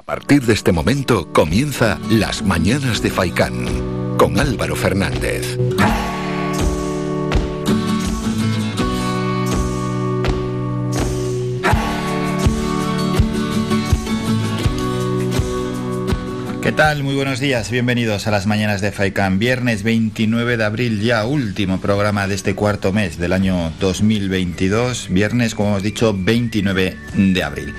A partir de este momento comienza Las Mañanas de Faicán con Álvaro Fernández. ¿Qué tal? Muy buenos días, bienvenidos a las mañanas de FAICAN. Viernes 29 de abril, ya último programa de este cuarto mes del año 2022. Viernes, como hemos dicho, 29 de abril.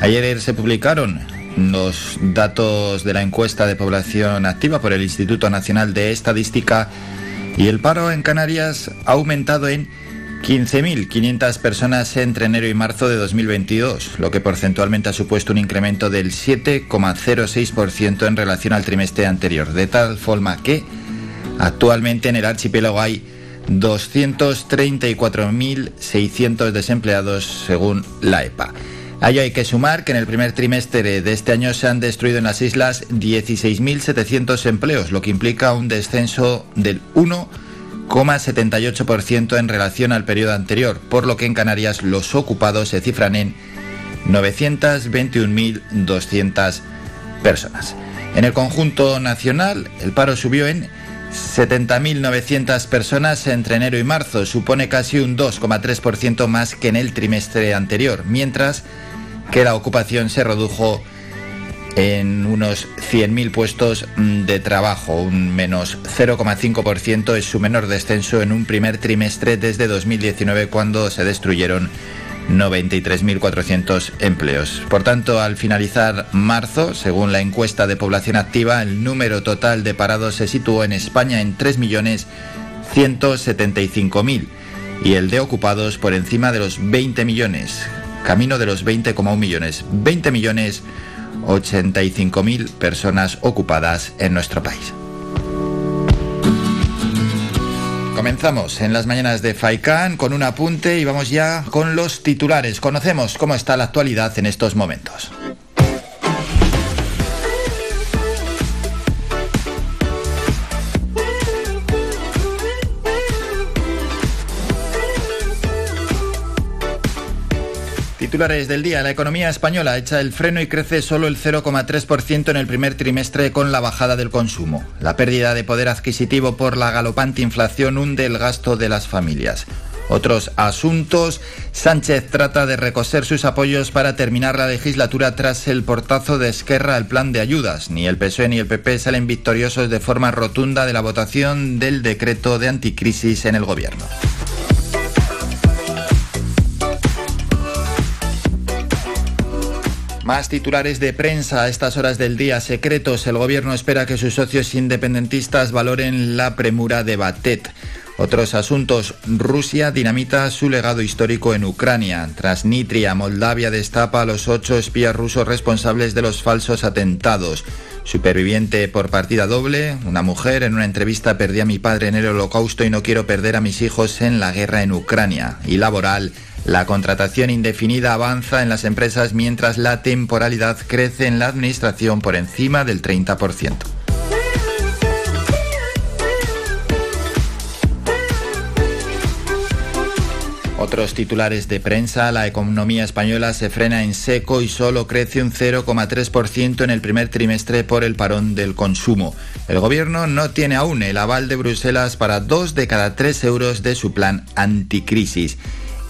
Ayer se publicaron los datos de la encuesta de población activa por el Instituto Nacional de Estadística y el paro en Canarias ha aumentado en 15.500 personas entre enero y marzo de 2022, lo que porcentualmente ha supuesto un incremento del 7,06% en relación al trimestre anterior, de tal forma que actualmente en el archipiélago hay 234.600 desempleados según la EPA. A ello hay que sumar que en el primer trimestre de este año se han destruido en las islas 16.700 empleos, lo que implica un descenso del 1,78% en relación al periodo anterior, por lo que en Canarias los ocupados se cifran en 921.200 personas. En el conjunto nacional, el paro subió en 70.900 personas entre enero y marzo, supone casi un 2,3% más que en el trimestre anterior, mientras que la ocupación se redujo en unos 100.000 puestos de trabajo, un menos 0,5% es su menor descenso en un primer trimestre desde 2019 cuando se destruyeron 93.400 empleos. Por tanto, al finalizar marzo, según la encuesta de población activa, el número total de parados se situó en España en 3.175.000 y el de ocupados por encima de los 20 millones, camino de los 20,1 millones. 20 millones 85 mil personas ocupadas en nuestro país. Comenzamos en las mañanas de FAICAN con un apunte y vamos ya con los titulares. Conocemos cómo está la actualidad en estos momentos. Titulares del día. La economía española echa el freno y crece solo el 0,3% en el primer trimestre con la bajada del consumo. La pérdida de poder adquisitivo por la galopante inflación hunde el gasto de las familias. Otros asuntos. Sánchez trata de recoser sus apoyos para terminar la legislatura tras el portazo de Esquerra al plan de ayudas. Ni el PSOE ni el PP salen victoriosos de forma rotunda de la votación del decreto de anticrisis en el gobierno. Más titulares de prensa a estas horas del día secretos. El gobierno espera que sus socios independentistas valoren la premura de Batet. Otros asuntos. Rusia dinamita su legado histórico en Ucrania. Transnistria, Moldavia destapa a los ocho espías rusos responsables de los falsos atentados. Superviviente por partida doble, una mujer en una entrevista perdí a mi padre en el holocausto y no quiero perder a mis hijos en la guerra en Ucrania. Y laboral. La contratación indefinida avanza en las empresas mientras la temporalidad crece en la administración por encima del 30%. Otros titulares de prensa, la economía española se frena en seco y solo crece un 0,3% en el primer trimestre por el parón del consumo. El gobierno no tiene aún el aval de Bruselas para dos de cada tres euros de su plan anticrisis.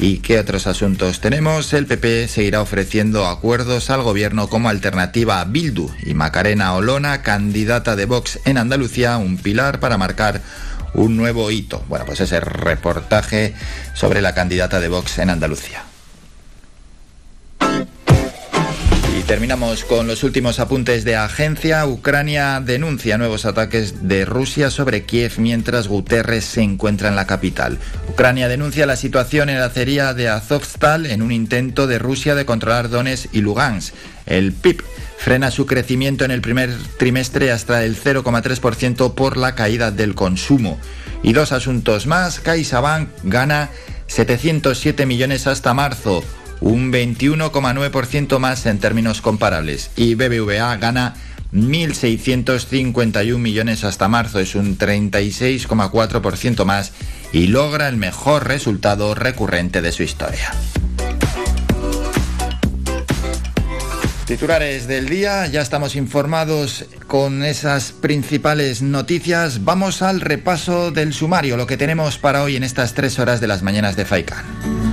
¿Y qué otros asuntos tenemos? El PP seguirá ofreciendo acuerdos al gobierno como alternativa a Bildu y Macarena Olona, candidata de Vox en Andalucía, un pilar para marcar un nuevo hito. Bueno, pues ese reportaje sobre la candidata de Vox en Andalucía. Terminamos con los últimos apuntes de agencia. Ucrania denuncia nuevos ataques de Rusia sobre Kiev mientras Guterres se encuentra en la capital. Ucrania denuncia la situación en la acería de Azovstal en un intento de Rusia de controlar Donetsk y Lugansk. El PIB frena su crecimiento en el primer trimestre hasta el 0,3% por la caída del consumo. Y dos asuntos más. CaixaBank gana 707 millones hasta marzo un 21,9% más en términos comparables. Y BBVA gana 1.651 millones hasta marzo, es un 36,4% más y logra el mejor resultado recurrente de su historia. Titulares del día, ya estamos informados con esas principales noticias. Vamos al repaso del sumario, lo que tenemos para hoy en estas tres horas de las mañanas de FAICAN.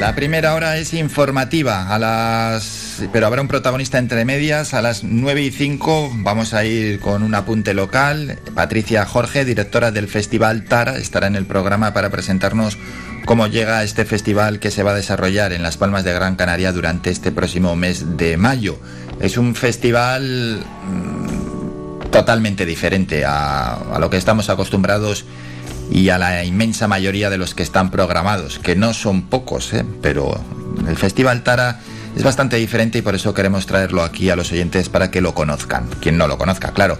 La primera hora es informativa, a las... pero habrá un protagonista entre medias. A las 9 y 5 vamos a ir con un apunte local. Patricia Jorge, directora del Festival Tara, estará en el programa para presentarnos cómo llega este festival que se va a desarrollar en Las Palmas de Gran Canaria durante este próximo mes de mayo. Es un festival mm, totalmente diferente a, a, lo que estamos acostumbrados y a la inmensa mayoría de los que están programados, que no son pocos, ¿eh? pero el Festival Tara es bastante diferente y por eso queremos traerlo aquí a los oyentes para que lo conozcan, quien no lo conozca, claro.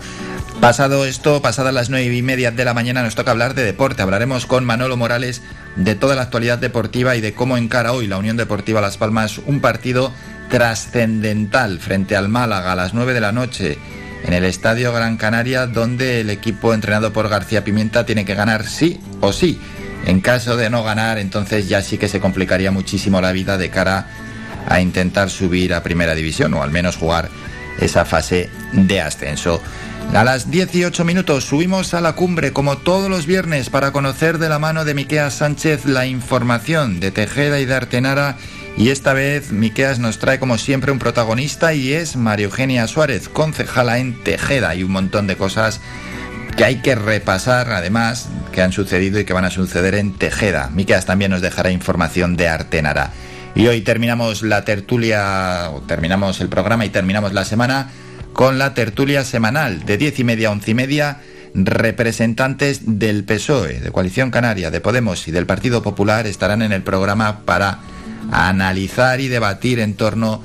Pasado esto, pasadas las nueve y media de la mañana, nos toca hablar de deporte. Hablaremos con Manolo Morales de toda la actualidad deportiva y de cómo encara hoy la Unión Deportiva Las Palmas un partido trascendental frente al Málaga a las 9 de la noche en el Estadio Gran Canaria, donde el equipo entrenado por García Pimienta tiene que ganar sí o sí. En caso de no ganar, entonces ya sí que se complicaría muchísimo la vida de cara a intentar subir a Primera División o al menos jugar esa fase de ascenso. A las 18 minutos subimos a la cumbre como todos los viernes para conocer de la mano de Miqueas Sánchez la información de Tejeda y de Artenara y esta vez Miqueas nos trae como siempre un protagonista y es María Eugenia Suárez, concejala en Tejeda y un montón de cosas que hay que repasar además que han sucedido y que van a suceder en Tejeda. Miqueas también nos dejará información de Artenara. Y hoy terminamos la tertulia, terminamos el programa y terminamos la semana con la tertulia semanal de diez y media a once y media representantes del PSOE, de Coalición Canaria, de Podemos y del Partido Popular estarán en el programa para analizar y debatir en torno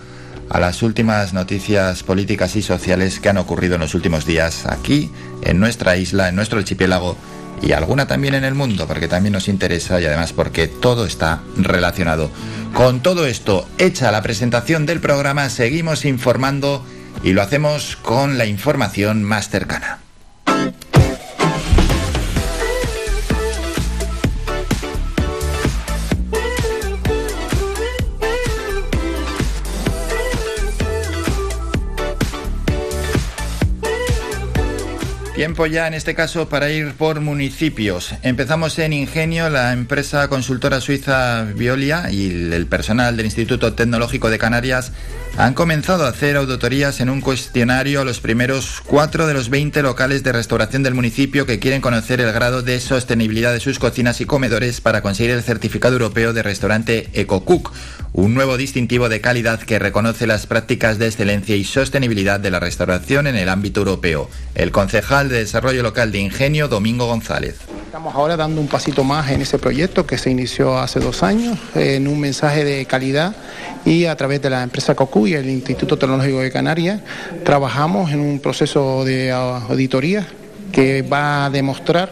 a las últimas noticias políticas y sociales que han ocurrido en los últimos días aquí, en nuestra isla, en nuestro archipiélago y alguna también en el mundo, porque también nos interesa y además porque todo está relacionado. Con todo esto, hecha la presentación del programa, seguimos informando y lo hacemos con la información más cercana. Tiempo ya en este caso para ir por municipios. Empezamos en Ingenio, la empresa consultora suiza Violia y el personal del Instituto Tecnológico de Canarias han comenzado a hacer auditorías en un cuestionario a los primeros cuatro de los 20 locales de restauración del municipio que quieren conocer el grado de sostenibilidad de sus cocinas y comedores para conseguir el certificado europeo de restaurante EcoCook, un nuevo distintivo de calidad que reconoce las prácticas de excelencia y sostenibilidad de la restauración en el ámbito europeo. El concejal de Desarrollo Local de Ingenio, Domingo González. Estamos ahora dando un pasito más en ese proyecto que se inició hace dos años en un mensaje de calidad y a través de la empresa COCU y el Instituto Tecnológico de Canarias trabajamos en un proceso de auditoría que va a demostrar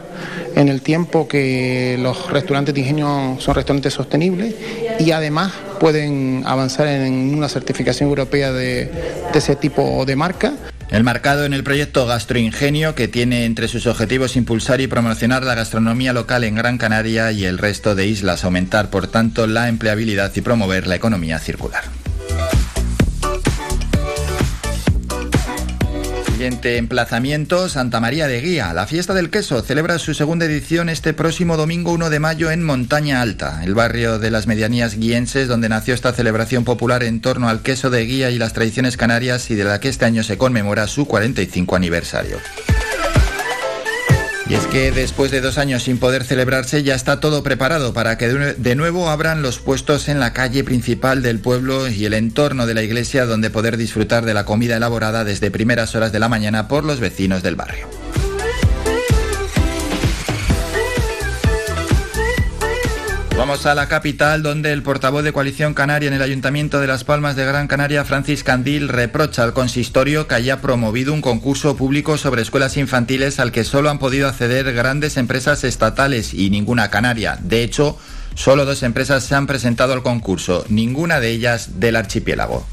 en el tiempo que los restaurantes de ingenio son restaurantes sostenibles y además pueden avanzar en una certificación europea de, de ese tipo de marca. El marcado en el proyecto Gastroingenio, que tiene entre sus objetivos impulsar y promocionar la gastronomía local en Gran Canaria y el resto de islas, aumentar por tanto la empleabilidad y promover la economía circular. Siguiente emplazamiento, Santa María de Guía. La fiesta del queso celebra su segunda edición este próximo domingo 1 de mayo en Montaña Alta, el barrio de las medianías guienses donde nació esta celebración popular en torno al queso de guía y las tradiciones canarias y de la que este año se conmemora su 45 aniversario. Y es que después de dos años sin poder celebrarse ya está todo preparado para que de nuevo abran los puestos en la calle principal del pueblo y el entorno de la iglesia donde poder disfrutar de la comida elaborada desde primeras horas de la mañana por los vecinos del barrio. Vamos a la capital, donde el portavoz de Coalición Canaria en el Ayuntamiento de Las Palmas de Gran Canaria, Francis Candil, reprocha al consistorio que haya promovido un concurso público sobre escuelas infantiles al que solo han podido acceder grandes empresas estatales y ninguna canaria. De hecho, solo dos empresas se han presentado al concurso, ninguna de ellas del archipiélago.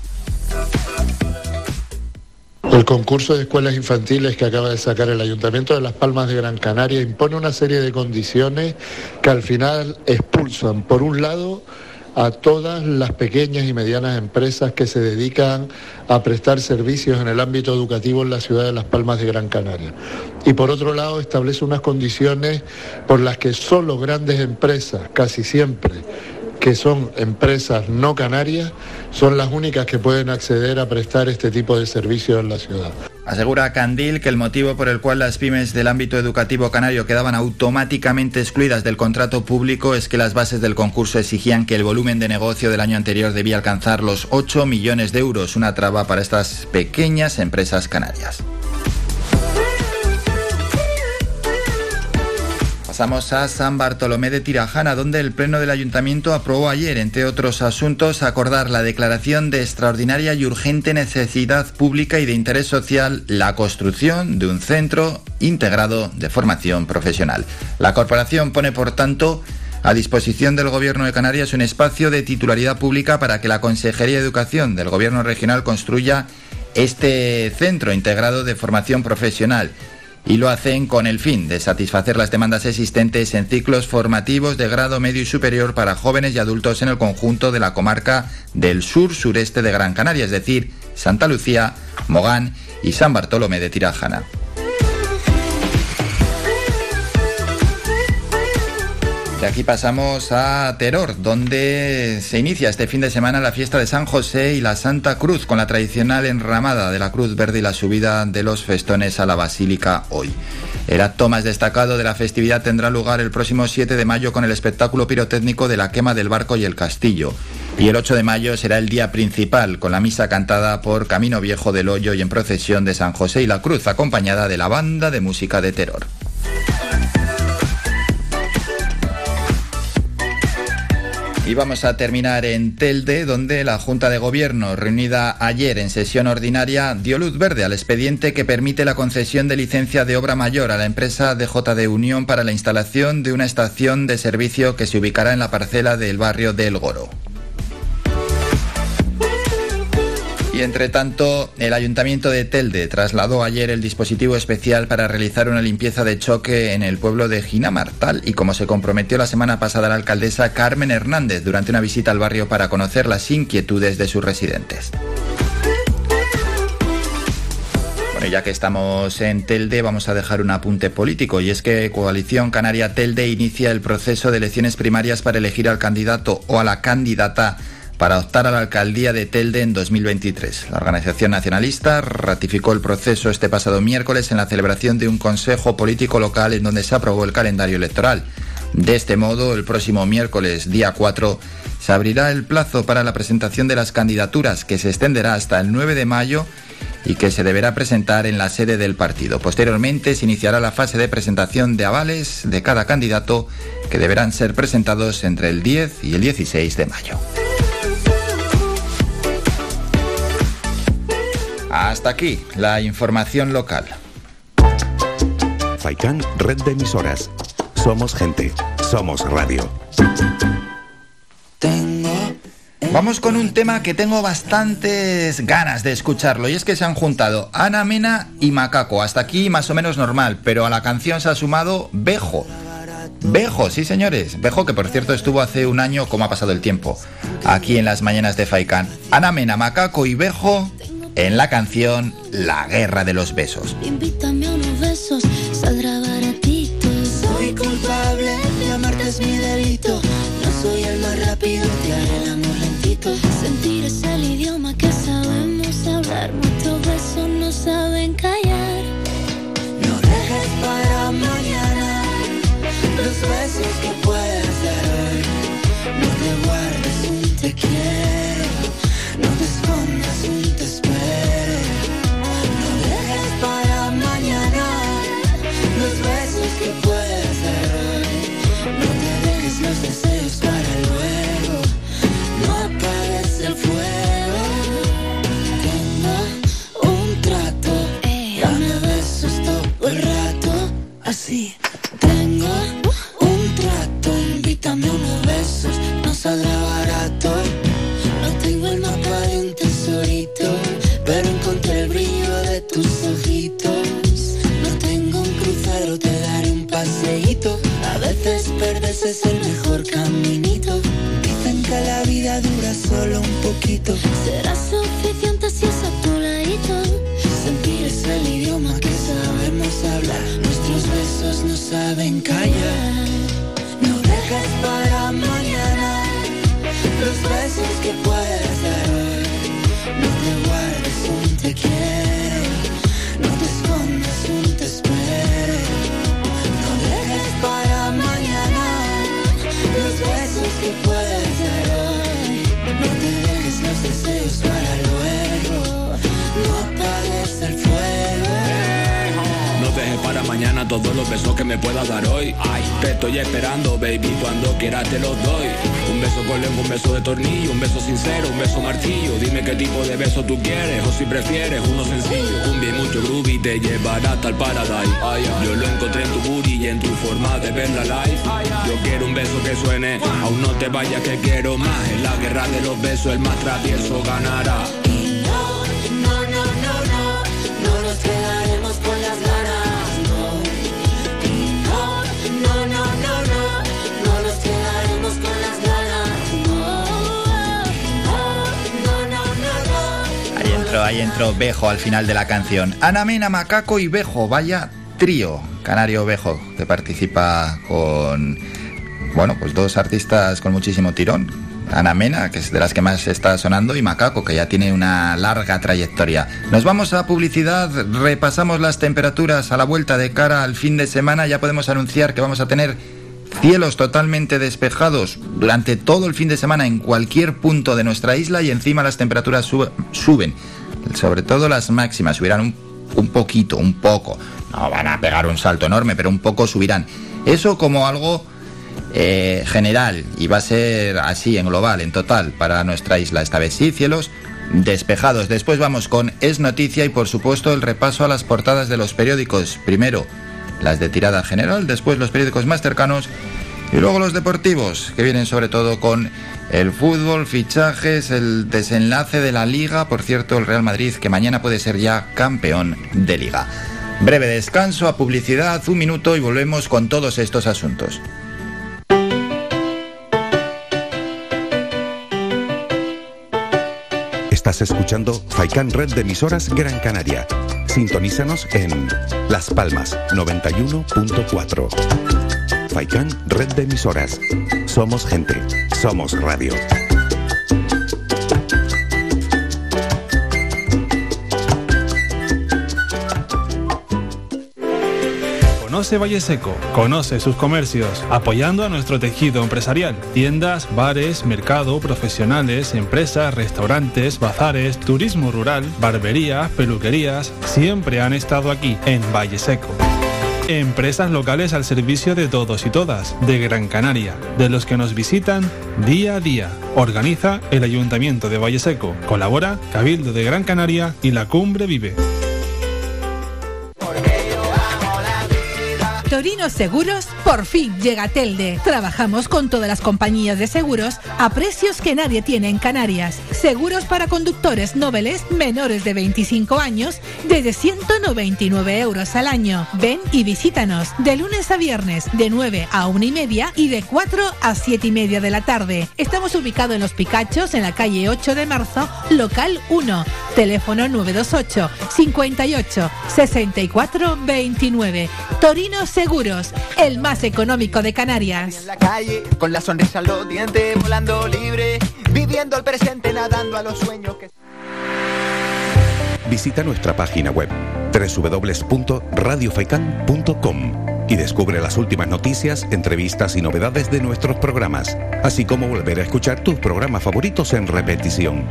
El concurso de escuelas infantiles que acaba de sacar el Ayuntamiento de Las Palmas de Gran Canaria impone una serie de condiciones que al final expulsan, por un lado, a todas las pequeñas y medianas empresas que se dedican a prestar servicios en el ámbito educativo en la ciudad de Las Palmas de Gran Canaria. Y por otro lado establece unas condiciones por las que solo grandes empresas, casi siempre, que son empresas no canarias, son las únicas que pueden acceder a prestar este tipo de servicios en la ciudad. Asegura Candil que el motivo por el cual las pymes del ámbito educativo canario quedaban automáticamente excluidas del contrato público es que las bases del concurso exigían que el volumen de negocio del año anterior debía alcanzar los 8 millones de euros, una traba para estas pequeñas empresas canarias. Pasamos a San Bartolomé de Tirajana, donde el Pleno del Ayuntamiento aprobó ayer, entre otros asuntos, acordar la declaración de extraordinaria y urgente necesidad pública y de interés social, la construcción de un centro integrado de formación profesional. La corporación pone, por tanto, a disposición del Gobierno de Canarias un espacio de titularidad pública para que la Consejería de Educación del Gobierno regional construya este centro integrado de formación profesional y lo hacen con el fin de satisfacer las demandas existentes en ciclos formativos de grado medio y superior para jóvenes y adultos en el conjunto de la comarca del sur-sureste de Gran Canaria, es decir, Santa Lucía, Mogán y San Bartolomé de Tirajana. De aquí pasamos a Teror, donde se inicia este fin de semana la fiesta de San José y la Santa Cruz, con la tradicional enramada de la Cruz Verde y la subida de los festones a la Basílica hoy. El acto más destacado de la festividad tendrá lugar el próximo 7 de mayo con el espectáculo pirotécnico de la quema del barco y el castillo. Y el 8 de mayo será el día principal, con la misa cantada por Camino Viejo del Hoyo y en procesión de San José y la Cruz, acompañada de la banda de música de Terror. Y vamos a terminar en Telde, donde la Junta de Gobierno, reunida ayer en sesión ordinaria, dio luz verde al expediente que permite la concesión de licencia de obra mayor a la empresa DJ Unión para la instalación de una estación de servicio que se ubicará en la parcela del barrio del Goro. Entre tanto, el Ayuntamiento de Telde trasladó ayer el dispositivo especial para realizar una limpieza de choque en el pueblo de Ginamar, tal y como se comprometió la semana pasada la alcaldesa Carmen Hernández durante una visita al barrio para conocer las inquietudes de sus residentes. Bueno, ya que estamos en Telde, vamos a dejar un apunte político, y es que Coalición Canaria Telde inicia el proceso de elecciones primarias para elegir al candidato o a la candidata para optar a la alcaldía de Telde en 2023. La organización nacionalista ratificó el proceso este pasado miércoles en la celebración de un consejo político local en donde se aprobó el calendario electoral. De este modo, el próximo miércoles, día 4, se abrirá el plazo para la presentación de las candidaturas, que se extenderá hasta el 9 de mayo y que se deberá presentar en la sede del partido. Posteriormente se iniciará la fase de presentación de avales de cada candidato que deberán ser presentados entre el 10 y el 16 de mayo. Hasta aquí la información local. Faikan, red de emisoras. Somos gente, somos radio. Vamos con un tema que tengo bastantes ganas de escucharlo y es que se han juntado Ana Mena y Macaco. Hasta aquí más o menos normal, pero a la canción se ha sumado Bejo. Bejo, sí señores. Bejo que por cierto estuvo hace un año, como ha pasado el tiempo, aquí en las mañanas de Faikan. Ana Mena, Macaco y Bejo en la canción La Guerra de los Besos. Invítame a unos besos, saldrá baratito. Soy culpable de amarte es mi delito. No soy el más rápido, te haré el amor lentito. Sentir es el idioma que sabemos hablar. Nuestros besos no saben callar. No dejes para mañana los besos que puedes dar hoy. No te guardes un te quiero. Que dar. No te dejes los deseos para luego. No apagues el fuego. Tengo un trato. Dame besos todo el rato. Así. Tengo un trato. Invítame unos besos. No saldrá barato. veces perderse es el mejor caminito. Dicen que la vida dura solo un poquito. Será suficiente si es a tu ladito. Sentir es el idioma que sabemos hablar. Nuestros besos no saben callar. Todos los besos que me puedas dar hoy. Ay, te estoy esperando, baby, cuando quieras te los doy. Un beso con lengua, un beso de tornillo, un beso sincero, un beso martillo. Dime qué tipo de beso tú quieres o si prefieres uno sencillo. Cumbia y mucho groovy te llevará hasta el paradise. Yo lo encontré en tu booty y en tu forma de ver la life. Yo quiero un beso que suene, aún no te vayas que quiero más. En la guerra de los besos el más travieso ganará. Ahí entró Bejo al final de la canción. Ana Mena, Macaco y Bejo, vaya trío. Canario Bejo, que participa con, bueno, pues dos artistas con muchísimo tirón. Ana Mena, que es de las que más está sonando, y Macaco, que ya tiene una larga trayectoria. Nos vamos a publicidad, repasamos las temperaturas a la vuelta de cara al fin de semana. Ya podemos anunciar que vamos a tener cielos totalmente despejados durante todo el fin de semana en cualquier punto de nuestra isla y encima las temperaturas suben sobre todo las máximas, subirán un, poquito, un poco. No van a pegar un salto enorme, pero un poco subirán. Eso como algo eh, general y va a ser así en global, en total, para nuestra isla. Esta vez sí, cielos despejados. Después vamos con Es Noticia y por supuesto el repaso a las portadas de los periódicos. Primero las de tirada general, después los periódicos más cercanos y luego los deportivos, que vienen sobre todo con el fútbol, fichajes, el desenlace de la liga. Por cierto, el Real Madrid que mañana puede ser ya campeón de liga. Breve descanso, a publicidad, un minuto y volvemos con todos estos asuntos. Estás escuchando Faikan Red de emisoras Gran Canaria. Sintonízanos en Las Palmas 91.4. Faikan Red de Emisoras. Somos gente, somos radio. Conoce Valle Seco, conoce sus comercios, apoyando a nuestro tejido empresarial. Tiendas, bares, mercado, profesionales, empresas, restaurantes, bazares, turismo rural, barberías, peluquerías, siempre han estado aquí en Valle Seco. Empresas locales al servicio de todos y todas, de Gran Canaria, de los que nos visitan día a día. Organiza el Ayuntamiento de Valle Seco. Colabora Cabildo de Gran Canaria y la Cumbre Vive. Torino Seguros, por fin llega Telde. Trabajamos con todas las compañías de seguros a precios que nadie tiene en Canarias. Seguros para conductores nobles menores de 25 años desde 199 euros al año. Ven y visítanos de lunes a viernes de 9 a 1 y media y de 4 a 7 y media de la tarde. Estamos ubicados en Los Picachos en la calle 8 de marzo, local 1. Teléfono 928 58 64 29. Torino Seguros Seguros, el más económico de Canarias. En la calle, con la sonrisa los dientes, volando libre, viviendo el presente, nadando a los sueños que... Visita nuestra página web www.radiofaikan.com y descubre las últimas noticias, entrevistas y novedades de nuestros programas, así como volver a escuchar tus programas favoritos en repetición.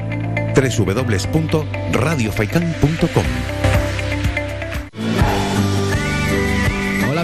www.radiofaikan.com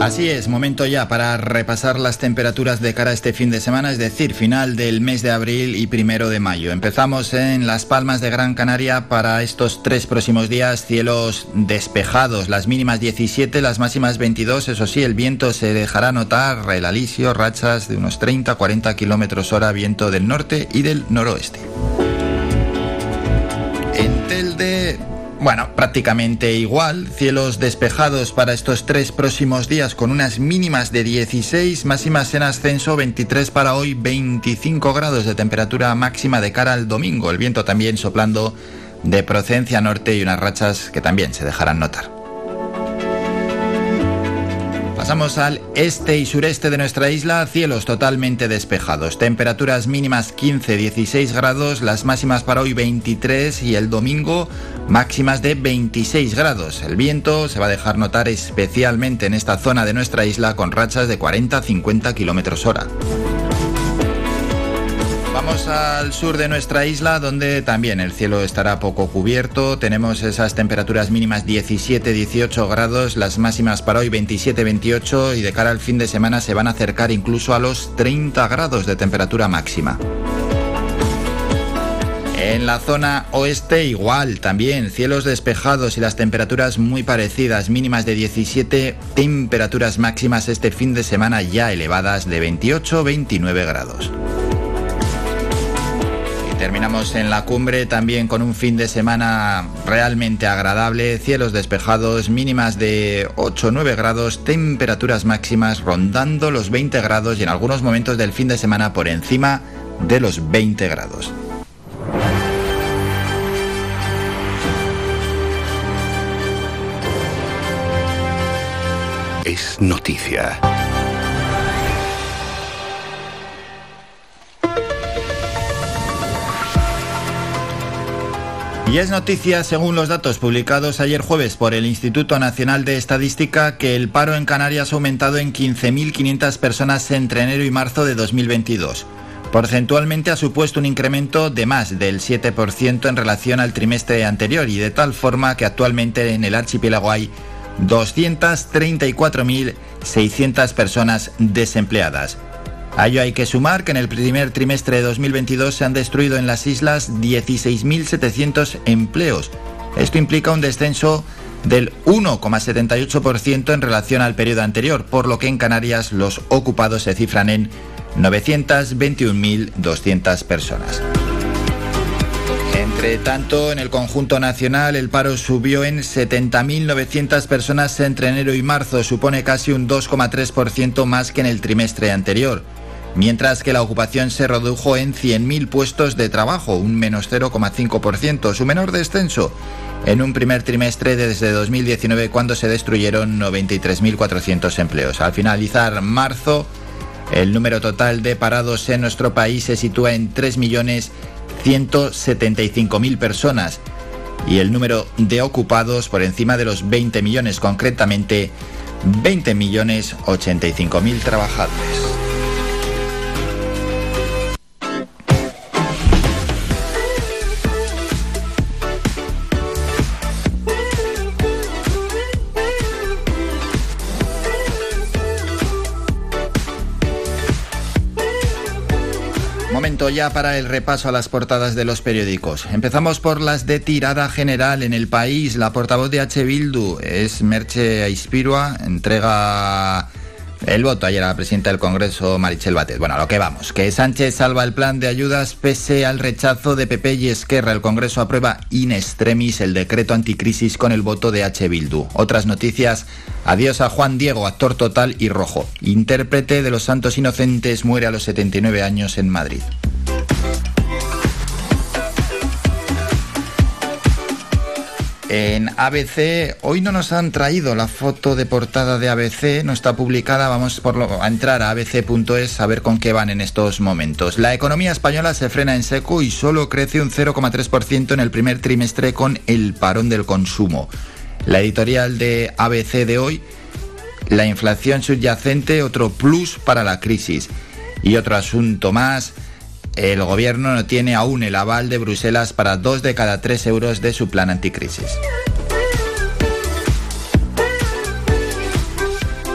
Así es, momento ya para repasar las temperaturas de cara a este fin de semana, es decir, final del mes de abril y primero de mayo. Empezamos en Las Palmas de Gran Canaria para estos tres próximos días, cielos despejados, las mínimas 17, las máximas 22, eso sí, el viento se dejará notar, el alisio, rachas de unos 30-40 kilómetros hora, viento del norte y del noroeste. Bueno, prácticamente igual, cielos despejados para estos tres próximos días con unas mínimas de 16, máximas en ascenso 23 para hoy, 25 grados de temperatura máxima de cara al domingo, el viento también soplando de procedencia norte y unas rachas que también se dejarán notar. Pasamos al este y sureste de nuestra isla, cielos totalmente despejados, temperaturas mínimas 15-16 grados, las máximas para hoy 23 y el domingo máximas de 26 grados. El viento se va a dejar notar especialmente en esta zona de nuestra isla con rachas de 40-50 kilómetros hora. Vamos al sur de nuestra isla donde también el cielo estará poco cubierto. Tenemos esas temperaturas mínimas 17-18 grados, las máximas para hoy 27-28 y de cara al fin de semana se van a acercar incluso a los 30 grados de temperatura máxima. En la zona oeste igual, también cielos despejados y las temperaturas muy parecidas, mínimas de 17, temperaturas máximas este fin de semana ya elevadas de 28-29 grados. Terminamos en la cumbre también con un fin de semana realmente agradable, cielos despejados, mínimas de 8-9 grados, temperaturas máximas rondando los 20 grados y en algunos momentos del fin de semana por encima de los 20 grados. Es noticia. Y es noticia, según los datos publicados ayer jueves por el Instituto Nacional de Estadística, que el paro en Canarias ha aumentado en 15.500 personas entre enero y marzo de 2022. Porcentualmente ha supuesto un incremento de más del 7% en relación al trimestre anterior y de tal forma que actualmente en el archipiélago hay 234.600 personas desempleadas. A ello hay que sumar que en el primer trimestre de 2022 se han destruido en las islas 16.700 empleos. Esto implica un descenso del 1,78% en relación al periodo anterior, por lo que en Canarias los ocupados se cifran en 921.200 personas. Entre tanto, en el conjunto nacional el paro subió en 70.900 personas entre enero y marzo, supone casi un 2,3% más que en el trimestre anterior mientras que la ocupación se redujo en 100.000 puestos de trabajo, un menos 0,5%, su menor descenso en un primer trimestre desde 2019 cuando se destruyeron 93.400 empleos. Al finalizar marzo, el número total de parados en nuestro país se sitúa en 3.175.000 personas y el número de ocupados por encima de los 20 millones, concretamente 20.085.000 trabajadores. Ya para el repaso a las portadas de los periódicos. Empezamos por las de tirada general en el país. La portavoz de H. Bildu es Merche Aispirua, entrega el voto ayer a la presidenta del Congreso, Marichel Batet. Bueno, a lo que vamos, que Sánchez salva el plan de ayudas pese al rechazo de PP y Esquerra. El Congreso aprueba in extremis el decreto anticrisis con el voto de H. Bildu. Otras noticias, adiós a Juan Diego, actor total y rojo. Intérprete de Los Santos Inocentes muere a los 79 años en Madrid. En ABC, hoy no nos han traído la foto de portada de ABC, no está publicada, vamos por lo, a entrar a abc.es a ver con qué van en estos momentos. La economía española se frena en seco y solo crece un 0,3% en el primer trimestre con el parón del consumo. La editorial de ABC de hoy, la inflación subyacente, otro plus para la crisis. Y otro asunto más, el gobierno no tiene aún el aval de Bruselas para dos de cada tres euros de su plan anticrisis.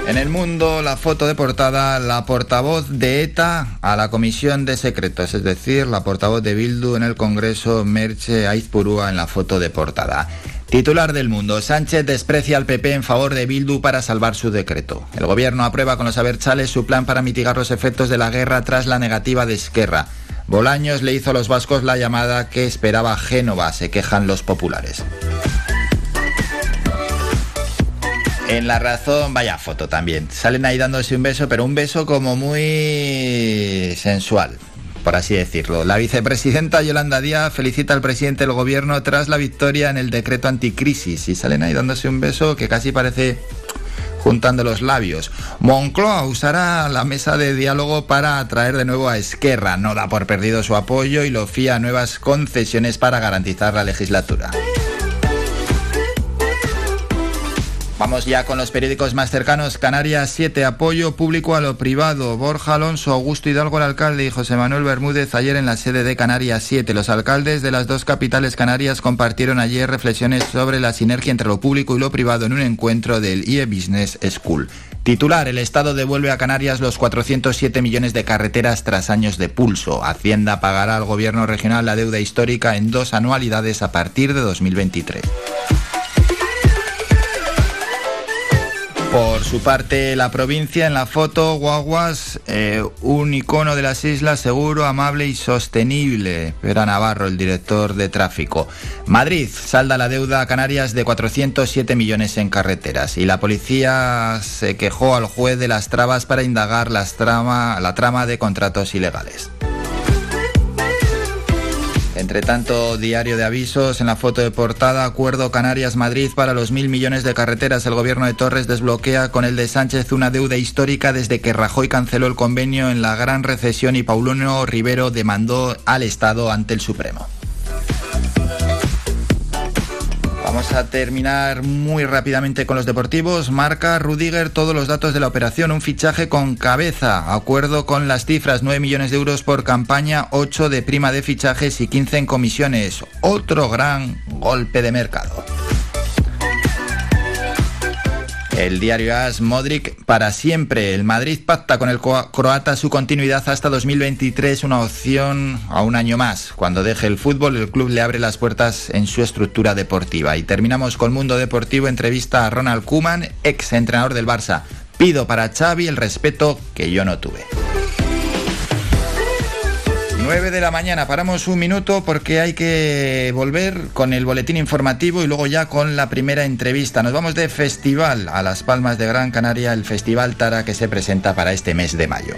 En el mundo, la foto de portada, la portavoz de ETA a la Comisión de Secretos, es decir, la portavoz de Bildu en el Congreso, Merche Aizpurúa en la foto de portada. Titular del mundo, Sánchez desprecia al PP en favor de Bildu para salvar su decreto. El gobierno aprueba con los Abertzales su plan para mitigar los efectos de la guerra tras la negativa de Esquerra. Bolaños le hizo a los vascos la llamada que esperaba Génova, se quejan los populares. En la razón, vaya foto también. Salen ahí dándose un beso, pero un beso como muy sensual, por así decirlo. La vicepresidenta Yolanda Díaz felicita al presidente del gobierno tras la victoria en el decreto anticrisis y salen ahí dándose un beso que casi parece juntando los labios. Moncloa usará la mesa de diálogo para atraer de nuevo a Esquerra. No da por perdido su apoyo y lo fía a nuevas concesiones para garantizar la legislatura. Vamos ya con los periódicos más cercanos. Canarias 7, apoyo público a lo privado. Borja Alonso, Augusto Hidalgo, el alcalde, y José Manuel Bermúdez ayer en la sede de Canarias 7. Los alcaldes de las dos capitales canarias compartieron ayer reflexiones sobre la sinergia entre lo público y lo privado en un encuentro del IE Business School. Titular, el Estado devuelve a Canarias los 407 millones de carreteras tras años de pulso. Hacienda pagará al gobierno regional la deuda histórica en dos anualidades a partir de 2023. Por su parte, la provincia en la foto, Guaguas, eh, un icono de las islas seguro, amable y sostenible. Vera Navarro, el director de tráfico. Madrid salda la deuda a Canarias de 407 millones en carreteras y la policía se quejó al juez de las trabas para indagar trama, la trama de contratos ilegales. Entre tanto, diario de avisos, en la foto de portada, Acuerdo Canarias-Madrid para los mil millones de carreteras. El gobierno de Torres desbloquea con el de Sánchez una deuda histórica desde que Rajoy canceló el convenio en la gran recesión y Paulino Rivero demandó al Estado ante el Supremo. Vamos a terminar muy rápidamente con los deportivos. Marca Rudiger todos los datos de la operación. Un fichaje con cabeza. Acuerdo con las cifras. 9 millones de euros por campaña, 8 de prima de fichajes y 15 en comisiones. Otro gran golpe de mercado. El diario AS Modric para siempre. El Madrid pacta con el croata su continuidad hasta 2023, una opción a un año más. Cuando deje el fútbol, el club le abre las puertas en su estructura deportiva. Y terminamos con Mundo Deportivo, entrevista a Ronald Kuman, ex entrenador del Barça. Pido para Xavi el respeto que yo no tuve. 9 de la mañana, paramos un minuto porque hay que volver con el boletín informativo y luego ya con la primera entrevista. Nos vamos de festival a Las Palmas de Gran Canaria, el Festival Tara que se presenta para este mes de mayo.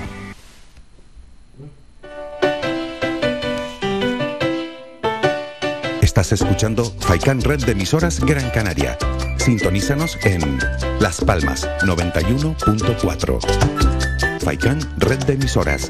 Estás escuchando Faikan Red de emisoras Gran Canaria. Sintonízanos en Las Palmas 91.4. Faikan Red de emisoras.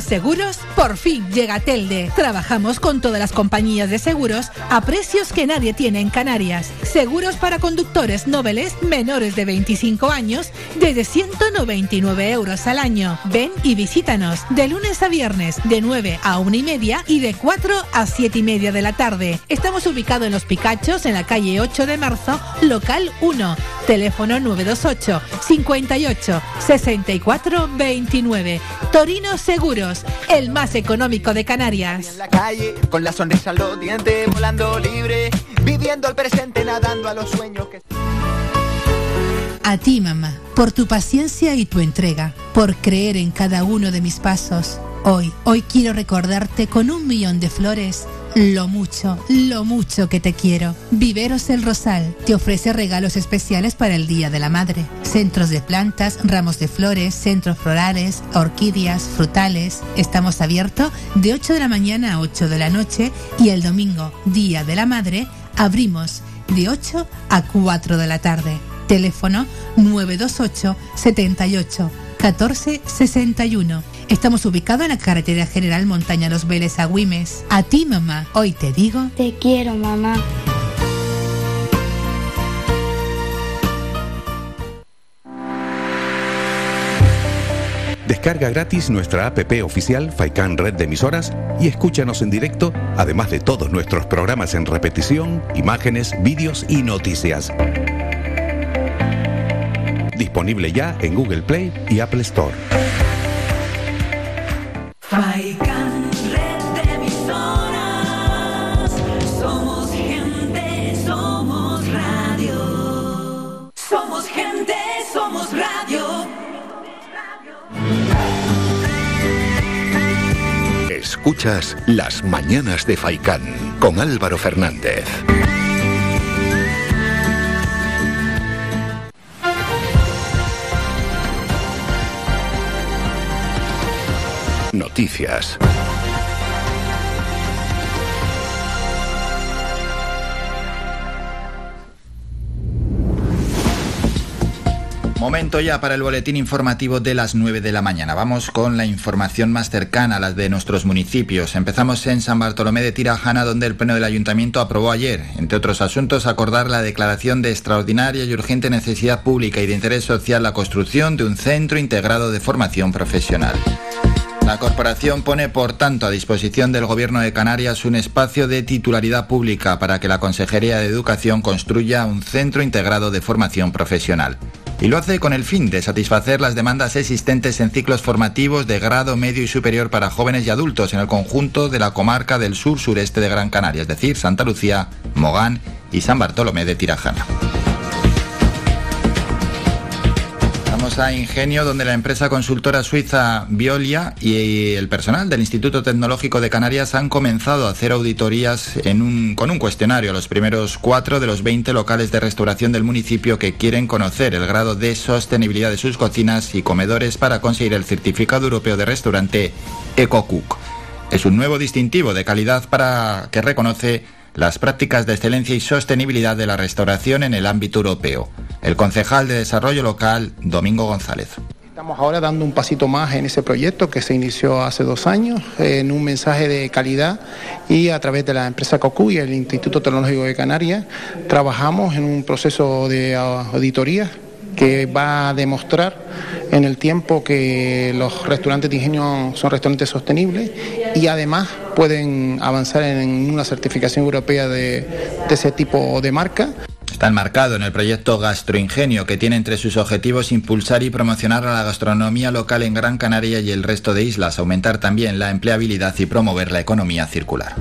Seguros, por fin llega Telde. Trabajamos con todas las compañías de seguros a precios que nadie tiene en Canarias. Seguros para conductores nobles menores de 25 años desde 199 euros al año. Ven y visítanos de lunes a viernes de 9 a 1 y media y de 4 a 7 y media de la tarde. Estamos ubicados en Los Picachos, en la calle 8 de marzo, local 1. Teléfono 928 58 64 29. Torino Seguros, el más económico de Canarias. En la calle, con la sonrisa en los dientes, volando libre, viviendo el presente, nadando a los sueños que... A ti, mamá, por tu paciencia y tu entrega, por creer en cada uno de mis pasos. Hoy, hoy quiero recordarte con un millón de flores lo mucho, lo mucho que te quiero. Viveros El Rosal te ofrece regalos especiales para el Día de la Madre. Centros de plantas, ramos de flores, centros florales, orquídeas, frutales. Estamos abiertos de 8 de la mañana a 8 de la noche y el domingo, Día de la Madre, abrimos de 8 a 4 de la tarde. Teléfono 928 78 14 61 Estamos ubicados en la carretera general Montaña Los Vélez a Güimes. A ti, mamá, hoy te digo... Te quiero, mamá. Descarga gratis nuestra app oficial Faikan Red de Emisoras y escúchanos en directo, además de todos nuestros programas en repetición, imágenes, vídeos y noticias. Disponible ya en Google Play y Apple Store. Faikan, red de emisoras. Somos gente, somos radio. Somos gente, somos radio. Escuchas Las Mañanas de Faicán con Álvaro Fernández. Noticias. Momento ya para el boletín informativo de las 9 de la mañana. Vamos con la información más cercana a las de nuestros municipios. Empezamos en San Bartolomé de Tirajana, donde el Pleno del Ayuntamiento aprobó ayer, entre otros asuntos, acordar la declaración de extraordinaria y urgente necesidad pública y de interés social la construcción de un centro integrado de formación profesional. La corporación pone, por tanto, a disposición del Gobierno de Canarias un espacio de titularidad pública para que la Consejería de Educación construya un centro integrado de formación profesional. Y lo hace con el fin de satisfacer las demandas existentes en ciclos formativos de grado medio y superior para jóvenes y adultos en el conjunto de la comarca del sur-sureste de Gran Canaria, es decir, Santa Lucía, Mogán y San Bartolomé de Tirajana. Vamos a Ingenio, donde la empresa consultora suiza Violia y el personal del Instituto Tecnológico de Canarias han comenzado a hacer auditorías en un- con un cuestionario a los primeros cuatro de los 20 locales de restauración del municipio que quieren conocer el grado de sostenibilidad de sus cocinas y comedores para conseguir el certificado europeo de restaurante EcoCook. Es un nuevo distintivo de calidad para que reconoce las prácticas de excelencia y sostenibilidad de la restauración en el ámbito europeo. El concejal de Desarrollo Local, Domingo González. Estamos ahora dando un pasito más en ese proyecto que se inició hace dos años en un mensaje de calidad y a través de la empresa COCU y el Instituto Tecnológico de Canarias trabajamos en un proceso de auditoría que va a demostrar en el tiempo que los restaurantes de ingenio son restaurantes sostenibles y además pueden avanzar en una certificación europea de, de ese tipo de marca. Está enmarcado en el proyecto Gastroingenio, que tiene entre sus objetivos impulsar y promocionar a la gastronomía local en Gran Canaria y el resto de islas, aumentar también la empleabilidad y promover la economía circular.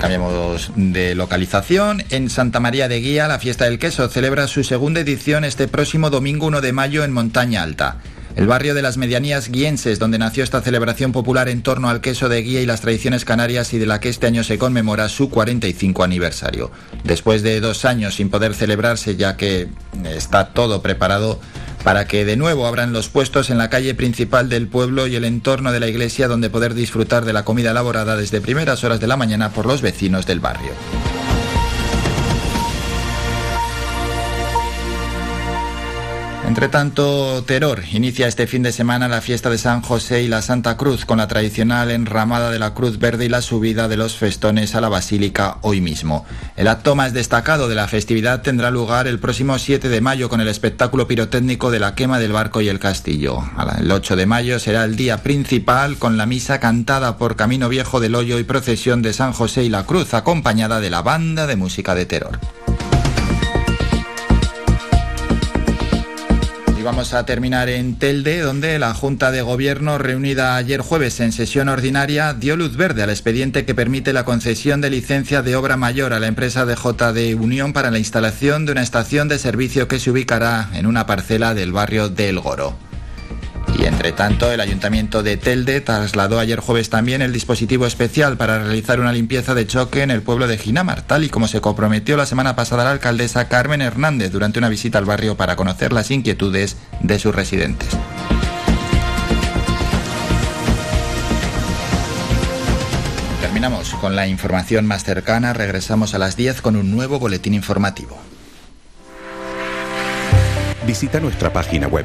Cambiamos de localización. En Santa María de Guía, la fiesta del queso celebra su segunda edición este próximo domingo 1 de mayo en Montaña Alta. El barrio de las medianías guienses, donde nació esta celebración popular en torno al queso de guía y las tradiciones canarias y de la que este año se conmemora su 45 aniversario. Después de dos años sin poder celebrarse, ya que está todo preparado para que de nuevo abran los puestos en la calle principal del pueblo y el entorno de la iglesia donde poder disfrutar de la comida elaborada desde primeras horas de la mañana por los vecinos del barrio. Entre tanto, Teror inicia este fin de semana la fiesta de San José y la Santa Cruz con la tradicional enramada de la Cruz Verde y la subida de los festones a la Basílica hoy mismo. El acto más destacado de la festividad tendrá lugar el próximo 7 de mayo con el espectáculo pirotécnico de la quema del barco y el castillo. El 8 de mayo será el día principal con la misa cantada por Camino Viejo del Hoyo y procesión de San José y la Cruz acompañada de la banda de música de Terror. Vamos a terminar en Telde, donde la Junta de Gobierno, reunida ayer jueves en sesión ordinaria, dio luz verde al expediente que permite la concesión de licencia de obra mayor a la empresa de JD Unión para la instalación de una estación de servicio que se ubicará en una parcela del barrio del Goro. Y entre tanto, el Ayuntamiento de Telde trasladó ayer jueves también el dispositivo especial para realizar una limpieza de choque en el pueblo de Ginamar, tal y como se comprometió la semana pasada la alcaldesa Carmen Hernández durante una visita al barrio para conocer las inquietudes de sus residentes. Terminamos con la información más cercana, regresamos a las 10 con un nuevo boletín informativo. Visita nuestra página web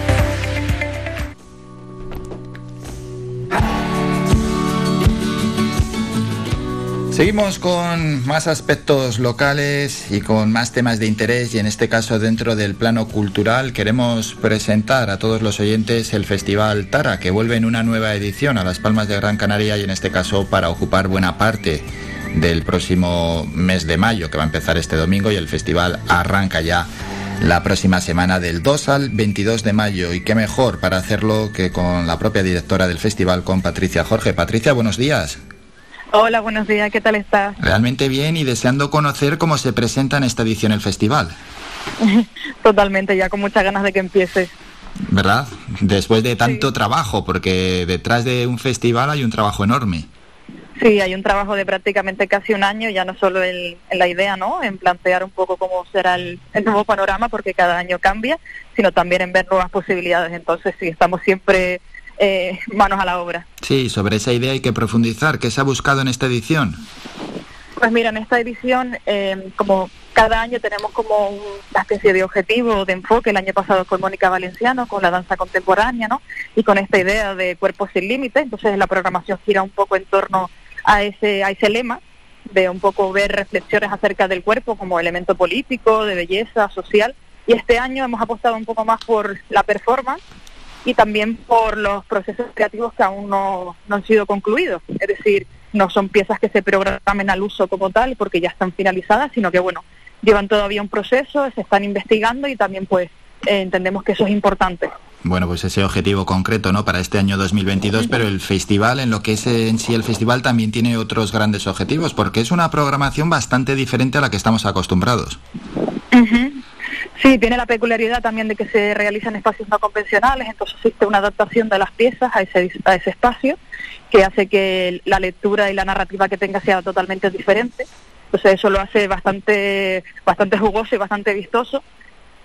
Seguimos con más aspectos locales y con más temas de interés y en este caso dentro del plano cultural queremos presentar a todos los oyentes el Festival Tara que vuelve en una nueva edición a Las Palmas de Gran Canaria y en este caso para ocupar buena parte del próximo mes de mayo que va a empezar este domingo y el festival arranca ya la próxima semana del 2 al 22 de mayo y qué mejor para hacerlo que con la propia directora del festival con Patricia Jorge. Patricia, buenos días. Hola, buenos días, ¿qué tal estás? Realmente bien y deseando conocer cómo se presenta en esta edición el festival. Totalmente, ya con muchas ganas de que empiece. ¿Verdad? Después de tanto trabajo, porque detrás de un festival hay un trabajo enorme. Sí, hay un trabajo de prácticamente casi un año, ya no solo en, la idea, ¿no? En plantear un poco cómo será el, nuevo panorama, porque cada año cambia, sino también en ver nuevas posibilidades. Entonces, sí, estamos siempre eh, manos a la obra. Sí, sobre esa idea hay que profundizar. ¿Qué se ha buscado en esta edición? Pues mira, en esta edición, eh, como cada año tenemos como una especie de objetivo, de enfoque. El año pasado con Mónica Valenciano, con la danza contemporánea, ¿no? Y con esta idea de cuerpos sin límites. Entonces la programación gira un poco en torno a ese, a ese lema de un poco ver reflexiones acerca del cuerpo como elemento político, de belleza, social. Y este año hemos apostado un poco más por la performance y también por los procesos creativos que aún no, han sido concluidos. Es decir, no son piezas que se programen al uso como tal porque ya están finalizadas, sino que bueno, llevan todavía un proceso, se están investigando y también pues eh, entendemos que eso es importante. Bueno, pues ese objetivo concreto, ¿no? Para este año 2022, pero el festival, en lo que es en sí el festival, también tiene otros grandes objetivos, porque es una programación bastante diferente a la que estamos acostumbrados. Sí, tiene la peculiaridad también de que se realizan espacios no convencionales, entonces existe una adaptación de las piezas a ese, a ese espacio que hace que la lectura y la narrativa que tenga sea totalmente diferente. Entonces eso lo hace bastante, bastante jugoso y bastante vistoso.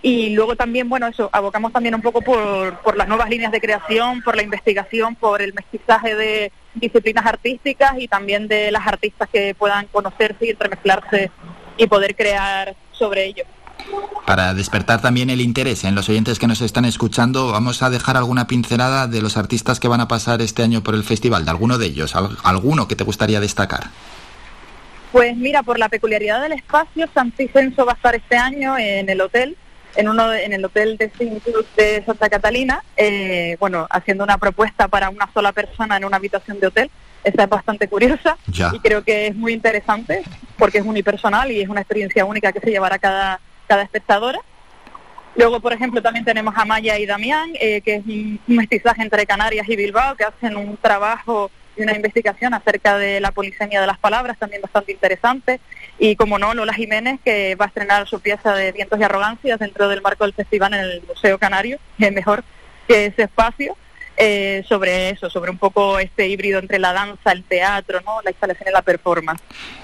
Y luego también, bueno, eso, abocamos también un poco por, por las nuevas líneas de creación, por la investigación, por el mestizaje de disciplinas artísticas y también de las artistas que puedan conocerse y entremezclarse y poder crear sobre ello. Para despertar también el interés en los oyentes que nos están escuchando, vamos a dejar alguna pincelada de los artistas que van a pasar este año por el festival, de alguno de ellos, alguno que te gustaría destacar. Pues mira, por la peculiaridad del espacio, Santicenso va a estar este año en el hotel, en uno en el hotel de de Santa Catalina, eh, bueno, haciendo una propuesta para una sola persona en una habitación de hotel. Esa es bastante curiosa y creo que es muy interesante porque es unipersonal y es una experiencia única que se llevará cada cada espectadora. Luego, por ejemplo, también tenemos a Maya y Damián, eh, que es un mestizaje entre Canarias y Bilbao, que hacen un trabajo y una investigación acerca de la polisemia de las palabras, también bastante interesante. Y, como no, Lola Jiménez, que va a estrenar su pieza de Vientos y Arrogancias dentro del marco del festival en el Museo Canario, que es mejor que ese espacio. Eh, sobre eso, sobre un poco este híbrido entre la danza, el teatro, ¿no? la instalación y la performance.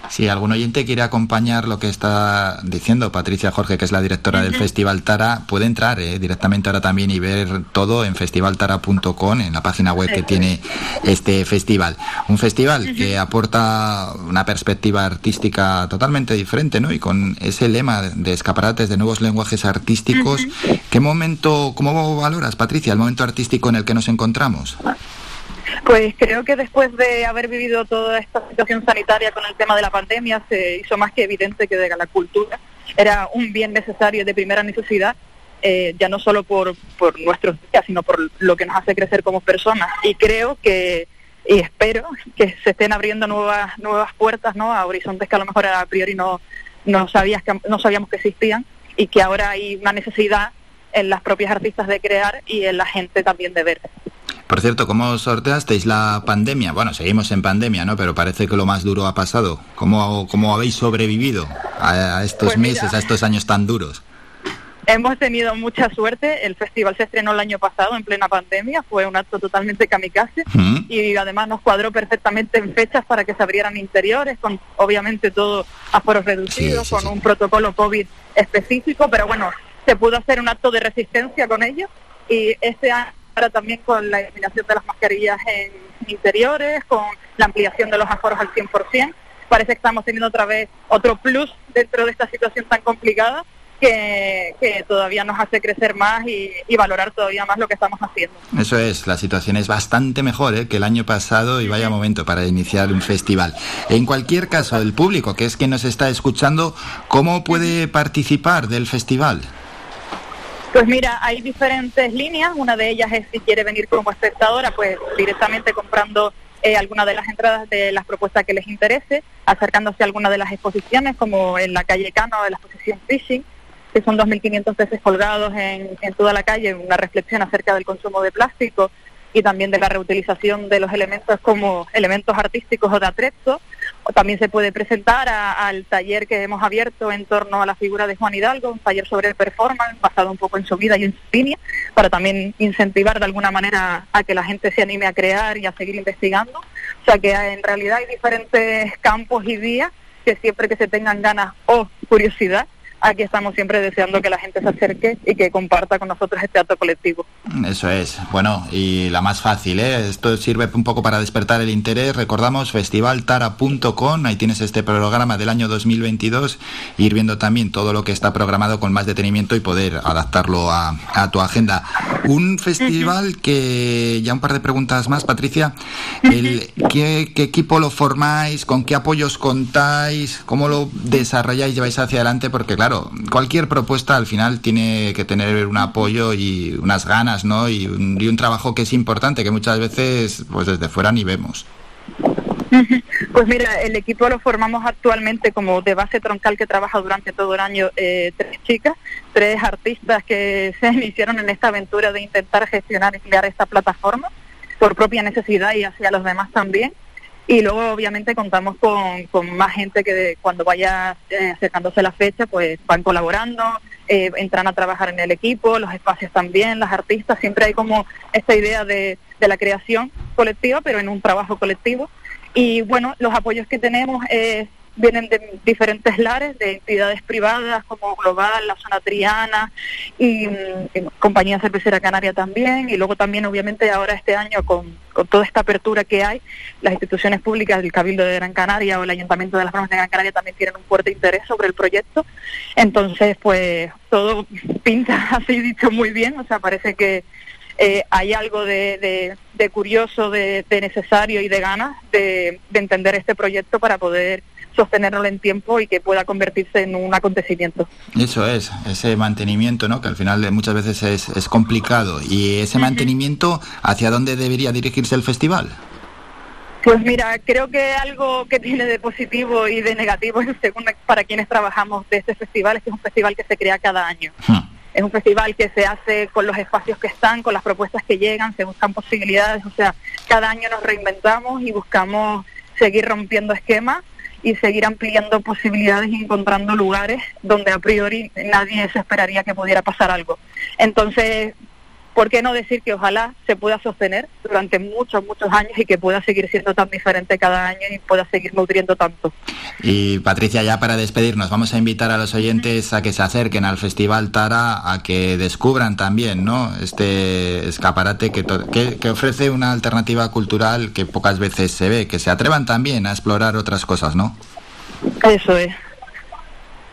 Si algún oyente quiere acompañar lo que está diciendo Patricia Jorge, que es la directora del Festival Tara, puede entrar eh, directamente ahora también y ver todo en festivaltara.com, en la página web que tiene este festival. Un festival que aporta una perspectiva artística totalmente diferente, ¿no? Y con ese lema de escaparates de nuevos lenguajes artísticos. ¿Qué momento, cómo valoras, Patricia, el momento artístico en el que nos encontramos? Pues creo que después de haber vivido toda esta situación sanitaria con el tema de la pandemia, se hizo más que evidente que la cultura era un bien necesario de primera necesidad, eh, ya no solo por, por nuestros días, sino por lo que nos hace crecer como personas. Y creo que, y espero que se estén abriendo nuevas, nuevas puertas ¿no? a horizontes que a lo mejor a priori no, no, sabías que, no sabíamos que existían y que ahora hay una necesidad en las propias artistas de crear y en la gente también de ver. Por cierto, ¿cómo sorteasteis la pandemia? Bueno, seguimos en pandemia, ¿no? Pero parece que lo más duro ha pasado. ¿Cómo, cómo habéis sobrevivido a, estos pues meses, a estos años tan duros? Hemos tenido mucha suerte. El festival se estrenó el año pasado en plena pandemia. Fue un acto totalmente kamikaze y además nos cuadró perfectamente en fechas para que se abrieran interiores, con obviamente todo aforos reducidos, con un protocolo COVID específico. Pero bueno, se pudo hacer un acto de resistencia con ellos y este año ahora también con la eliminación de las mascarillas en interiores, con la ampliación de los aforos al 100%. Parece que estamos teniendo otra vez otro plus dentro de esta situación tan complicada que, que, todavía nos hace crecer más y, y, valorar todavía más lo que estamos haciendo. Eso es, la situación es bastante mejor ¿eh? que el año pasado y vaya momento para iniciar un festival. En cualquier caso, el público, que es quien nos está escuchando, ¿cómo puede participar del festival? Pues mira, hay diferentes líneas. Una de ellas es si quiere venir como espectadora, pues directamente comprando eh, alguna de las entradas de las propuestas que les interese, acercándose a alguna de las exposiciones, como en la calle Cano de la exposición Fishing, que son 2.500 peces colgados en, en toda la calle, una reflexión acerca del consumo de plástico y también de la reutilización de los elementos como elementos artísticos o de atrezo. También se puede presentar al taller que hemos abierto en torno a la figura de Juan Hidalgo, un taller sobre el performance basado un poco en su vida y en su línea, para también incentivar de alguna manera a que la gente se anime a crear y a seguir investigando. O sea que en realidad hay diferentes campos y vías que siempre que se tengan ganas o curiosidad aquí estamos siempre deseando que la gente se acerque y que comparta con nosotros este acto colectivo. Eso es, bueno, y la más fácil, ¿eh? Esto sirve un poco para despertar el interés. Recordamos festivaltara.com, ahí tienes este programa del año 2022, ir viendo también todo lo que está programado con más detenimiento y poder adaptarlo a, tu agenda. Un festival que, ya un par de preguntas más, Patricia, el, ¿qué, ¿qué equipo lo formáis? ¿Con qué apoyos contáis? ¿Cómo lo desarrolláis, lleváis hacia adelante? Porque claro, cualquier propuesta al final tiene que tener un apoyo y unas ganas, ¿no? Y un, trabajo que es importante, que muchas veces, pues desde fuera ni vemos. Pues mira, el equipo lo formamos actualmente como de base troncal que trabaja durante todo el año eh, tres chicas, tres artistas que se iniciaron en esta aventura de intentar gestionar y crear esta plataforma por propia necesidad y hacia los demás también. Y luego, obviamente, contamos con, con más gente que cuando vaya eh, acercándose la fecha, pues van colaborando, eh, entran a trabajar en el equipo, los espacios también, las artistas. Siempre hay como esta idea de, de la creación colectiva, pero en un trabajo colectivo. Y bueno, los apoyos que tenemos es vienen de diferentes lares, de entidades privadas como Global, la Zona Triana y, mm, Compañía Cervecera Canaria también, y luego también obviamente ahora este año con, con, toda esta apertura que hay, las instituciones públicas, el Cabildo de Gran Canaria o el Ayuntamiento de las Palmas de Gran Canaria también tienen un fuerte interés sobre el proyecto, entonces pues todo pinta así dicho muy bien, o sea, parece que eh, hay algo de, de, curioso, de, de, necesario y de ganas de, de entender este proyecto para poder sostenerlo en tiempo y que pueda convertirse en un acontecimiento. Eso es, ese mantenimiento, ¿no? que al final muchas veces es, es complicado. ¿Y ese mantenimiento, hacia dónde debería dirigirse el festival? Pues mira, creo que algo que tiene de positivo y de negativo, según para quienes trabajamos de este festival, es que es un festival que se crea cada año. Es un festival que se hace con los espacios que están, con las propuestas que llegan, se buscan posibilidades, o sea, cada año nos reinventamos y buscamos seguir rompiendo esquemas y seguir ampliando posibilidades y encontrando lugares donde a priori nadie se esperaría que pudiera pasar algo. Entonces, ¿por qué no decir que ojalá se pueda sostener durante muchos, muchos años y que pueda seguir siendo tan diferente cada año y pueda seguir nutriendo tanto? Y Patricia, ya para despedirnos, vamos a invitar a los oyentes a que se acerquen al Festival Tara, a que descubran también ¿no? este escaparate que, que, que ofrece una alternativa cultural que pocas veces se ve, que se atrevan también a explorar otras cosas, ¿no? Eso es.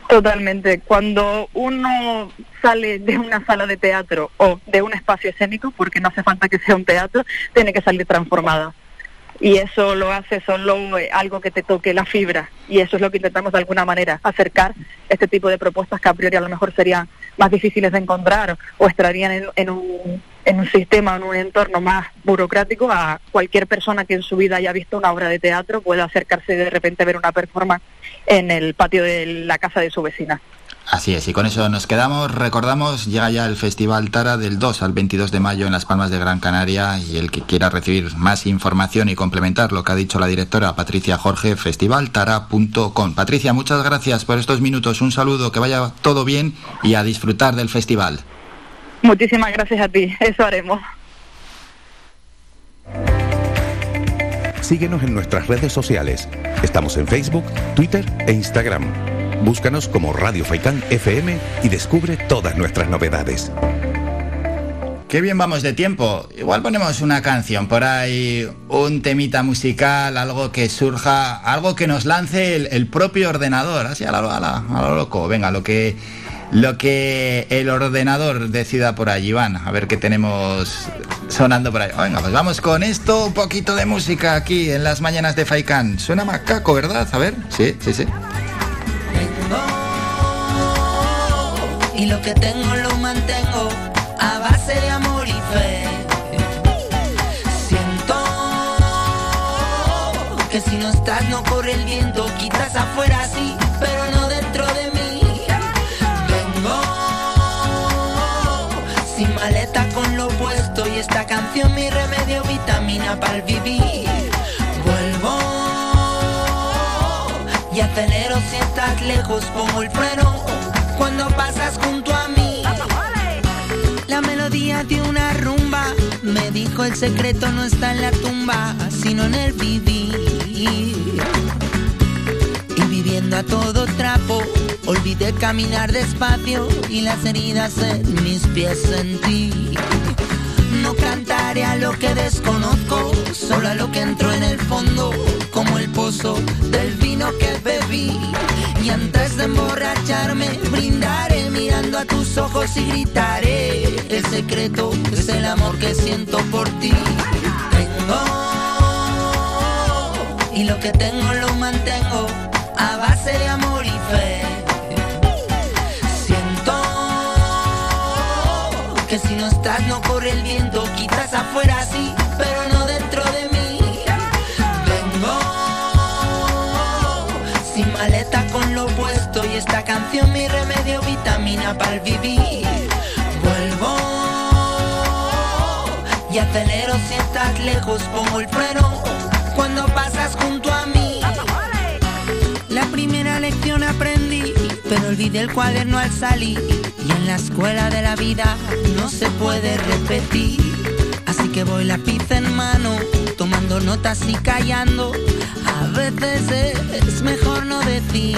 Totalmente. Cuando uno sale de una sala de teatro o de un espacio escénico, porque no hace falta que sea un teatro, tiene que salir transformada. Y eso lo hace solo eh, algo que te toque la fibra. Y eso es lo que intentamos de alguna manera, acercar este tipo de propuestas que a priori a lo mejor serían más difíciles de encontrar o estarían en, en un, en un sistema, en un entorno más burocrático, a cualquier persona que en su vida haya visto una obra de teatro pueda acercarse de repente ver una performance en el patio de la casa de su vecina. Así es, y con eso nos quedamos. Recordamos, llega ya el Festival Tara del 2 al 22 de mayo en Las Palmas de Gran Canaria y el que quiera recibir más información y complementar lo que ha dicho la directora Patricia Jorge, festivaltara.com. Patricia, muchas gracias por estos minutos. Un saludo, que vaya todo bien y a disfrutar del festival. Muchísimas gracias a ti, eso haremos. Síguenos en nuestras redes sociales. Estamos en Facebook, Twitter e Instagram. Búscanos como Radio Faicán FM y descubre todas nuestras novedades. Qué bien vamos de tiempo. Igual ponemos una canción por ahí, un temita musical, algo que surja, algo que nos lance el, el propio ordenador, así a lo, a, la, a lo loco. Venga, lo que lo que el ordenador decida por allí. Van, a ver qué tenemos sonando por ahí. Venga, pues vamos con esto, un poquito de música aquí en las mañanas de Faikan. Suena macaco, ¿verdad? A ver, sí, sí, sí. Y lo que tengo lo mantengo a base de amor y fe. Siento que si no estás no corre el viento, quizás afuera sí, maleta con lo puesto y esta canción mi remedio vitamina para el vivir. Vuelvo y acelero si estás lejos, pongo el freno cuando pasas junto a mí. La melodía de una rumba me dijo el secreto no está en la tumba, sino en el vivir. Y viviendo a todo trapo, olvidé caminar despacio y las heridas en mis pies sentí. No cantaré a lo que desconozco, solo a lo que entró en el fondo, como el pozo del vino que bebí. Y antes de emborracharme, brindaré mirando a tus ojos y gritaré. El secreto es el amor que siento por ti. Tengo, y lo que tengo lo mantengo a base de amor y fe. Que si no estás no corre el viento, quizás afuera sí, pero no dentro de mí. Vengo sin maleta con lo puesto y esta canción mi remedio vitamina para el vivir. Vuelvo y acelero si estás lejos, pongo el freno cuando pasas junto a mí. Olvidé el cuaderno al salir. Y en la escuela de la vida no se puede repetir. Así que voy lápiz en mano, tomando notas y callando. A veces es mejor no decir.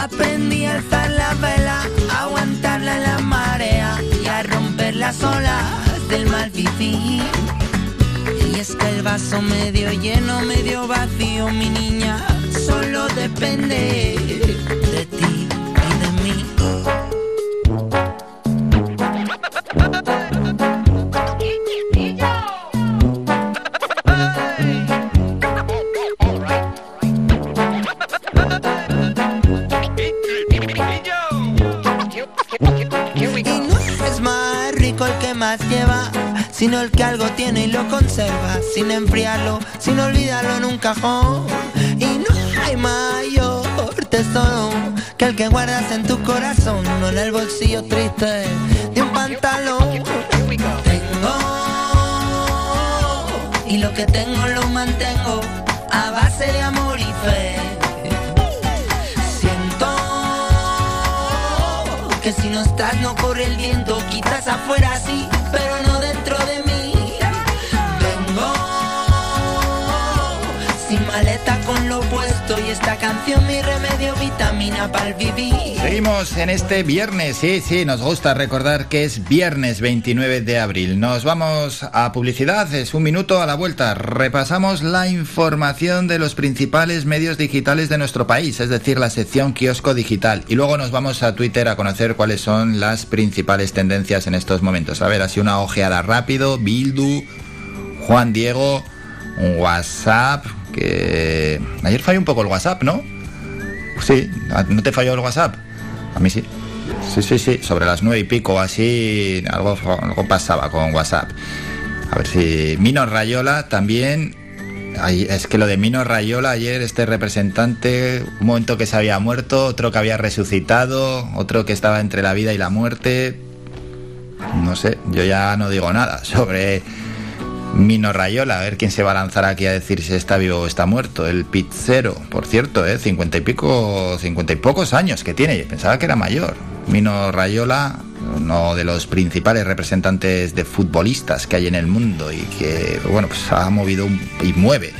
Aprendí a alzar la vela, a aguantarla en la marea y a romper las olas del mal vivir. Y es que el vaso medio lleno, medio vacío, mi niña, solo depende de sino el que algo tiene y lo conserva, sin enfriarlo, sin olvidarlo en un cajón. Y no hay mayor tesoro que el que guardas en tu corazón, no en el bolsillo triste de un pantalón. Tengo y lo que tengo lo mantengo a base de amor y fe. Siento que si no estás no corre el viento, quizás afuera sí, pero no dentro de mí. Vengo sin maleta con lo puesto y esta canción mi remedio vitamina para vivir. Seguimos en este viernes, sí, sí, nos gusta recordar que es viernes 29 de abril. Nos vamos a publicidad, es un minuto a la vuelta. Repasamos la información de los principales medios digitales de nuestro país, es decir, la sección kiosco digital. Y luego nos vamos a Twitter a conocer cuáles son las principales tendencias en estos momentos. A ver, así una ojeada rápido, Bildu, Juan Diego, WhatsApp, que ayer falló un poco el WhatsApp, ¿no? Sí, ¿no te falló el WhatsApp? A mí sí. Sí, sí, sí, sobre las nueve y pico así, algo, algo pasaba con WhatsApp. A ver si Mino Rayola también. Ay, es que lo de Mino Rayola ayer, este representante, un momento que se había muerto, otro que había resucitado, otro que estaba entre la vida y la muerte. No sé, yo ya no digo nada sobre Mino Rayola, a ver quién se va a lanzar aquí a decir si está vivo o está muerto. El pizzero, por cierto, ¿eh? 50 y pico, 50 y pocos años que tiene, pensaba que era mayor. Mino Rayola, uno de los principales representantes de futbolistas que hay en el mundo y que, bueno, pues ha movido un, y mueve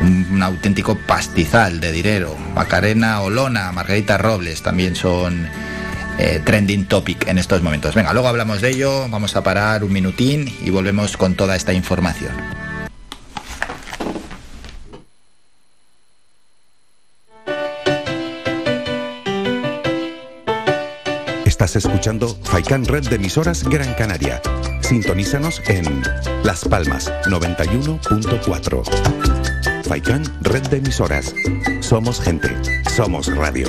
un, un auténtico pastizal de dinero. Macarena Olona, Margarita Robles también son eh, trending topic en estos momentos. Venga, luego hablamos de ello, vamos a parar un minutín y volvemos con toda esta información. Estás escuchando Faikan Red de emisoras Gran Canaria. Sintonízanos en Las Palmas 91.4. Faikan Red de emisoras. Somos gente. Somos radio.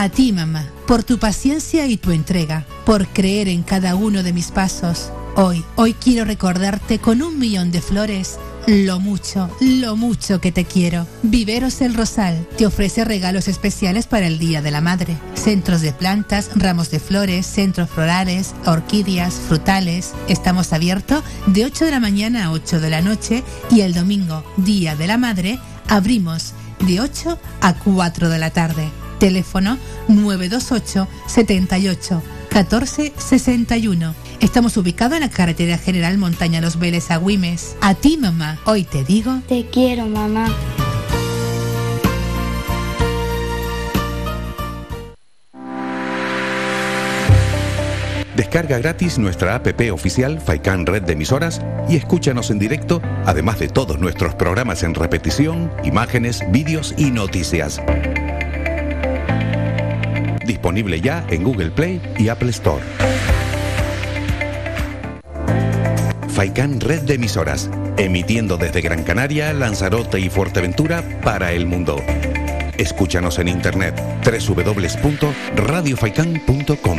A ti, mamá, por tu paciencia y tu entrega, por creer en cada uno de mis pasos. Hoy, hoy quiero recordarte con un millón de flores lo mucho, lo mucho que te quiero. Viveros El Rosal te ofrece regalos especiales para el Día de la Madre. Centros de plantas, ramos de flores, centros florales, orquídeas, frutales. Estamos abiertos de 8 de la mañana a 8 de la noche y el domingo, Día de la Madre, abrimos de 8 a 4 de la tarde. Teléfono 928 78 14 61. Estamos ubicados en la carretera general Montaña Los Vélez a Güimes. A ti, mamá, hoy te digo. Te quiero, mamá. Descarga gratis nuestra APP oficial Faikan Red de Emisoras y escúchanos en directo, además de todos nuestros programas en repetición, imágenes, vídeos y noticias. Disponible ya en Google Play y Apple Store. Faikan Red de Emisoras, emitiendo desde Gran Canaria, Lanzarote y Fuerteventura para el mundo. Escúchanos en internet www.radiofaikan.com.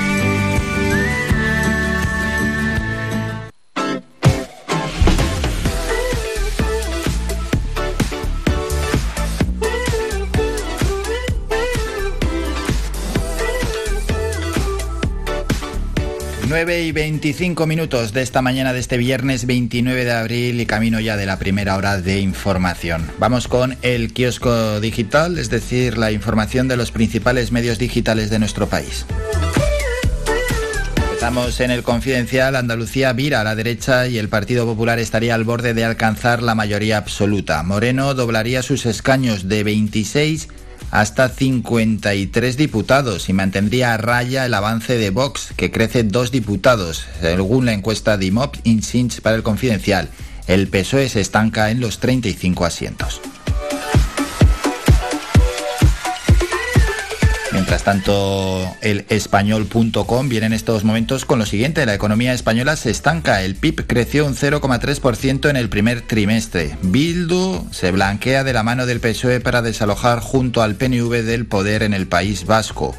Nueve y 25 minutos de esta mañana de este viernes 29 de abril y camino ya de la primera hora de información. Vamos con el kiosco digital, es decir, la información de los principales medios digitales de nuestro país. Empezamos en el confidencial. Andalucía vira a la derecha y el Partido Popular estaría al borde de alcanzar la mayoría absoluta. Moreno doblaría sus escaños de 26 hasta 53 diputados y mantendría a raya el avance de Vox, que crece dos diputados, según la encuesta de IMOP Insinch para el Confidencial. El PSOE se estanca en los 35 asientos. Mientras tanto, el español.com viene en estos momentos con lo siguiente. La economía española se estanca. El PIB creció un 0,3% en el primer trimestre. Bildu se blanquea de la mano del PSOE para desalojar junto al PNV del poder en el País Vasco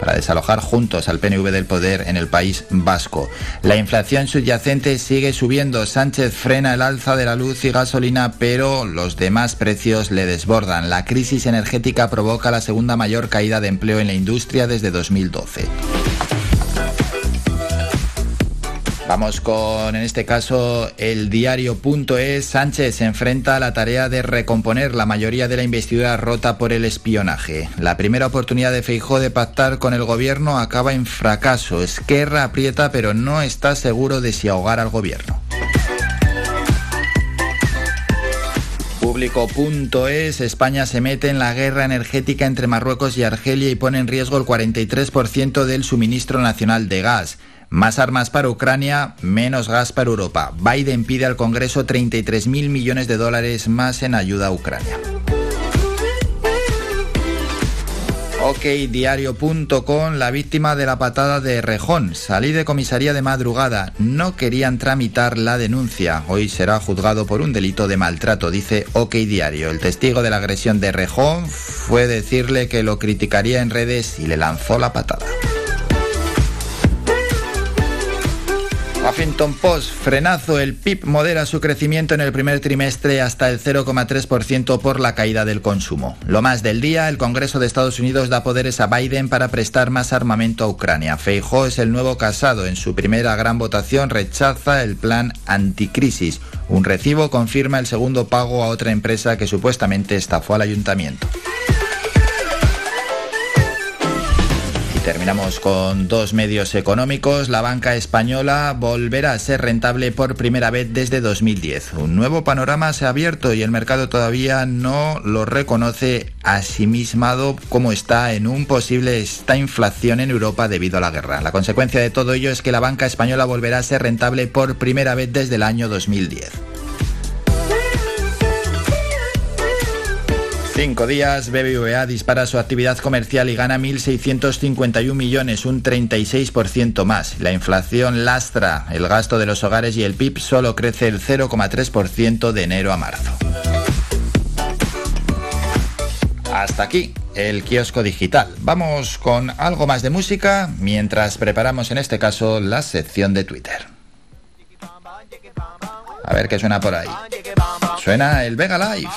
para desalojar juntos al PNV del poder en el país vasco. La inflación subyacente sigue subiendo. Sánchez frena el alza de la luz y gasolina, pero los demás precios le desbordan. La crisis energética provoca la segunda mayor caída de empleo en la industria desde 2012. Vamos con, en este caso, el diario.es. Sánchez se enfrenta a la tarea de recomponer la mayoría de la investidura rota por el espionaje. La primera oportunidad de Feijó de pactar con el gobierno acaba en fracaso. Esquerra aprieta, pero no está seguro de si ahogar al gobierno. Público.es, España se mete en la guerra energética entre Marruecos y Argelia y pone en riesgo el 43% del suministro nacional de gas. Más armas para Ucrania, menos gas para Europa. Biden pide al Congreso 33.000 millones de dólares más en ayuda a Ucrania. Ok, diario.com, la víctima de la patada de Rejón. Salí de comisaría de madrugada. No querían tramitar la denuncia. Hoy será juzgado por un delito de maltrato, dice OK Diario. El testigo de la agresión de Rejón fue decirle que lo criticaría en redes y le lanzó la patada. Huffington Post, frenazo, el PIB modera su crecimiento en el primer trimestre hasta el 0,3% por la caída del consumo. Lo más del día, el Congreso de Estados Unidos da poderes a Biden para prestar más armamento a Ucrania. Feijó es el nuevo casado. En su primera gran votación rechaza el plan anticrisis. Un recibo confirma el segundo pago a otra empresa que supuestamente estafó al ayuntamiento. Terminamos con dos medios económicos. La banca española volverá a ser rentable por primera vez desde 2010. Un nuevo panorama se ha abierto y el mercado todavía no lo reconoce asimismado como está en un posible esta inflación en Europa debido a la guerra. La consecuencia de todo ello es que la banca española volverá a ser rentable por primera vez desde el año 2010. Cinco días, BBVA dispara su actividad comercial y gana 1.651 millones, un 36% más. La inflación lastra el gasto de los hogares y el PIB solo crece el 0,3% de enero a marzo. Hasta aquí el kiosco digital. Vamos con algo más de música mientras preparamos en este caso la sección de Twitter. A ver qué suena por ahí. Suena el Vega Live.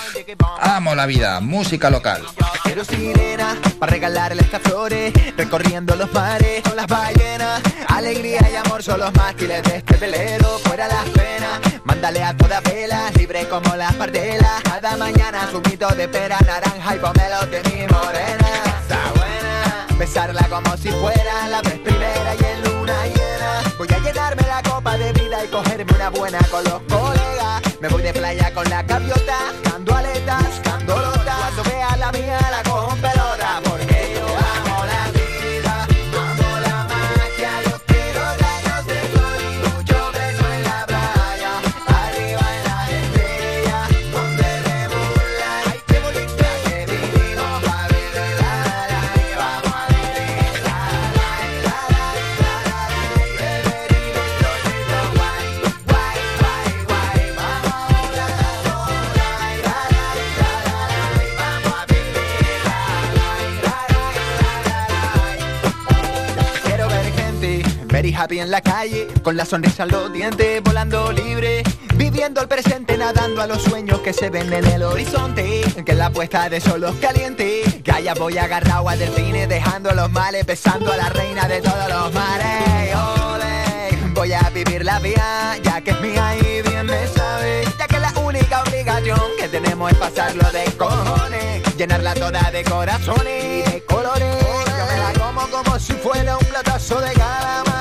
Amo la vida, música local. Quiero sirena para regalarle estas flores, recorriendo los mares con las ballenas. Alegría y amor son los mástiles de este velero, fuera las penas. Mándale a todas velas, libre como las pardelas. Cada mañana su mito de pera naranja y pomelo de mi morena. Está buena, besarla como si fuera la vez primera y en luna llena. Voy a llenarme la copa de vida y cogerme una buena con los colegas. Me voy de playa con la gaviota, happy en la calle, con la sonrisa en los dientes, volando libre, viviendo el presente, nadando a los sueños que se ven en el horizonte, que la puesta de sol los caliente, que allá voy agarrado a delfines, dejando los males, besando a la reina de todos los mares, voy a vivir la vida, ya que es mía y bien me sabe, ya que la única obligación que tenemos es pasarlo de cojones, llenarla toda de corazones y de colores, yo me la como como si fuera un platazo de calamares.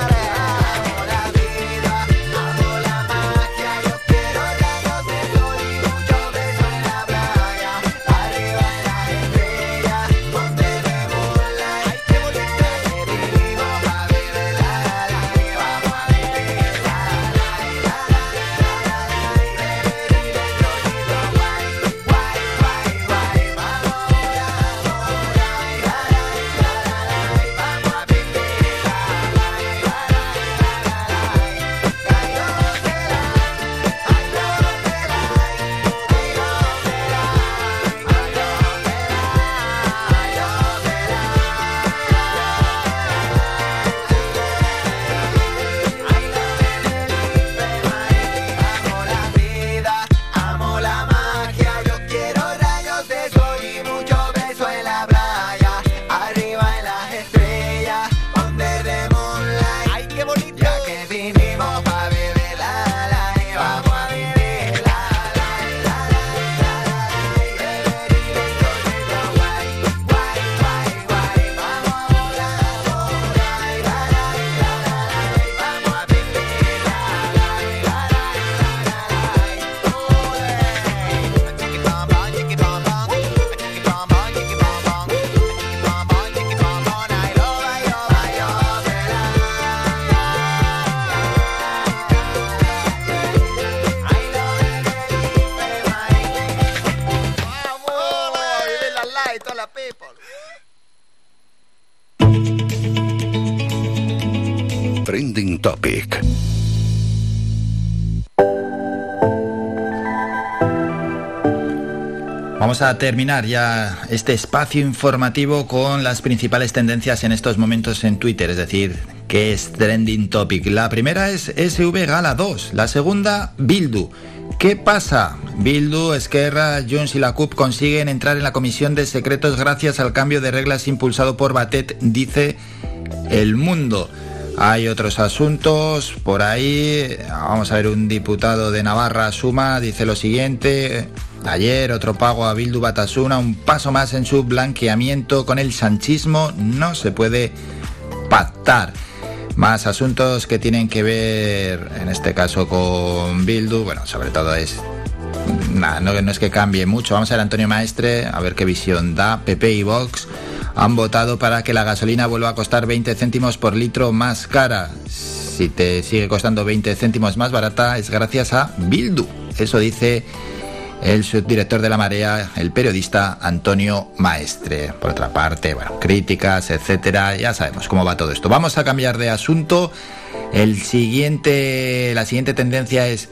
Topic. Vamos a terminar ya este espacio informativo con las principales tendencias en estos momentos en Twitter, es decir, que es trending topic. La primera es SV Gala 2, la segunda Bildu. ¿Qué pasa? Bildu, Esquerra, Junts y la CUP consiguen entrar en la Comisión de Secretos gracias al cambio de reglas impulsado por Batet, dice El Mundo. Hay otros asuntos por ahí. Vamos a ver, un diputado de Navarra, Suma, dice lo siguiente. Ayer otro pago a Bildu Batasuna, un paso más en su blanqueamiento con el sanchismo. No se puede pactar. Más asuntos que tienen que ver, en este caso, con Bildu. Bueno, sobre todo es no, no, es que cambie mucho. Vamos a ver Antonio Maestre, a ver qué visión da. PP y Vox han votado para que la gasolina vuelva a costar 20 céntimos por litro más cara. Si te sigue costando 20 céntimos más barata es gracias a Bildu. Eso dice el subdirector de la Marea, el periodista Antonio Maestre. Por otra parte, bueno, críticas, etcétera, ya sabemos cómo va todo esto. Vamos a cambiar de asunto. El siguiente, la siguiente tendencia es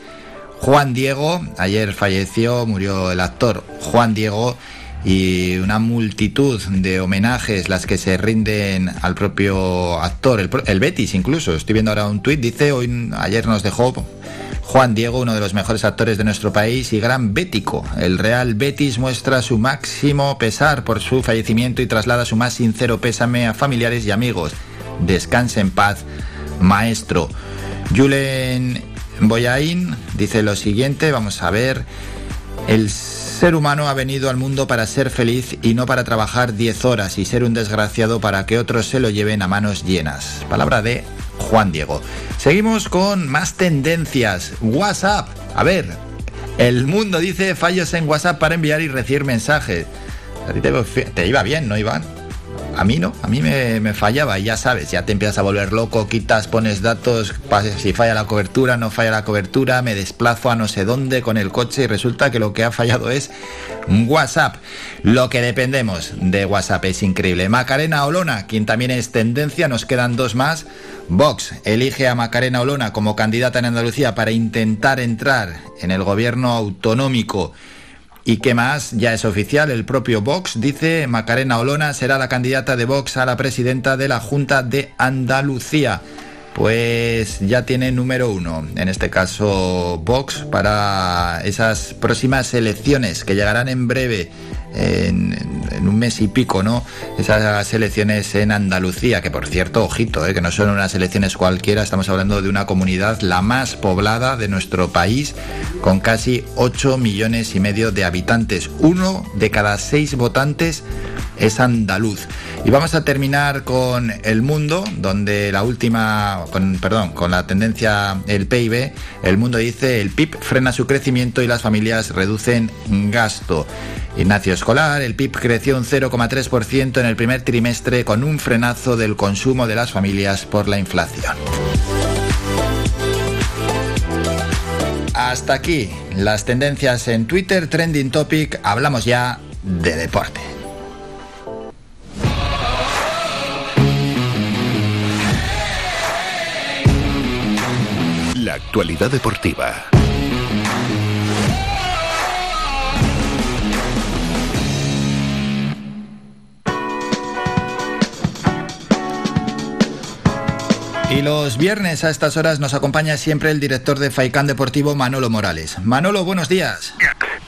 Juan Diego. Ayer falleció, murió el actor Juan Diego y una multitud de homenajes las que se rinden al propio actor, el, Betis incluso. Estoy viendo ahora un tuit, dice, hoy ayer nos dejó Juan Diego, uno de los mejores actores de nuestro país y gran bético. El Real Betis muestra su máximo pesar por su fallecimiento y traslada su más sincero pésame a familiares y amigos. Descanse en paz, maestro. Julen Boyain dice lo siguiente, vamos a ver. El ser humano ha venido al mundo para ser feliz y no para trabajar 10 horas y ser un desgraciado para que otros se lo lleven a manos llenas. Palabra de Juan Diego. Seguimos con más tendencias. WhatsApp. A ver, el mundo dice fallos en WhatsApp para enviar y recibir mensajes. A ti te, te iba bien, ¿no, Iván? A mí no, a mí me, fallaba y ya sabes, ya te empiezas a volver loco, quitas, pones datos, si falla la cobertura, no falla la cobertura, me desplazo a no sé dónde con el coche y resulta que lo que ha fallado es WhatsApp. Lo que dependemos de WhatsApp es increíble. Macarena Olona, quien también es tendencia, nos quedan dos más. Vox elige a Macarena Olona como candidata en Andalucía para intentar entrar en el gobierno autonómico ¿Y qué más? Ya es oficial, el propio Vox dice Macarena Olona será la candidata de Vox a la presidenta de la Junta de Andalucía. Pues ya tiene número uno, en este caso Vox, para esas próximas elecciones que llegarán en breve en, un mes y pico, ¿no? Esas elecciones en Andalucía, que por cierto, ojito, ¿eh? que no son unas elecciones cualquiera, estamos hablando de una comunidad la más poblada de nuestro país, con casi 8 millones y medio de habitantes. Uno de cada seis votantes es andaluz. Y vamos a terminar con el mundo, donde la última, con, perdón, con la tendencia el PIB, el mundo dice el PIB frena su crecimiento y las familias reducen gasto. Ignacio Escolar, el PIB creció un 0,3% en el primer trimestre con un frenazo del consumo de las familias por la inflación. Hasta aquí las tendencias en Twitter, Trending Topic, hablamos ya de deporte. La actualidad deportiva. Y los viernes a estas horas nos acompaña siempre el director de Faicán Deportivo, Manolo Morales. Manolo, buenos días.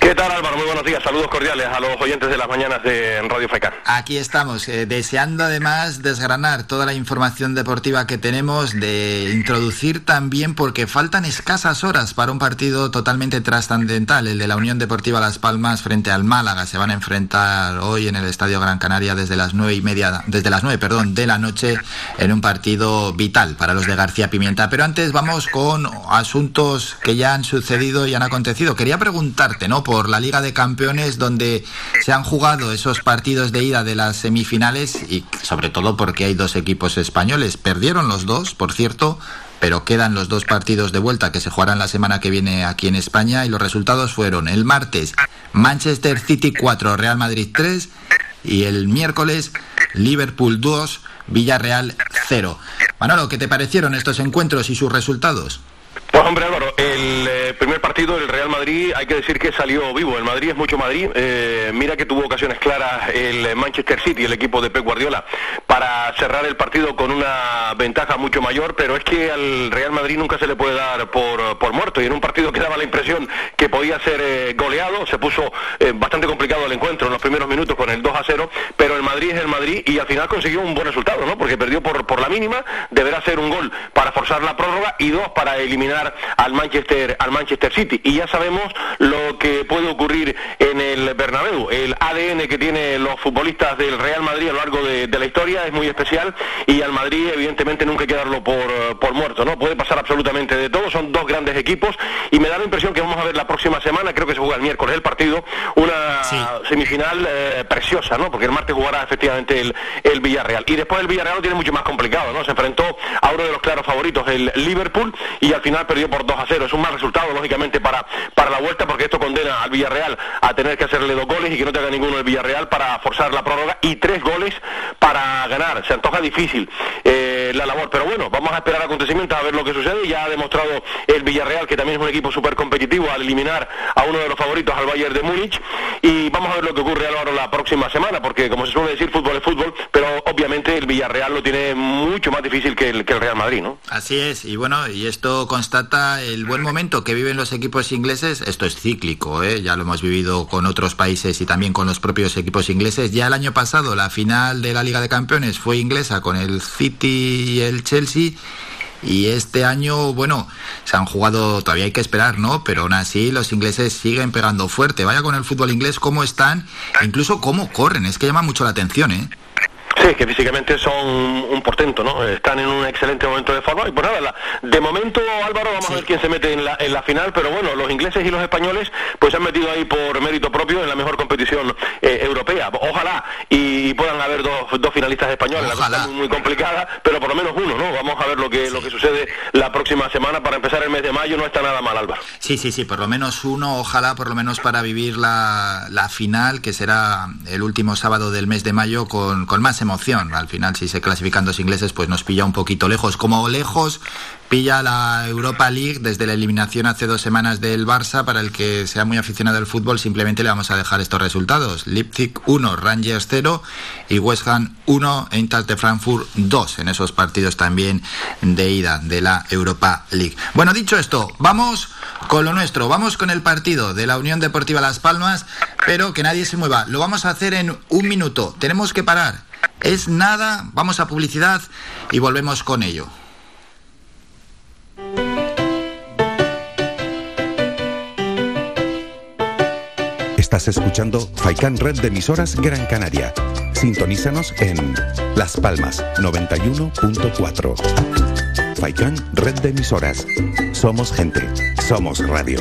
¿Qué tal Álvaro? Muy buenos días, saludos cordiales a los oyentes de las mañanas de Radio Faicán. Aquí estamos, eh, deseando además desgranar toda la información deportiva que tenemos, de introducir también, porque faltan escasas horas para un partido totalmente trascendental, el de la Unión Deportiva Las Palmas frente al Málaga. Se van a enfrentar hoy en el Estadio Gran Canaria desde las nueve y media, desde las nueve, perdón, de la noche en un partido vital para los de García Pimienta. Pero antes vamos con asuntos que ya han sucedido y han acontecido. Quería preguntarte, ¿no? La Liga de Campeones, donde se han jugado esos partidos de ida de las semifinales y sobre todo porque hay dos equipos españoles. Perdieron los dos, por cierto, pero quedan los dos partidos de vuelta que se jugarán la semana que viene aquí en España y los resultados fueron el martes Manchester City 4, Real Madrid 3 y el miércoles Liverpool 2, Villarreal 0. Manolo, ¿qué te parecieron estos encuentros y sus resultados? Pues hombre eh, primer partido el Real Madrid hay que decir que salió vivo. El Madrid es mucho Madrid. Eh, mira que tuvo ocasiones claras el Manchester City, el equipo de Pep Guardiola, para cerrar el partido con una ventaja mucho mayor, pero es que al Real Madrid nunca se le puede dar por, por muerto. Y en un partido que daba la impresión que podía ser eh, goleado, se puso bastante complicado el encuentro en los primeros minutos con el 2 a 0, pero el Madrid es el Madrid y al final consiguió un buen resultado, ¿no? Porque perdió por, por la mínima, deberá ser un gol para forzar la prórroga y dos para eliminar al Manchester, al Manchester City. Y ya sabemos lo que puede ocurrir en el Bernabéu. El ADN que tienen los futbolistas del Real Madrid a lo largo de, la historia es muy especial y al Madrid evidentemente nunca hay que darlo por, por muerto, ¿no? Puede pasar absolutamente de todo, son dos grandes equipos y me da la impresión que vamos a ver la próxima semana, creo que se juega el miércoles el partido, una semifinal eh, preciosa, ¿no? Porque el martes jugará efectivamente el, el Villarreal. Y después el Villarreal lo tiene mucho más complicado, ¿no? Se enfrentó a uno de los claros favoritos, el Liverpool, y al final perdió por 2 a 0. Es un mal resultado, lógicamente, para, para la vuelta, porque esto condena al Villarreal a tener que hacerle dos goles y que no tenga ninguno el Villarreal para forzar la prórroga y tres goles para ganar. Se antoja difícil eh, la labor, pero bueno, vamos a esperar acontecimientos a ver lo que sucede. Ya ha demostrado el Villarreal que también es un equipo súper competitivo al eliminar a uno de los favoritos, al Bayern de Múnich, y vamos a ver lo que ocurre ahora la próxima semana, porque como se suele decir, fútbol es fútbol, Villarreal lo tiene mucho más difícil que el, que el Real Madrid, ¿no? Así es, y bueno, y esto constata el buen momento que viven los equipos ingleses. Esto es cíclico, ¿eh? ya lo hemos vivido con otros países y también con los propios equipos ingleses. Ya el año pasado la final de la Liga de Campeones fue inglesa con el City y el Chelsea. Y este año, bueno, se han jugado, todavía hay que esperar, ¿no? Pero aún así los ingleses siguen pegando fuerte. Vaya con el fútbol inglés, cómo están, incluso cómo corren, es que llama mucho la atención, ¿eh? Sí, que físicamente son un portento, ¿no? Están en un excelente momento de forma. Y pues nada, de momento, Álvaro, vamos a ver quién se mete en la, en la final, pero bueno, los ingleses y los españoles pues se han metido ahí por mérito propio en la mejor competición eh, europea. Ojalá y puedan haber dos, dos finalistas españoles. La cosa muy, muy complicada, pero por lo menos uno, ¿no? Vamos a ver lo que, lo que sucede la próxima semana. Para empezar el mes de mayo no está nada mal, Álvaro. Sí, sí, sí, por lo menos uno, ojalá por lo menos para vivir la, la final, que será el último sábado del mes de mayo con, con más emoción al final, si se clasifican dos ingleses, pues nos pilla un poquito lejos. Como lejos pilla la Europa League desde la eliminación hace dos semanas del Barça. Para el que sea muy aficionado al fútbol, simplemente le vamos a dejar estos resultados. Leipzig 1, Rangers 0 y West Ham 1, Eintracht de Frankfurt 2 en esos partidos también de ida de la Europa League. Bueno, dicho esto, vamos con lo nuestro. Vamos con el partido de la Unión Deportiva Las Palmas, pero que nadie se mueva. Lo vamos a hacer en un minuto. Tenemos que parar. Es nada, vamos a publicidad y volvemos con ello. Estás escuchando Faikan Red de emisoras Gran Canaria. Sintonízanos en Las Palmas 91.4. Faikan Red de emisoras. Somos gente, somos radio.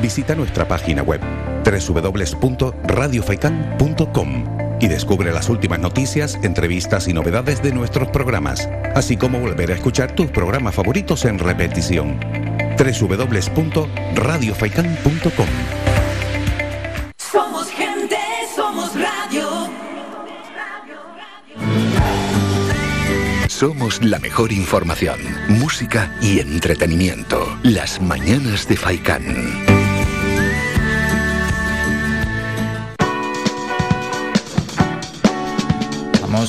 Visita nuestra página web www.radiofaikan.com y descubre las últimas noticias, entrevistas y novedades de nuestros programas, así como volver a escuchar tus programas favoritos en repetición. www.radiofaikan.com Somos gente, somos radio. Somos la mejor información, música y entretenimiento. Las mañanas de Faikán.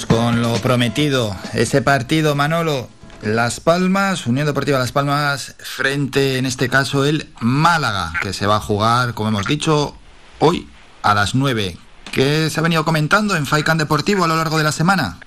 Con lo prometido. Ese partido, Manolo. Las Palmas, Unión Deportiva Las Palmas, frente en este caso el Málaga, que se va a jugar, como hemos dicho, hoy a las 9. ¿Qué se ha venido comentando en Faikán Deportivo a lo largo de la semana?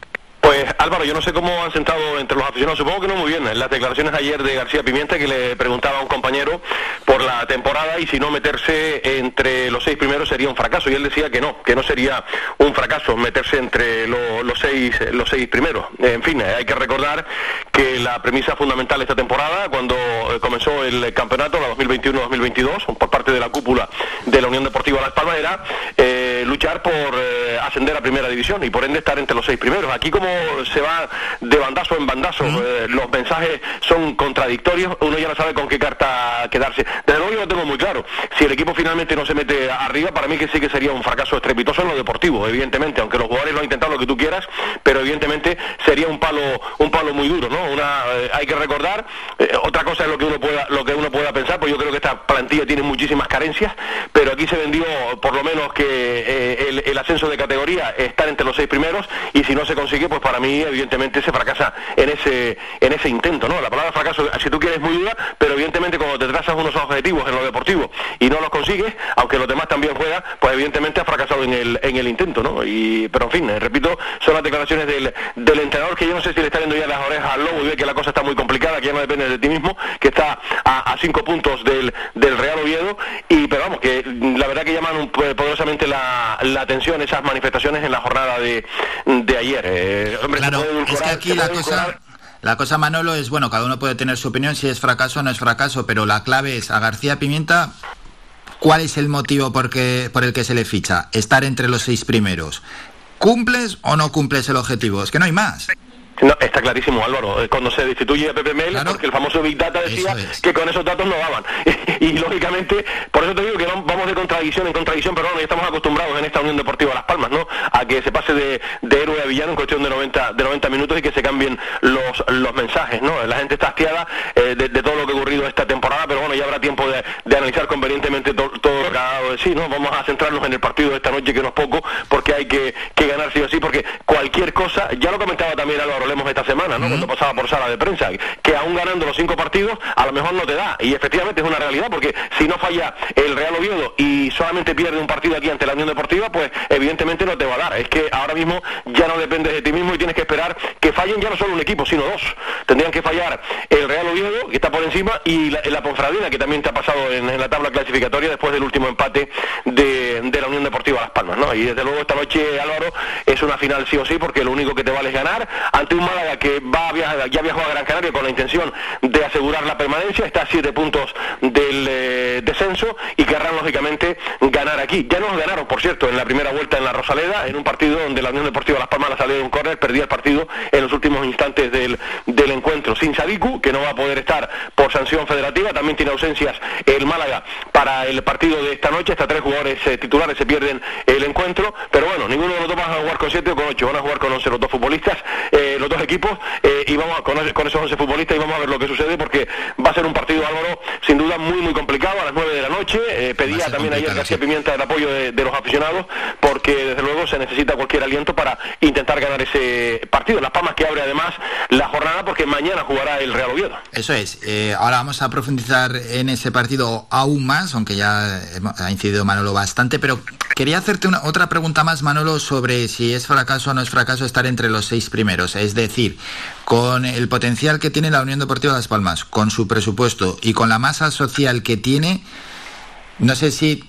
Pues Álvaro, yo no sé cómo han sentado entre los aficionados, supongo que no muy bien. En las declaraciones ayer de García Pimienta que le preguntaba a un compañero por la temporada y si no meterse entre los seis primeros sería un fracaso. Y él decía que no, que no sería un fracaso meterse entre lo- los seis los seis primeros. En fin, eh, hay que recordar que la premisa fundamental de esta temporada, cuando eh, comenzó el campeonato, la 2021-2022, por parte de la cúpula de la Unión Deportiva Las Palmas, era eh, luchar por eh, ascender a primera división y por ende estar entre los seis primeros. Aquí como se va de bandazo en bandazo, eh, los mensajes son contradictorios, uno ya no sabe con qué carta quedarse. Desde luego yo lo tengo muy claro, si el equipo finalmente no se mete arriba, para mí que sí que sería un fracaso estrepitoso en lo deportivo, evidentemente, aunque los jugadores lo han intentado lo que tú quieras, pero evidentemente sería un palo un palo muy duro, ¿no? Una, eh, hay que recordar, eh, otra cosa es lo que uno pueda lo que uno pueda pensar, pues yo creo que esta plantilla tiene muchísimas carencias, pero aquí se vendió por lo menos que el, el ascenso de categoría estar entre los seis primeros y si no se consigue, pues para mí evidentemente se fracasa en ese en ese intento, ¿no? La palabra fracaso, si tú quieres, es muy dura, pero evidentemente cuando te trazas unos objetivos en lo deportivo y no los consigues, aunque los demás también juegan, pues evidentemente has fracasado en el en el intento, ¿no? Y pero en fin, eh, repito, son las declaraciones del, del entrenador que yo no sé si le está viendo ya las orejas al lobo y ve que la cosa está muy complicada, que ya no depende de ti mismo, que está a, cinco puntos del, del Real Oviedo y pero vamos, que la verdad que llaman pues, poderosamente la, la atención esas manifestaciones en la jornada de, de ayer. Eh, hombre, se Claro, es que aquí la cosa, la cosa, Manolo, es, bueno, cada uno puede tener su opinión si es fracaso o no es fracaso, pero la clave es a García Pimienta, ¿cuál es el motivo por, qué- por el que se le ficha? Estar entre los seis primeros. ¿Cumples o no cumples el objetivo? Es que no hay más. No, está clarísimo, Álvaro. Eh, Cuando se destituye a Pepe Mel, porque el famoso Big Data decía que con esos datos no daban. y lógicamente, por eso te digo que vam- vamos de contradicción en contradicción, pero bueno, ya estamos acostumbrados en esta Unión Deportiva Las Palmas, ¿no? A que se pase de, de héroe a villano en cuestión de 90, de 90 minutos y que se cambien los, los mensajes, ¿no? La gente está hastiada eh, de, de todo lo que ha ocurrido esta temporada, pero bueno, ya habrá tiempo de, de analizar convenientemente to- todo lo que ha dado de sí, ¿no? Vamos a centrarnos en el partido de esta noche, que no es poco, porque hay que, que ganar sí o sí, porque cualquier cosa, ya lo comentaba también Álvaro Esta semana, ¿no? Cuando pasaba por sala de prensa, que aún ganando los cinco partidos, a lo mejor no te da. Y efectivamente es una realidad, porque si no falla el Real Oviedo y solamente pierde un partido aquí ante la Unión Deportiva, pues evidentemente no te va a dar. Es que ahora mismo ya no dependes de ti mismo y tienes que esperar que fallen ya no solo un equipo, sino dos. Tendrían que fallar el Real Oviedo, que está por encima, y la, la Ponferradina, que también te ha pasado en, en la tabla clasificatoria después del último empate de, de la Unión Deportiva Las Palmas, ¿no? Y desde luego esta noche, Álvaro, es una final sí o sí, porque lo único que te vale es ganar ante Málaga que va a viajar, ya viajó a Gran Canaria con la intención de asegurar la permanencia, está a siete puntos del eh, descenso y querrán lógicamente ganar aquí. Ya nos ganaron, por cierto, en la primera vuelta en la Rosaleda, en un partido donde la Unión Deportiva Las Palmas la salió de un córner, perdía el partido en los últimos instantes del, del encuentro. Sin Sadiku, que no va a poder estar por sanción federativa, también tiene ausencias el Málaga para el partido de esta noche, hasta tres jugadores eh, titulares se pierden el encuentro, pero bueno, ninguno de los dos va a jugar con siete o con ocho, van a jugar con once los dos futbolistas, eh, los dos equipos, eh, y vamos a, con, con esos once futbolistas y vamos a ver lo que sucede porque va a ser un partido, Álvaro, sin duda muy muy complicado a las nueve de la noche, eh, pedía también ayer García Pimienta el apoyo de, de los aficionados porque desde luego se necesita cualquier aliento para intentar ganar ese partido. Las Palmas que abre además la jornada porque mañana jugará el Real Oviedo. Eso es. Eh, ahora vamos a profundizar en ese partido aún más, aunque ya ha incidido Manolo bastante, pero quería hacerte una, otra pregunta más, Manolo, sobre si es fracaso o no es fracaso estar entre los seis primeros. Es decir, con el potencial que tiene la Unión Deportiva Las Palmas, con su presupuesto y con la masa social que tiene, no sé si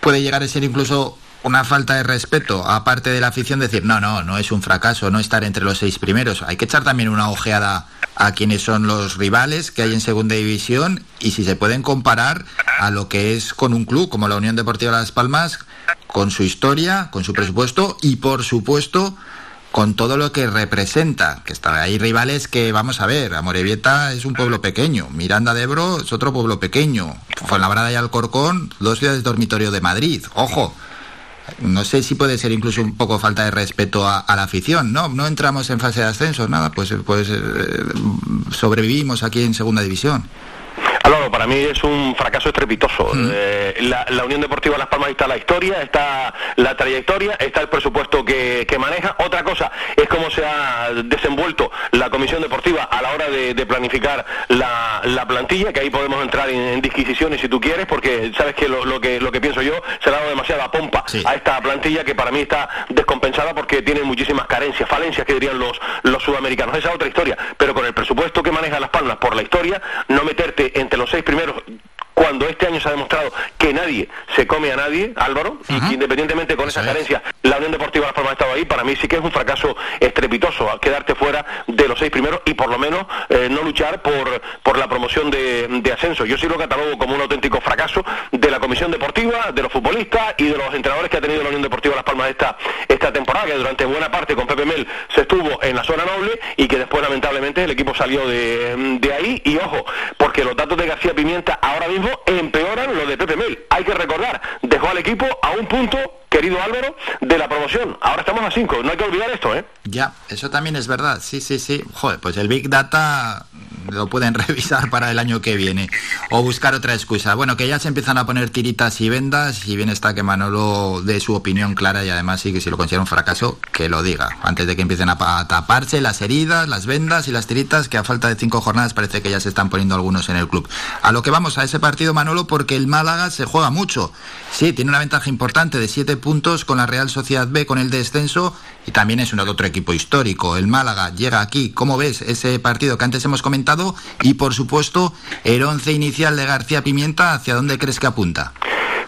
puede llegar a ser incluso una falta de respeto, aparte de la afición, decir, no, no, no es un fracaso no estar entre los seis primeros. Hay que echar también una ojeada a quienes son los rivales que hay en segunda división y si se pueden comparar a lo que es con un club como la Unión Deportiva Las Palmas, con su historia, con su presupuesto y por supuesto con todo lo que representa, que está ahí rivales que vamos a ver, Amorebieta es un pueblo pequeño, Miranda de Ebro es otro pueblo pequeño, Fuenlabrada y Alcorcón, dos ciudades dormitorio de Madrid, ojo, no sé si puede ser incluso un poco falta de respeto a, la afición, ¿no? No entramos en fase de ascenso, nada, pues, pues eh, sobrevivimos aquí en segunda división. Álvaro, para mí es un fracaso estrepitoso. Eh, la, Unión Deportiva Las Palmas está la historia, está la trayectoria, está el presupuesto que, maneja. Otra cosa es cómo se ha desenvuelto la Comisión Deportiva a la hora de, planificar la, plantilla, que ahí podemos entrar en, disquisiciones si tú quieres, porque sabes que lo, que lo que pienso yo se le ha dado demasiada pompa a esta plantilla que para mí está descompensada porque tiene muchísimas carencias, falencias que dirían los, los sudamericanos. Esa es otra historia. Pero con el presupuesto que maneja Las Palmas por la historia, no meterte entre los seis primeros cuando este año se ha demostrado que nadie se come a nadie, Álvaro, y que independientemente con esa carencia, la Unión Deportiva Las Palmas ha estado ahí, para mí sí que es un fracaso estrepitoso quedarte fuera de los seis primeros y por lo menos eh, no luchar por, por la promoción de, ascenso. Yo sí lo catalogo como un auténtico fracaso de la Comisión Deportiva, de los futbolistas y de los entrenadores que ha tenido la Unión Deportiva Las Palmas esta, esta temporada, que durante buena parte con Pepe Mel se estuvo en la zona noble y que después lamentablemente el equipo salió de, de ahí. Y ojo, porque los datos de García Pimienta ahora mismo empeoran lo de Pepe Mel. Hay que recordar, dejó al equipo a un punto querido Álvaro, de la promoción. Ahora estamos a cinco, no hay que olvidar esto, ¿eh? Ya, eso también es verdad, sí, sí, sí. Joder, pues el Big Data lo pueden revisar para el año que viene o buscar otra excusa. Bueno, que ya se empiezan a poner tiritas y vendas y bien está que Manolo dé su opinión clara y además sí que si lo considera un fracaso, que lo diga. Antes de que empiecen a taparse las heridas, las vendas y las tiritas que a falta de cinco jornadas parece que ya se están poniendo algunos en el club. A lo que vamos a ese partido, Manolo, porque el Málaga se juega mucho. Sí, tiene una ventaja importante de siete puntos con la Real Sociedad B con el descenso y también es un otro equipo histórico. El Málaga llega aquí. ¿Cómo ves ese partido que antes hemos comentado? Y por supuesto, el once inicial de García Pimienta, ¿hacia dónde crees que apunta?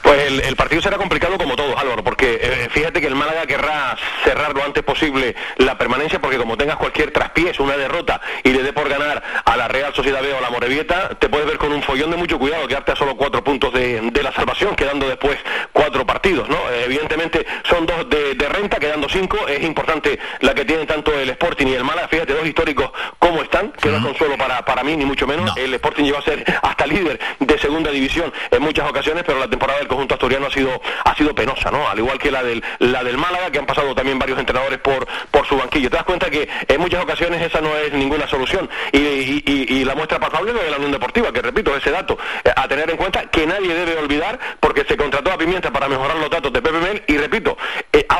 Pues el, partido será complicado como todo, Álvaro, porque eh, fíjate que el Málaga querrá cerrar lo antes posible la permanencia, porque como tengas cualquier traspiés, una derrota y le dé por ganar a la Real Sociedad B o a la Morevieta, te puedes ver con un follón de mucho cuidado, quedarte a solo cuatro puntos de, la salvación, quedando después cuatro partidos, ¿no? Evidentemente son dos de, renta, quedando cinco, es importante la que tienen tanto el Sporting y el Málaga, fíjate, dos históricos como están, que no es consuelo para, para mí, ni mucho menos, el Sporting llegó a ser hasta líder de segunda división en muchas ocasiones, pero la temporada del conjunto asturiano ha sido ha sido penosa, ¿no? Al igual que la del la del Málaga, que han pasado también varios entrenadores por por su banquillo. Te das cuenta que en muchas ocasiones esa no es ninguna solución y, la muestra pasable es de la Unión Deportiva, que repito, ese dato eh, a tener en cuenta que nadie debe olvidar porque se contrató a Pimienta para mejorar los datos de Pepe Mel y repito,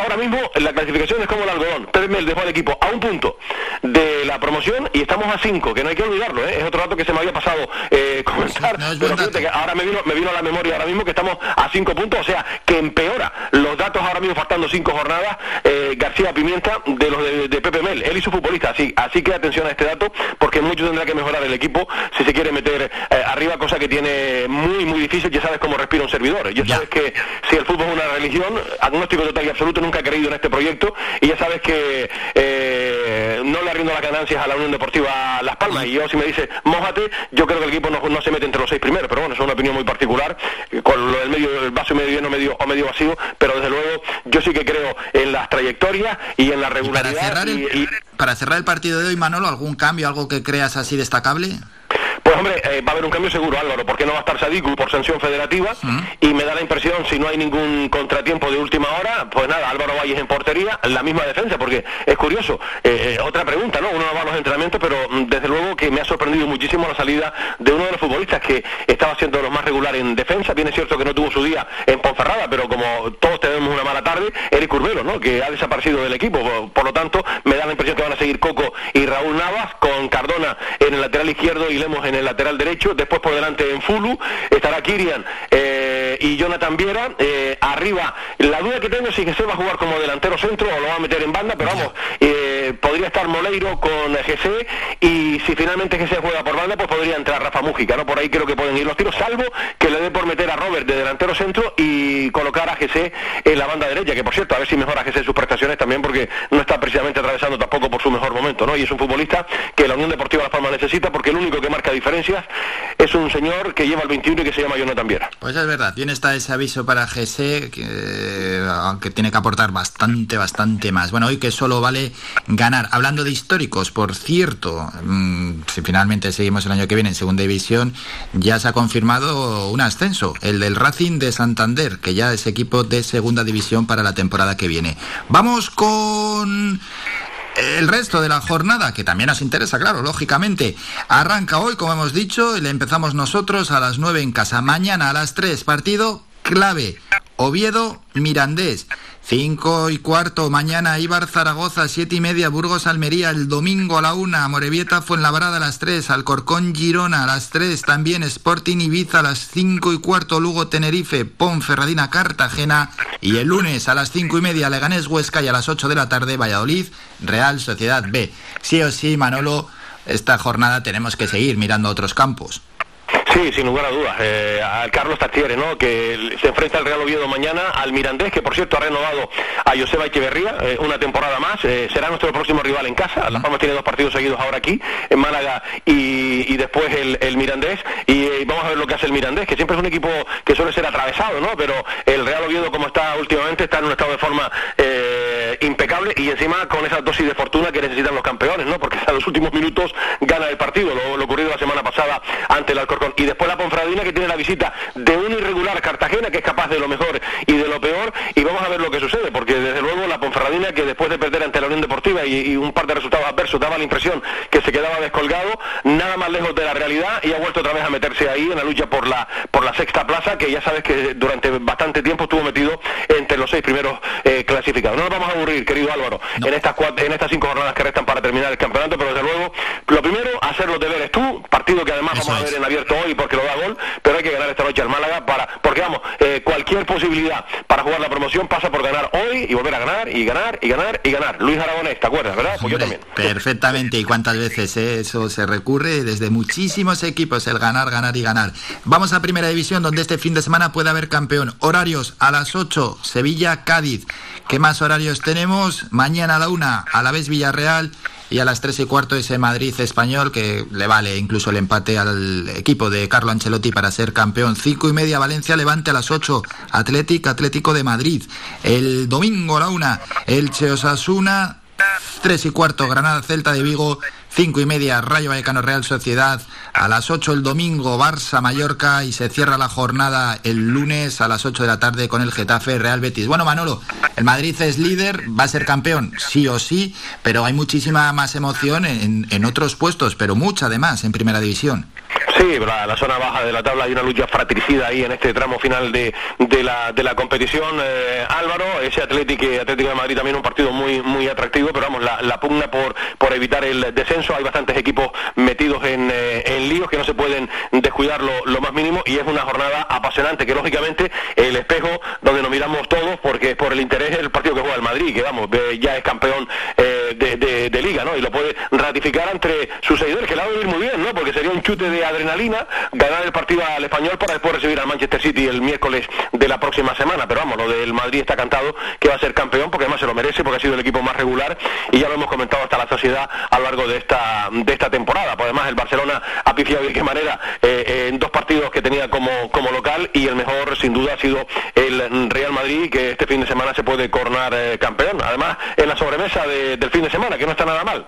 ahora mismo la clasificación es como el algodón. Pepe Mel dejó al equipo a un punto de la promoción y estamos a cinco, que no hay que olvidarlo, ¿eh? es otro dato que se me había pasado eh, comentar, pero fíjate que ahora me vino, me vino a la memoria ahora mismo que estamos a cinco puntos, o sea, que empeora. Los datos ahora mismo faltando cinco jornadas eh, García Pimienta de los de, Pepe Mel, él y su futbolista, así, así que atención a este dato, porque mucho tendrá que mejorar el equipo si se quiere meter eh, arriba, cosa que tiene muy, muy difícil, ya sabes cómo respira un servidor, ya. sabes que si el fútbol es una religión, agnóstico total y absoluto, nunca he creído en este proyecto, y ya sabes que eh, no le rindo las ganancias a la Unión Deportiva Las Palmas, y yo si me dice, mójate, yo creo que el equipo no, no se mete entre los seis primeros, pero bueno, eso es una opinión muy particular, con lo del medio, el vaso medio lleno medio, o medio vacío, pero desde luego yo sí que creo en las trayectorias y en la regularidad. para, cerrar el, para cerrar el partido de hoy, Manolo, ¿algún cambio, algo que creas así destacable? Pues hombre, eh, va a haber un cambio seguro, Álvaro, porque no va a estar Sadiku por sanción federativa y me da la impresión, si no hay ningún contratiempo de última hora, pues nada, Álvaro Valles en portería, la misma defensa, porque es curioso. Eh, eh, otra pregunta, ¿no? Uno no va a los entrenamientos, pero mm, desde luego que me ha sorprendido muchísimo la salida de uno de los futbolistas que estaba siendo los más regular en defensa. Bien es cierto que no tuvo su día en Ponferrada, pero como todos tenemos una mala tarde, Eric Urbelo, ¿no? Que ha desaparecido del equipo. Por, lo tanto, me da la impresión que van a seguir Coco y Raúl Navas con Cardona en el lateral izquierdo y Lemos en el lateral derecho, después por delante en Fulu, estará Kirian eh, y Jonathan Viera, eh, arriba, la duda que tengo es si se va a jugar como delantero centro o lo va a meter en banda, pero vamos, eh, podría estar Moleiro con GC y si finalmente GC juega por banda, pues podría entrar Rafa Mújica, ¿no? Por ahí creo que pueden ir los tiros, salvo que le dé por meter a Robert de delantero centro y colocar a GC en la banda derecha, que por cierto, a ver si mejora GC sus prestaciones también porque no está precisamente atravesando tampoco por su mejor momento, ¿no? Y es un futbolista que la Unión Deportiva La Palma necesita porque el único que marca es un señor que lleva el 21 y que se llama Jonathan Viera. Pues es verdad, tiene está ese aviso para GC, que, aunque tiene que aportar bastante, bastante más. Bueno, hoy que solo vale ganar. Hablando de históricos, por cierto, mm, si finalmente seguimos el año que viene en segunda división, ya se ha confirmado un ascenso, el del Racing de Santander, que ya es equipo de segunda división para la temporada que viene. Vamos con el resto de la jornada, que también nos interesa, claro, lógicamente. Arranca hoy, como hemos dicho, y le empezamos nosotros a las 9 en casa. Mañana a las 3, partido clave. Oviedo, Mirandés. 5 y cuarto, mañana Ibar Zaragoza, siete y media, Burgos Almería, el domingo a la una, Morevieta Fuenlabrada a las 3, Alcorcón Girona a las 3, también Sporting Ibiza a las 5 y cuarto, Lugo Tenerife, Ponferradina Cartagena y el lunes a las 5 y media, Leganés Huesca y a las 8 de la tarde, Valladolid, Real Sociedad B. Sí o sí, Manolo, esta jornada tenemos que seguir mirando otros campos. Sí, sin lugar a dudas. Eh, al Carlos Tastiere, ¿no? Que se enfrenta al Real Oviedo mañana, al Mirandés, que por cierto ha renovado a Joseba Echeverría eh, una temporada más. Eh, será nuestro próximo rival en casa. Las Palmas tiene dos partidos seguidos ahora aquí, en Málaga y, después el, Mirandés. Y vamos a ver lo que hace el Mirandés, que siempre es un equipo que suele ser atravesado, ¿no? Pero el Real Oviedo, como está últimamente, está en un estado de forma impecable y encima con esa dosis de fortuna que necesitan los campeones, ¿no? Porque a los últimos minutos gana el partido, lo, ocurrido la semana pasada ante el Alcorcón. Después la Ponfradina que tiene la visita de un irregular Cartagena que es capaz de lo mejor y de lo peor y vamos a ver lo que sucede porque desde luego la Ponferradina que después de perder ante la Unión Deportiva y, un par de resultados adversos daba la impresión que se quedaba descolgado nada más lejos de la realidad y ha vuelto otra vez a meterse ahí en la lucha por la por la sexta plaza que ya sabes que durante bastante tiempo estuvo metido entre los seis primeros eh, clasificados. No nos vamos a aburrir querido Álvaro en estas en estas cinco jornadas que restan para terminar el campeonato pero desde luego lo primero hacer los deberes tú partido que además vamos a ver en abierto hoy porque lo da gol pero hay que ganar esta noche al Málaga para, porque vamos, eh, cualquier posibilidad para jugar la promoción pasa por ganar hoy y volver a ganar y ganar y ganar y ganar. Luis Aragonés, ¿te acuerdas, verdad? Pues yo también. Perfectamente, y cuántas veces eh, eso se recurre desde muchísimos equipos, el ganar, ganar y ganar. Vamos a Primera División, donde este fin de semana puede haber campeón. Horarios a las 8, Sevilla, Cádiz. ¿Qué más horarios tenemos? Mañana a la 1, a la vez Villarreal y a las 3 y cuarto ese Madrid español que le vale incluso el empate al equipo de Carlo Ancelotti para ser campeón. 5 y media Valencia Levante a las 8 Atlético Atlético de Madrid. El domingo a la 1 Elche Osasuna 3 y cuarto Granada Celta de Vigo 5 y media Rayo Vallecano Real Sociedad, a las 8 el domingo Barça Mallorca y se cierra la jornada el lunes a las 8 de la tarde con el Getafe Real Betis. Bueno Manolo, el Madrid es líder, va a ser campeón sí o sí, pero hay muchísima más emoción en, en otros puestos, pero mucha además en Primera División. Sí, la, zona baja de la tabla hay una lucha fratricida ahí en este tramo final de, de, la, de la competición. Eh, Álvaro, ese Atlético, Atlético de Madrid también un partido muy muy atractivo, pero vamos, la, la pugna por, por evitar el descenso. Hay bastantes equipos metidos en, eh, en líos que no se pueden descuidar lo, lo, más mínimo y es una jornada apasionante que lógicamente el espejo donde nos miramos todos porque por el interés del partido que juega el Madrid, que vamos, ya es campeón eh, de, de, de, liga, ¿no? Y lo puede ratificar entre sus seguidores, que la va a vivir muy bien, ¿no? Porque sería un chute de adrenalina ganar el partido al español para después recibir al Manchester City el miércoles de la próxima semana. Pero vamos, lo del Madrid está cantado que va a ser campeón porque además se lo merece porque ha sido el equipo más regular y ya lo hemos comentado hasta la sociedad a lo largo de esta de esta temporada. Pues además el Barcelona ha pifiado de qué manera eh, en dos partidos que tenía como, como local y el mejor sin duda ha sido el Real Madrid que este fin de semana se puede coronar eh, campeón. Además en la sobremesa del fin de semana que no está nada mal.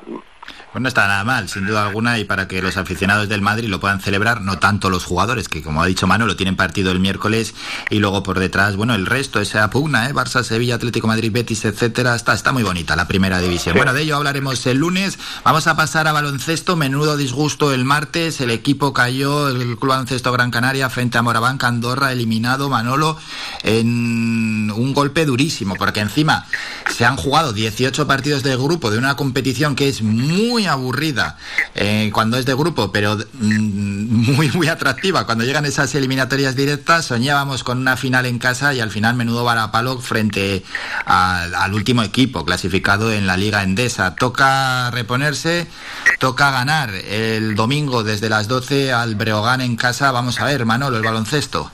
Pues no está nada mal, sin duda alguna, y para que los aficionados del Madrid lo puedan celebrar, no tanto los jugadores, que como ha dicho Manu, lo tienen partido el miércoles, y luego por detrás, bueno, el resto, esa pugna, ¿eh? Barça, Sevilla, Atlético Madrid, Betis, etcétera, está, está muy bonita la primera división. Bueno, de ello hablaremos el lunes. Vamos a pasar a baloncesto, menudo disgusto el martes, el equipo cayó, el Club Baloncesto Gran Canaria frente a Moraván, Andorra, eliminado, Manolo, en un golpe durísimo, porque encima se han jugado 18 partidos de grupo de una competición que es muy aburrida eh, cuando es de grupo, pero mm, muy, muy atractiva. Cuando llegan esas eliminatorias directas, soñábamos con una final en casa y al final menudo varapalo frente al último equipo clasificado en la Liga Endesa. Toca reponerse, toca ganar el domingo desde las 12 al Breogán en casa. Vamos a ver, Manolo, el baloncesto.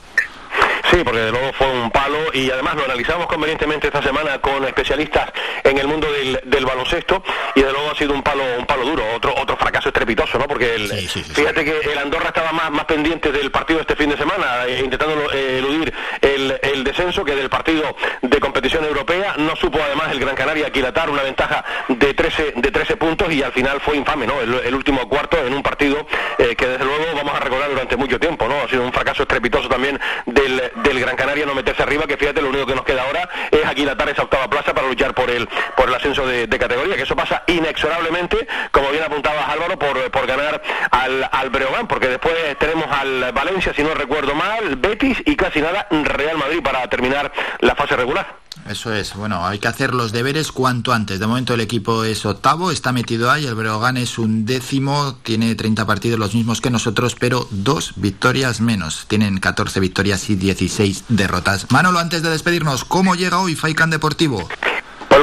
Sí, porque de luego fue un palo y además lo analizamos convenientemente esta semana con especialistas en el mundo del, baloncesto y de luego ha sido un palo un palo duro, otro otro fracaso estrepitoso, ¿no? Porque el, fíjate que el Andorra estaba más, más pendiente del partido este fin de semana, eh, intentando eh, eludir el, el, descenso que del partido de competición europea. No supo además el Gran Canaria aquilatar una ventaja de 13, de 13 puntos y al final fue infame, ¿no? El, último cuarto en un partido eh, que desde luego vamos a recordar durante mucho tiempo, ¿no? Ha sido un fracaso estrepitoso también del, del Gran Canaria no meterse arriba, que fíjate, lo único que nos queda ahora es aquilatar esa octava plaza para luchar por el, por el ascenso de, categoría, que eso pasa inexorablemente, como bien apuntabas Álvaro, por, por ganar al, al Breogán, porque después tenemos al Valencia, si no recuerdo mal, Betis y casi nada Real Madrid para terminar la fase regular. Eso es, bueno, hay que hacer los deberes cuanto antes. De momento el equipo es octavo, está metido ahí, el Breogán es un décimo, tiene 30 partidos los mismos que nosotros, pero dos victorias menos. Tienen 14 victorias y 16 derrotas. Manolo, antes de despedirnos, ¿cómo llega hoy Faikan Deportivo?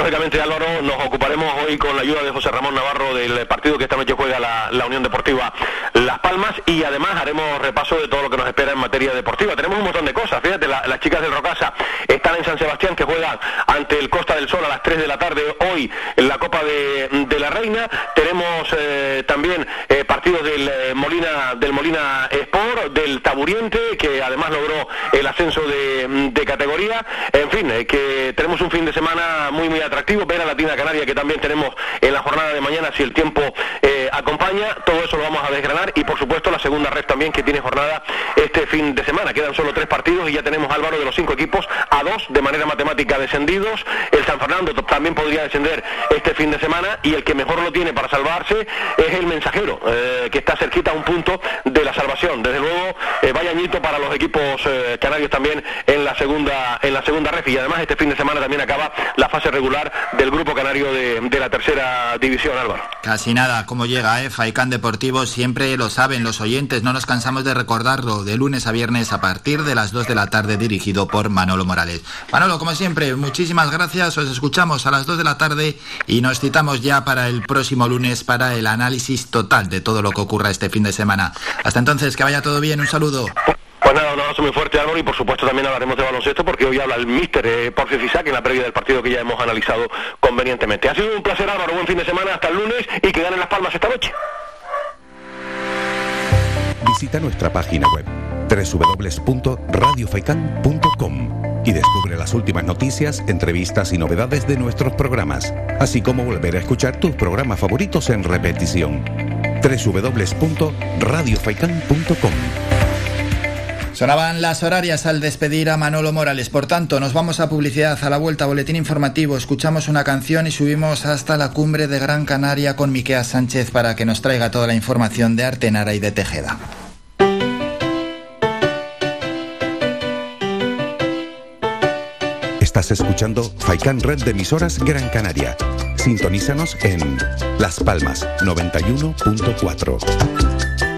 Lógicamente Álvaro nos ocuparemos hoy con la ayuda de José Ramón Navarro del partido que esta noche juega la, Unión Deportiva Las Palmas y además haremos repaso de todo lo que nos espera en materia deportiva. Tenemos un montón de cosas, fíjate, las chicas del Rocasa están en San Sebastián que juegan ante el Costa del Sol a las 3 de la tarde hoy en la Copa de, la Reina. Tenemos eh, también eh, partidos del eh, Molina del Molina Sport, del Taburiente que además logró el ascenso de, categoría. En fin, que tenemos un fin de semana muy muy atractivo, ver a Latina Canaria que también tenemos en la jornada de mañana si el tiempo eh, acompaña, todo eso lo vamos a desgranar y por supuesto la segunda red también que tiene jornada este fin de semana. Quedan solo tres partidos y ya tenemos Álvaro de los cinco equipos a dos de manera matemática descendidos. El San Fernando también podría descender este fin de semana y el que mejor lo tiene para salvarse es el mensajero, eh, que está cerquita a un punto de la salvación. Desde luego, eh, vaya añito para los equipos canarios también en la segunda en la segunda red y además este fin de semana también acaba la fase regular del grupo canario de, la tercera división, Álvaro. Casi nada, cómo llega, ¿eh? Faicán Deportivo, siempre lo saben los oyentes, no nos cansamos de recordarlo, de lunes a viernes a partir de las 2 de la tarde, dirigido por Manolo Morales. Manolo, como siempre, muchísimas gracias, os escuchamos a las 2 de la tarde y nos citamos ya para el próximo lunes para el análisis total de todo lo que ocurra este fin de semana. Hasta entonces, que vaya todo bien, un saludo. Pues nada, un abrazo muy fuerte Álvaro y por supuesto también hablaremos de baloncesto porque hoy habla el míster eh, Porcio Fisac en la previa del partido que ya hemos analizado convenientemente. Ha sido un placer Álvaro, buen fin de semana, hasta el lunes y que ganen las palmas esta noche. Visita nuestra página web www.radiofaikan.com y descubre las últimas noticias, entrevistas y novedades de nuestros programas, así como volver a escuchar tus programas favoritos en repetición. www.radiofaikan.com Sonaban las horarias al despedir a Manolo Morales. Por tanto, nos vamos a publicidad, a la vuelta, boletín informativo, escuchamos una canción y subimos hasta la cumbre de Gran Canaria con Miquea Sánchez para que nos traiga toda la información de Artenara y de Tejeda. Estás escuchando Faikan Red de emisoras Gran Canaria. Sintonízanos en Las Palmas 91.4.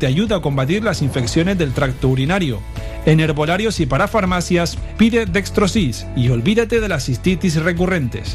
te ayuda a combatir las infecciones del tracto urinario. En herbolarios y para farmacias pide Dextrosis y olvídate de las cistitis recurrentes.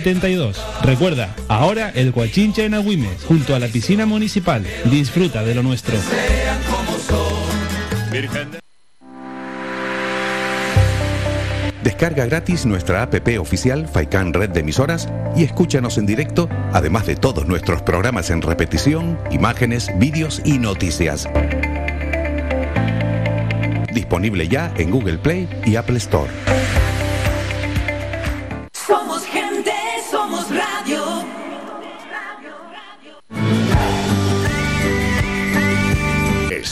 72. Recuerda, ahora el Guachincha en Agüimes, junto a la piscina municipal. Disfruta de lo nuestro. Descarga gratis nuestra app oficial Faikan Red de Emisoras y escúchanos en directo, además de todos nuestros programas en repetición, imágenes, vídeos y noticias. Disponible ya en Google Play y Apple Store.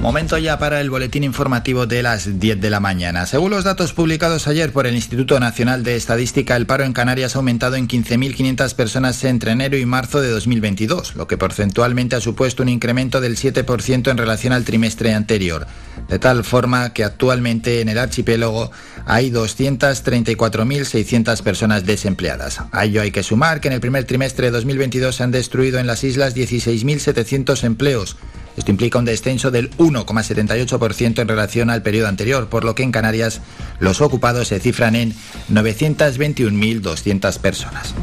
Momento ya para el boletín informativo de las 10 de la mañana. Según los datos publicados ayer por el Instituto Nacional de Estadística, el paro en Canarias ha aumentado en 15.500 personas entre enero y marzo de 2022, lo que porcentualmente ha supuesto un incremento del 7% en relación al trimestre anterior. De tal forma que actualmente en el archipiélago hay 234.600 personas desempleadas. A ello hay que sumar que en el primer trimestre de 2022 se han destruido en las islas 16.700 empleos. Esto implica un descenso del 1,78% en relación al periodo anterior, por lo que en Canarias los ocupados se cifran en 921.200 personas.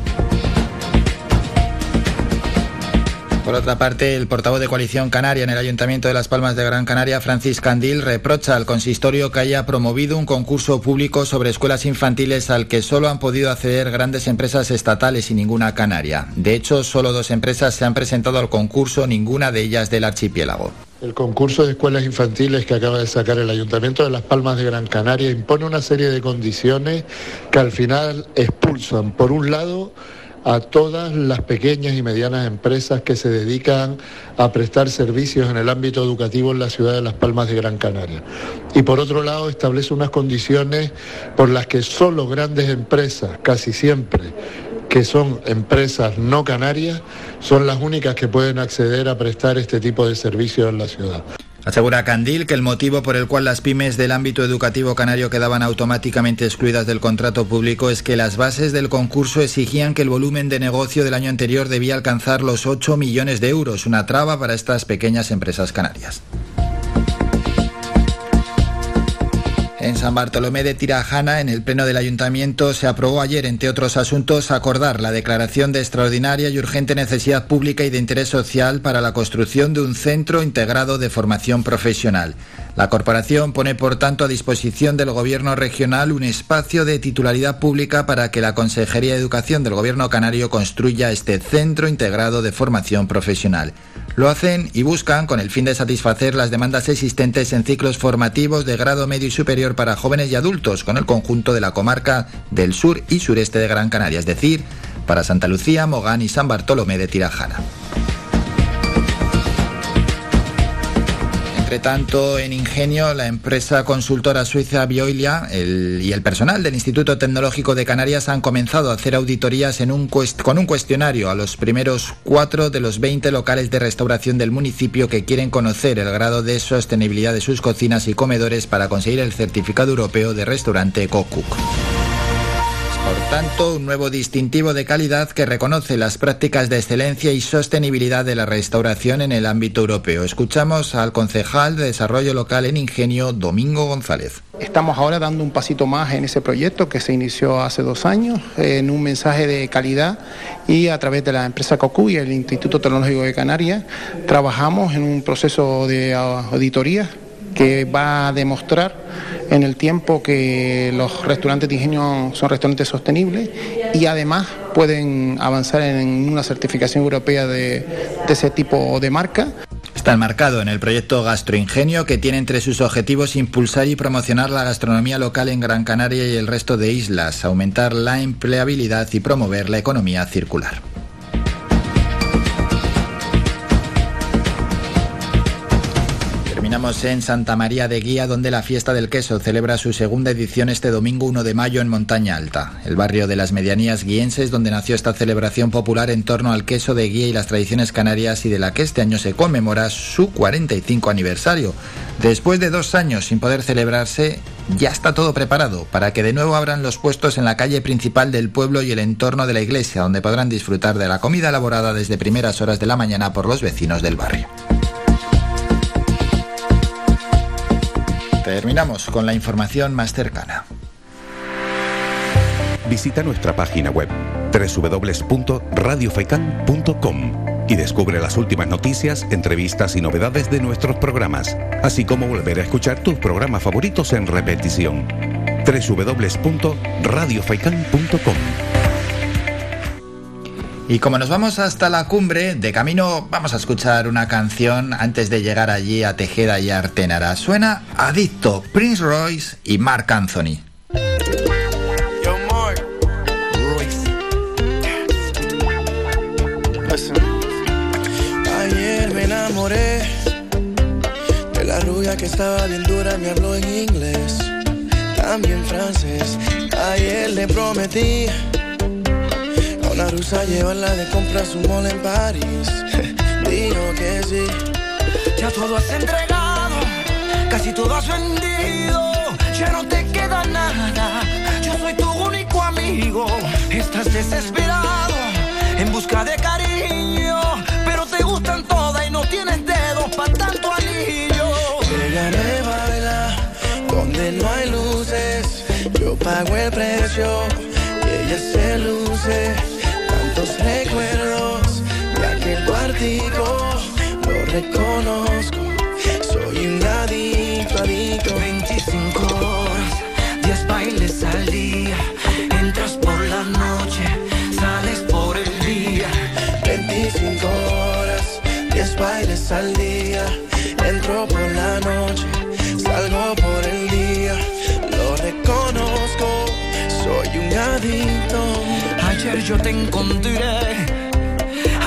Por otra parte, el portavoz de Coalición Canaria en el Ayuntamiento de Las Palmas de Gran Canaria, Francis Candil, reprocha al consistorio que haya promovido un concurso público sobre escuelas infantiles al que solo han podido acceder grandes empresas estatales y ninguna canaria. De hecho, solo dos empresas se han presentado al concurso, ninguna de ellas del archipiélago. El concurso de escuelas infantiles que acaba de sacar el Ayuntamiento de Las Palmas de Gran Canaria impone una serie de condiciones que al final expulsan, por un lado, a todas las pequeñas y medianas empresas que se dedican a prestar servicios en el ámbito educativo en la ciudad de Las Palmas de Gran Canaria. Y por otro lado, establece unas condiciones por las que solo grandes empresas, casi siempre, que son empresas no canarias, son las únicas que pueden acceder a prestar este tipo de servicios en la ciudad. Asegura Candil que el motivo por el cual las pymes del ámbito educativo canario quedaban automáticamente excluidas del contrato público es que las bases del concurso exigían que el volumen de negocio del año anterior debía alcanzar los 8 millones de euros, una traba para estas pequeñas empresas canarias. En San Bartolomé de Tirajana, en el Pleno del Ayuntamiento, se aprobó ayer, entre otros asuntos, acordar la declaración de extraordinaria y urgente necesidad pública y de interés social para la construcción de un centro integrado de formación profesional. La corporación pone, por tanto, a disposición del Gobierno regional un espacio de titularidad pública para que la Consejería de Educación del Gobierno canario construya este centro integrado de formación profesional. Lo hacen y buscan con el fin de satisfacer las demandas existentes en ciclos formativos de grado medio y superior para jóvenes y adultos con el conjunto de la comarca del sur y sureste de Gran Canaria, es decir, para Santa Lucía, Mogán y San Bartolomé de Tirajana. Entre tanto, en Ingenio, la empresa consultora suiza Bioilia y el personal del Instituto Tecnológico de Canarias han comenzado a hacer auditorías en un con un cuestionario a los primeros cuatro de los 20 locales de restauración del municipio que quieren conocer el grado de sostenibilidad de sus cocinas y comedores para conseguir el certificado europeo de restaurante COCUC. Por tanto, un nuevo distintivo de calidad que reconoce las prácticas de excelencia y sostenibilidad de la restauración en el ámbito europeo. Escuchamos al concejal de Desarrollo Local en Ingenio, Domingo González. Estamos ahora dando un pasito más en ese proyecto que se inició hace dos años en un mensaje de calidad y a través de la empresa COCU y el Instituto Tecnológico de Canarias trabajamos en un proceso de auditoría que va a demostrar en el tiempo que los restaurantes de ingenio son restaurantes sostenibles y además pueden avanzar en una certificación europea de, ese tipo de marca. Está enmarcado en el proyecto Gastroingenio que tiene entre sus objetivos impulsar y promocionar la gastronomía local en Gran Canaria y el resto de islas, aumentar la empleabilidad y promover la economía circular. En Santa María de Guía, donde la Fiesta del Queso celebra su segunda edición este domingo 1 de mayo en Montaña Alta, el barrio de las medianías guienses donde nació esta celebración popular en torno al queso de guía y las tradiciones canarias y de la que este año se conmemora su 45 aniversario. Después de dos años sin poder celebrarse, ya está todo preparado para que de nuevo abran los puestos en la calle principal del pueblo y el entorno de la iglesia, donde podrán disfrutar de la comida elaborada desde primeras horas de la mañana por los vecinos del barrio. Terminamos con la información más cercana. Visita nuestra página web www.radiofaikan.com y descubre las últimas noticias, entrevistas y novedades de nuestros programas, así como volver a escuchar tus programas favoritos en repetición. www.radiofaikan.com y como nos vamos hasta la cumbre, de camino vamos a escuchar una canción antes de llegar allí a Tejeda y Artenara. Suena Adicto, Prince Royce y Mark Anthony. Yo, Mark. Royce. Listen. Ayer me enamoré de la rubia que estaba bien dura, me habló en inglés, también francés. Ayer le prometí una rusa llevarla de compras un mall en París. Dijo que sí. Ya todo has entregado, casi todo has vendido, ya no te queda nada. Yo soy tu único amigo, estás desesperado en busca de cariño, pero te gustan todas y no tienes dedos para tanto anillo. Ella me baila donde no hay luces. Yo pago el precio y ella se luce. Recuerdos de aquel cuartico, lo reconozco. Soy un adicto, adicto. 25 horas, 10 bailes al día, entras por la noche, sales por el día. 25 horas, 10 bailes al día. Entro por la Yo te encontré,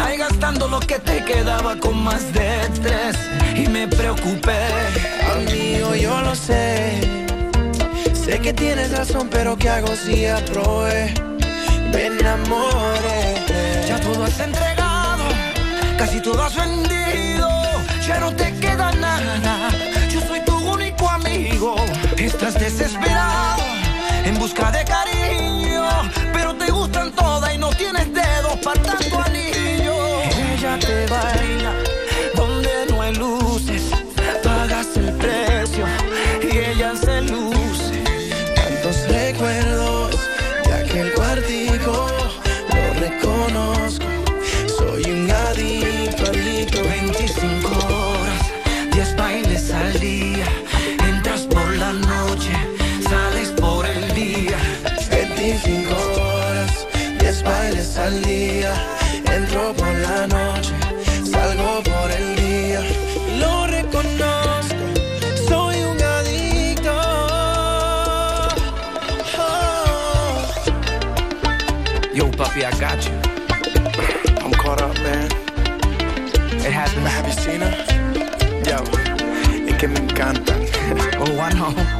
ahí gastando lo que te quedaba con más de tres y me preocupé. Amigo, yo lo sé. Sé que tienes razón, pero ¿qué hago si aprobé? Me enamoré. Ya todo has entregado, casi todo has vendido, ya no te queda nada. Yo soy tu único amigo, estás desesperado en busca de cariño, I got you. I'm caught up, man. It happens. Have you seen her? Yo, es que me encantan. Oh, I know.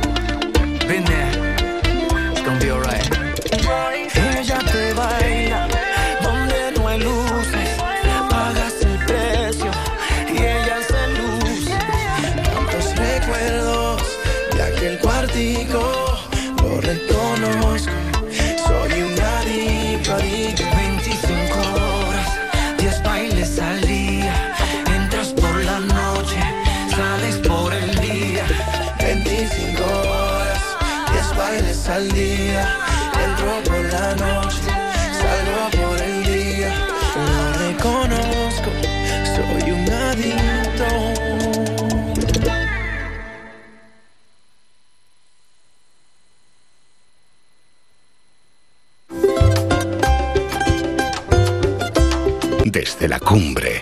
Desde la cumbre.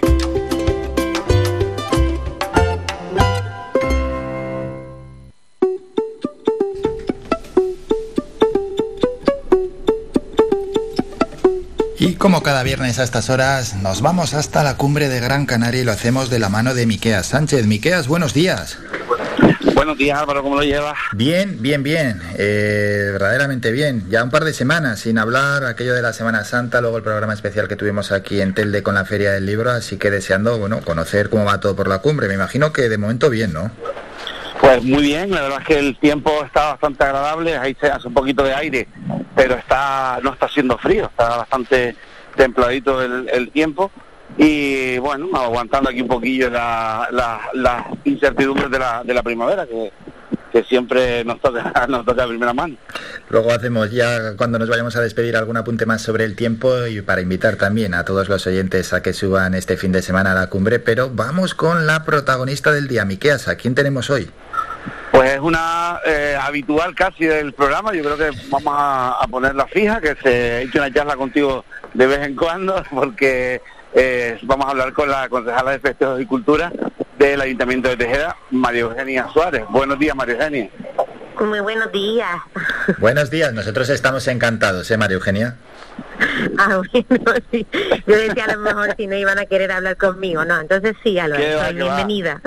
Y como cada viernes a estas horas, nos vamos hasta la cumbre de Gran Canaria y lo hacemos de la mano de Miqueas Sánchez. Miqueas, buenos días. Buenos días Álvaro, ¿cómo lo llevas? Bien, bien, bien, eh, verdaderamente bien. Ya un par de semanas sin hablar, aquello de la Semana Santa, luego el programa especial que tuvimos aquí en Telde con la Feria del Libro, así que deseando, bueno, conocer cómo va todo por la cumbre. Me imagino que de momento bien, ¿no? Pues muy bien, la verdad es que el tiempo está bastante agradable, ahí se hace un poquito de aire, pero está no está siendo frío, está bastante templadito el, tiempo y bueno, aguantando aquí un poquillo las la, incertidumbres de la, de la primavera que, que siempre nos toca, nos toca de primera mano. Luego hacemos ya, cuando nos vayamos a despedir, algún apunte más sobre el tiempo y para invitar también a todos los oyentes a que suban este fin de semana a la cumbre, pero vamos con la protagonista del día, Miqueas, ¿a quién tenemos hoy? Pues es una eh, habitual casi del programa, yo creo que vamos a, ponerla fija, que se hecho una charla contigo de vez en cuando, porque eh, vamos a hablar con la concejala de Festejos y Cultura del Ayuntamiento de Tejeda, María Eugenia Suárez. Buenos días, María Eugenia. Muy buenos días. Buenos días, nosotros estamos encantados, ¿eh, María Eugenia? Ah, bueno, sí. Yo decía a lo mejor si no iban a querer hablar conmigo, ¿no? Entonces sí, Álvaro, bienvenida.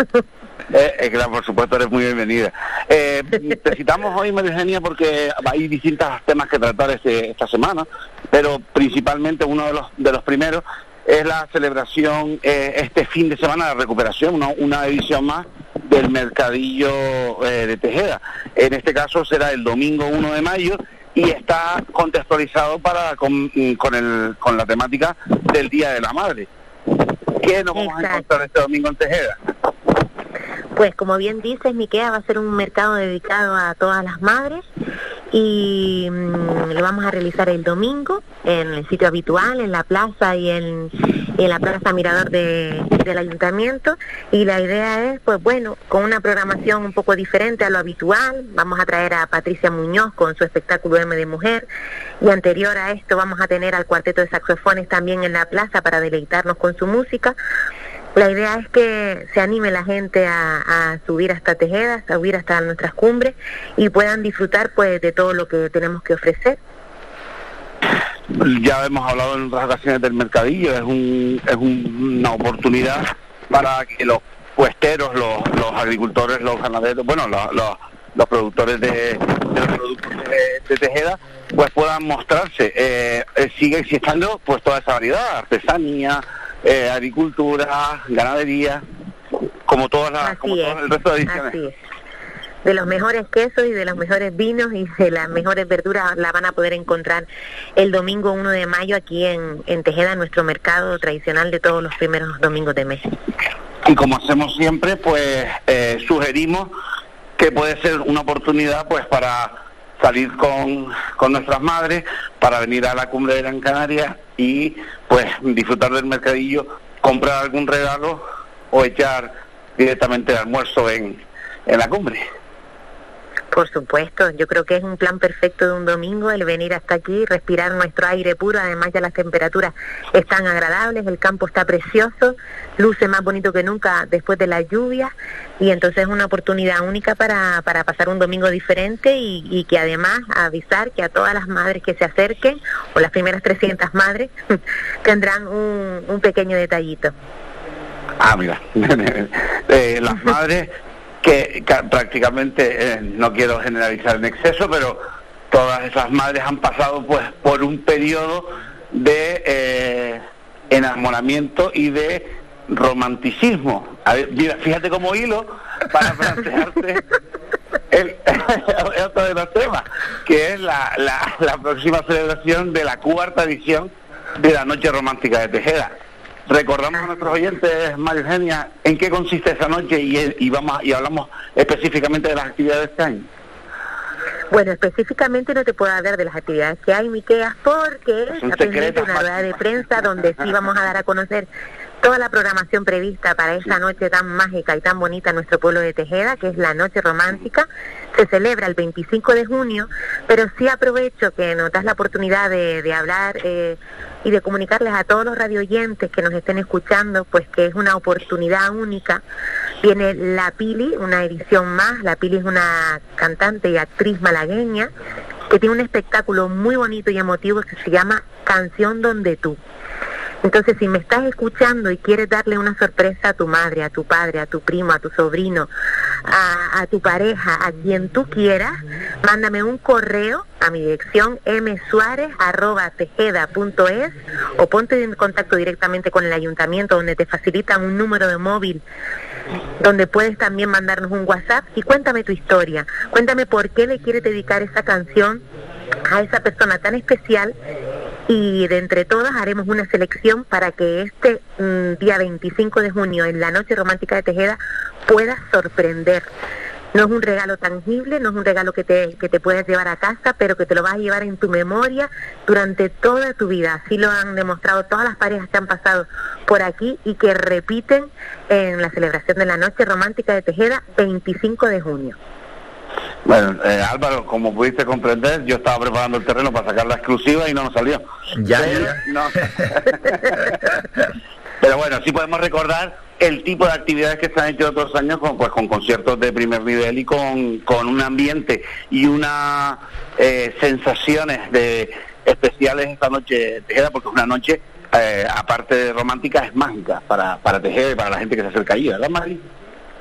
Eh, eh, claro, por supuesto, eres muy bienvenida. Eh, te citamos hoy, María Eugenia, porque hay distintos temas que tratar este, esta semana, pero principalmente uno de los, de los primeros es la celebración eh, este fin de semana de recuperación, una edición más del Mercadillo eh, de Tejeda. En este caso será el domingo 1 de mayo y está contextualizado para con, con, el, con la temática del Día de la Madre. ¿Qué nos vamos a encontrar este domingo en Tejeda? Pues como bien dices, Miquea va a ser un mercado dedicado a todas las madres y mm, lo vamos a realizar el domingo en el sitio habitual, en la plaza y en, la plaza Mirador de, del ayuntamiento y la idea es, pues bueno, con una programación un poco diferente a lo habitual, vamos a traer a Patricia Muñoz con su espectáculo M de Mujer y anterior a esto vamos a tener al cuarteto de saxofones también en la plaza para deleitarnos con su música. La idea es que se anime la gente a, subir hasta Tejeda, a subir hasta nuestras cumbres y puedan disfrutar pues de todo lo que tenemos que ofrecer. Ya hemos hablado en otras ocasiones del mercadillo, es, un, es una oportunidad para que los puesteros, los, agricultores, los ganaderos, bueno, los, los, productores de, los productos de, Tejeda, pues puedan mostrarse. Eh, eh, sigue existiendo pues toda esa variedad, artesanía, eh, agricultura, ganadería, como todas las, como todo el resto de ediciones. De los mejores quesos y de los mejores vinos y de las mejores verduras la van a poder encontrar el domingo 1 de mayo aquí en, en Tejeda, nuestro mercado tradicional de todos los primeros domingos de mes. Y como hacemos siempre, pues eh, sugerimos que puede ser una oportunidad pues para salir con, con nuestras madres, para venir a la cumbre de Gran Canaria y pues disfrutar del mercadillo, comprar algún regalo o echar directamente el almuerzo en, en la cumbre. Por supuesto, yo creo que es un plan perfecto de un domingo el venir hasta aquí, respirar nuestro aire puro, además ya las temperaturas están agradables, el campo está precioso, luce más bonito que nunca después de la lluvia y entonces es una oportunidad única para, para pasar un domingo diferente y, que además avisar que a todas las madres que se acerquen, o las primeras 300 madres, tendrán un, pequeño detallito. Ah, mira, eh, las madres que, prácticamente, eh, no quiero generalizar en exceso, pero todas esas madres han pasado pues por un periodo de eh, enamoramiento y de romanticismo. mira, fíjate como hilo para plantearte el, otro de los temas, que es la, la, la próxima celebración de la cuarta edición de la Noche Romántica de Tejeda. Recordamos a nuestros oyentes, María Eugenia, en qué consiste esa noche y, vamos y hablamos específicamente de las actividades de este año. Bueno, específicamente no te puedo hablar de las actividades que hay, Miqueas, porque es pendiente una rueda de prensa donde sí vamos a dar a conocer toda la programación prevista para esa noche tan mágica y tan bonita en nuestro pueblo de Tejeda, que es la Noche Romántica. Se celebra el 25 de junio, pero sí aprovecho que nos das la oportunidad de, hablar eh, y de comunicarles a todos los radioyentes que nos estén escuchando, pues que es una oportunidad única. Viene La Pili, una edición más. La Pili es una cantante y actriz malagueña que tiene un espectáculo muy bonito y emotivo que se llama Canción Donde Tú. Entonces, si me estás escuchando y quieres darle una sorpresa a tu madre, a tu padre, a tu primo, a tu sobrino, a, tu pareja, a quien tú quieras, mándame un correo a mi dirección msuárez.tejeda.es o ponte en contacto directamente con el ayuntamiento donde te facilitan un número de móvil donde puedes también mandarnos un WhatsApp y cuéntame tu historia. Cuéntame por qué le quieres dedicar esa canción a esa persona tan especial y de entre todas haremos una selección para que este mm, día 25 de junio en la noche romántica de Tejeda pueda sorprender. No es un regalo tangible, no es un regalo que te, que te puedes llevar a casa, pero que te lo vas a llevar en tu memoria durante toda tu vida. Así lo han demostrado todas las parejas que han pasado por aquí y que repiten en la celebración de la Noche Romántica de Tejeda 25 de junio. Bueno, eh, Álvaro, como pudiste comprender, yo estaba preparando el terreno para sacar la exclusiva y no nos salió. Ya, Pero, ya. no. Pero bueno, sí podemos recordar el tipo de actividades que se han hecho otros años con, pues, con conciertos de primer nivel y con, con un ambiente y unas eh, sensaciones de especiales esta noche Tejeda, porque es una noche, eh, aparte de romántica, es mágica para, para Tejeda y para la gente que se acerca allí, ¿verdad, Mari?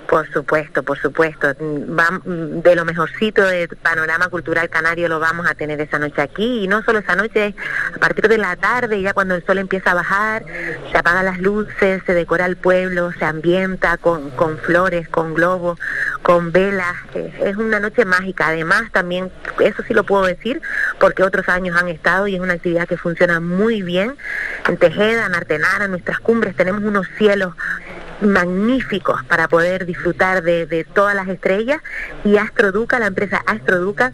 Por supuesto, por supuesto. De lo mejorcito del panorama cultural canario lo vamos a tener esa noche aquí. Y no solo esa noche, a partir de la tarde, ya cuando el sol empieza a bajar, se apagan las luces, se decora el pueblo, se ambienta con, con flores, con globos, con velas. Es, es una noche mágica. Además, también, eso sí lo puedo decir, porque otros años han estado y es una actividad que funciona muy bien. En Tejeda, en Artenara, en nuestras cumbres, tenemos unos cielos magníficos para poder disfrutar de, de todas las estrellas. Y Astroduca, la empresa Astroduca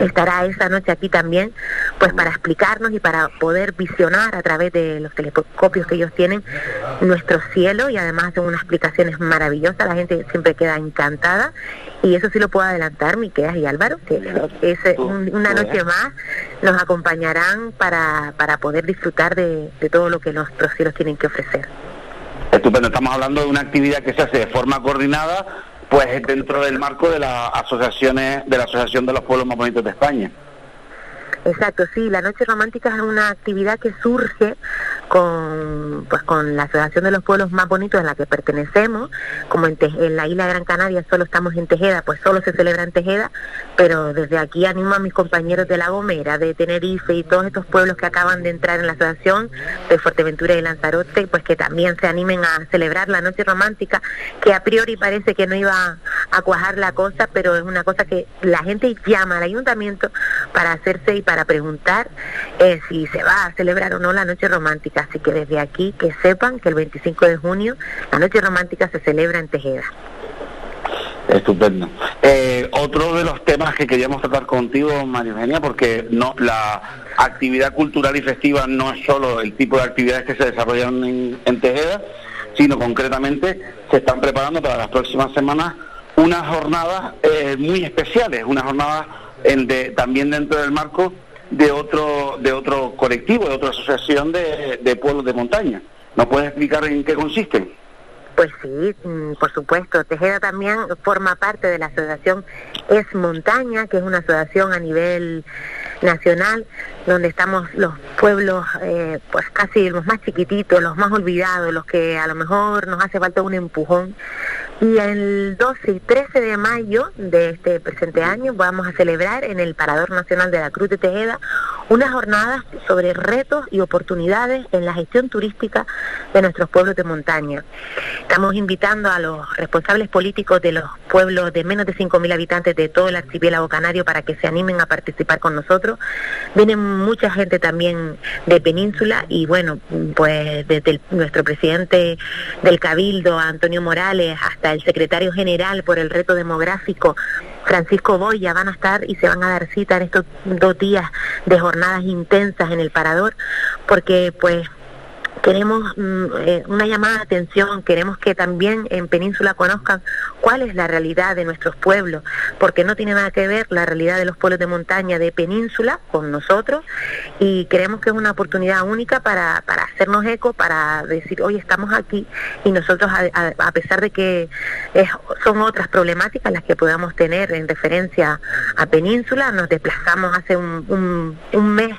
estará esa noche aquí también pues para explicarnos y para poder visionar a través de los telescopios que ellos tienen nuestro cielo y además hacen unas explicaciones maravillosas, la gente siempre queda encantada. Y eso sí lo puedo adelantar Miqueas y Álvaro que es eh, un- una noche más nos acompañarán para, para poder disfrutar de, de todo lo que nuestros cielos tienen que ofrecer. Estupendo, estamos hablando de una actividad que se hace de forma coordinada, pues dentro del marco de las asociaciones, de la Asociación de los Pueblos Más Bonitos de España. Exacto, sí, la noche romántica es una actividad que surge con pues con la Asociación de los Pueblos Más Bonitos en la que pertenecemos, como en, en la isla Gran Canaria solo estamos en Tejeda, pues solo se celebra en Tejeda, pero desde aquí animo a mis compañeros de La Gomera, de Tenerife y todos estos pueblos que acaban de entrar en la asociación, de Fuerteventura y Lanzarote, pues que también se animen a celebrar la noche romántica, que a priori parece que no iba a cuajar la cosa, pero es una cosa que la gente llama al ayuntamiento para hacerse y para preguntar eh, si se va a celebrar o no la noche romántica. Así que desde aquí que sepan que el 25 de junio la noche romántica se celebra en Tejeda. Estupendo. Eh, otro de los temas que queríamos tratar contigo, María Eugenia, porque no la actividad cultural y festiva no es solo el tipo de actividades que se desarrollan en, Tejeda, sino concretamente se están preparando para las próximas semanas unas jornadas eh, muy especiales, unas jornadas de, también dentro del marco de otro de otro colectivo, de otra asociación de, de pueblos de montaña. ¿Nos puedes explicar en qué consisten? Pues sí, mm, por supuesto. Tejeda también forma parte de la asociación Es Montaña, que es una asociación a nivel nacional, donde estamos los pueblos, eh, pues casi los más chiquititos, los más olvidados, los que a lo mejor nos hace falta un empujón. Y el 12 y 13 de mayo de este presente año vamos a celebrar en el Parador Nacional de la Cruz de Tejeda unas jornadas sobre retos y oportunidades en la gestión turística de nuestros pueblos de montaña. Estamos invitando a los responsables políticos de los pueblos de menos de 5.000 habitantes de todo el archipiélago canario para que se animen a participar con nosotros. Viene mucha gente también de península y bueno, pues desde nuestro presidente del Cabildo, Antonio Morales, hasta el secretario general por el reto demográfico, Francisco Boya, van a estar y se van a dar cita en estos dos días de jornadas intensas en el Parador, porque pues queremos mm, eh, una llamada de atención, queremos que también en Península conozcan cuál es la realidad de nuestros pueblos, porque no tiene nada que ver la realidad de los pueblos de montaña de Península con nosotros y creemos que es una oportunidad única para, para hacernos eco, para decir, oye, estamos aquí y nosotros, a, a- a pesar de que es- son otras problemáticas las que podamos tener en referencia a Península, nos desplazamos hace un, un- un mes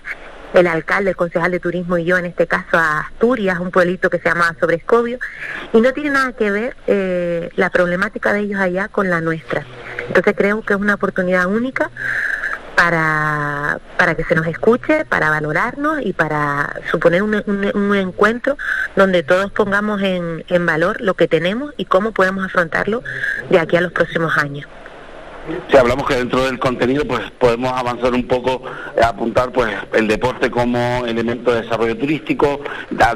el alcalde, el concejal de turismo y yo, en este caso a Asturias, un pueblito que se llama Sobrescobio, y no tiene nada que ver eh, la problemática de ellos allá con la nuestra. Entonces creo que es una oportunidad única para, para que se nos escuche, para valorarnos y para suponer un, un, encuentro donde todos pongamos en, en valor lo que tenemos y cómo podemos afrontarlo de aquí a los próximos años si hablamos que dentro del contenido pues podemos avanzar un poco eh, apuntar pues el deporte como elemento de desarrollo turístico la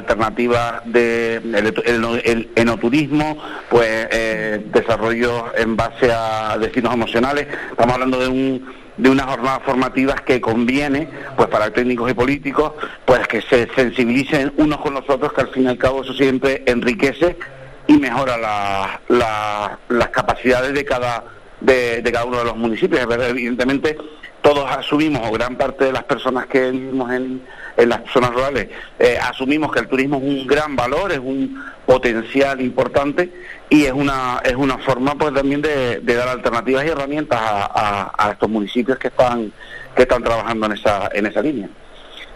de el, enoturismo pues eh, desarrollo en base a destinos emocionales. Estamos hablando de un de unas jornadas formativas que conviene, pues para técnicos y políticos, pues que se sensibilicen unos con los otros, que al fin y al cabo eso siempre enriquece y mejora las capacidades de cada de, cada uno de los municipios. Evidentemente, todos asumimos, o gran parte de las personas que vivimos en, en las zonas rurales, eh, asumimos que el turismo es un gran valor, es un potencial importante y es una es una forma pues también de, dar alternativas y herramientas a, a, estos municipios que están que están trabajando en esa en esa línea.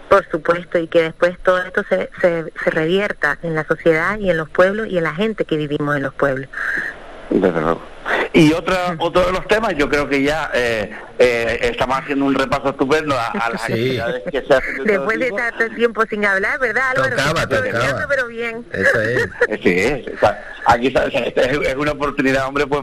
Por supuesto, y que después todo esto se, se, se revierta en la sociedad y en los pueblos y en la gente que vivimos en los pueblos. Desde luego. Y otra, otro de los temas, yo creo que ya eh, eh, estamos haciendo un repaso estupendo a, las actividades que se hacen. Después de tanto tiempo sin hablar, ¿verdad, Álvaro? Tocaba, tocaba. pero bien. Eso es. Sí, aquí es una oportunidad, hombre, pues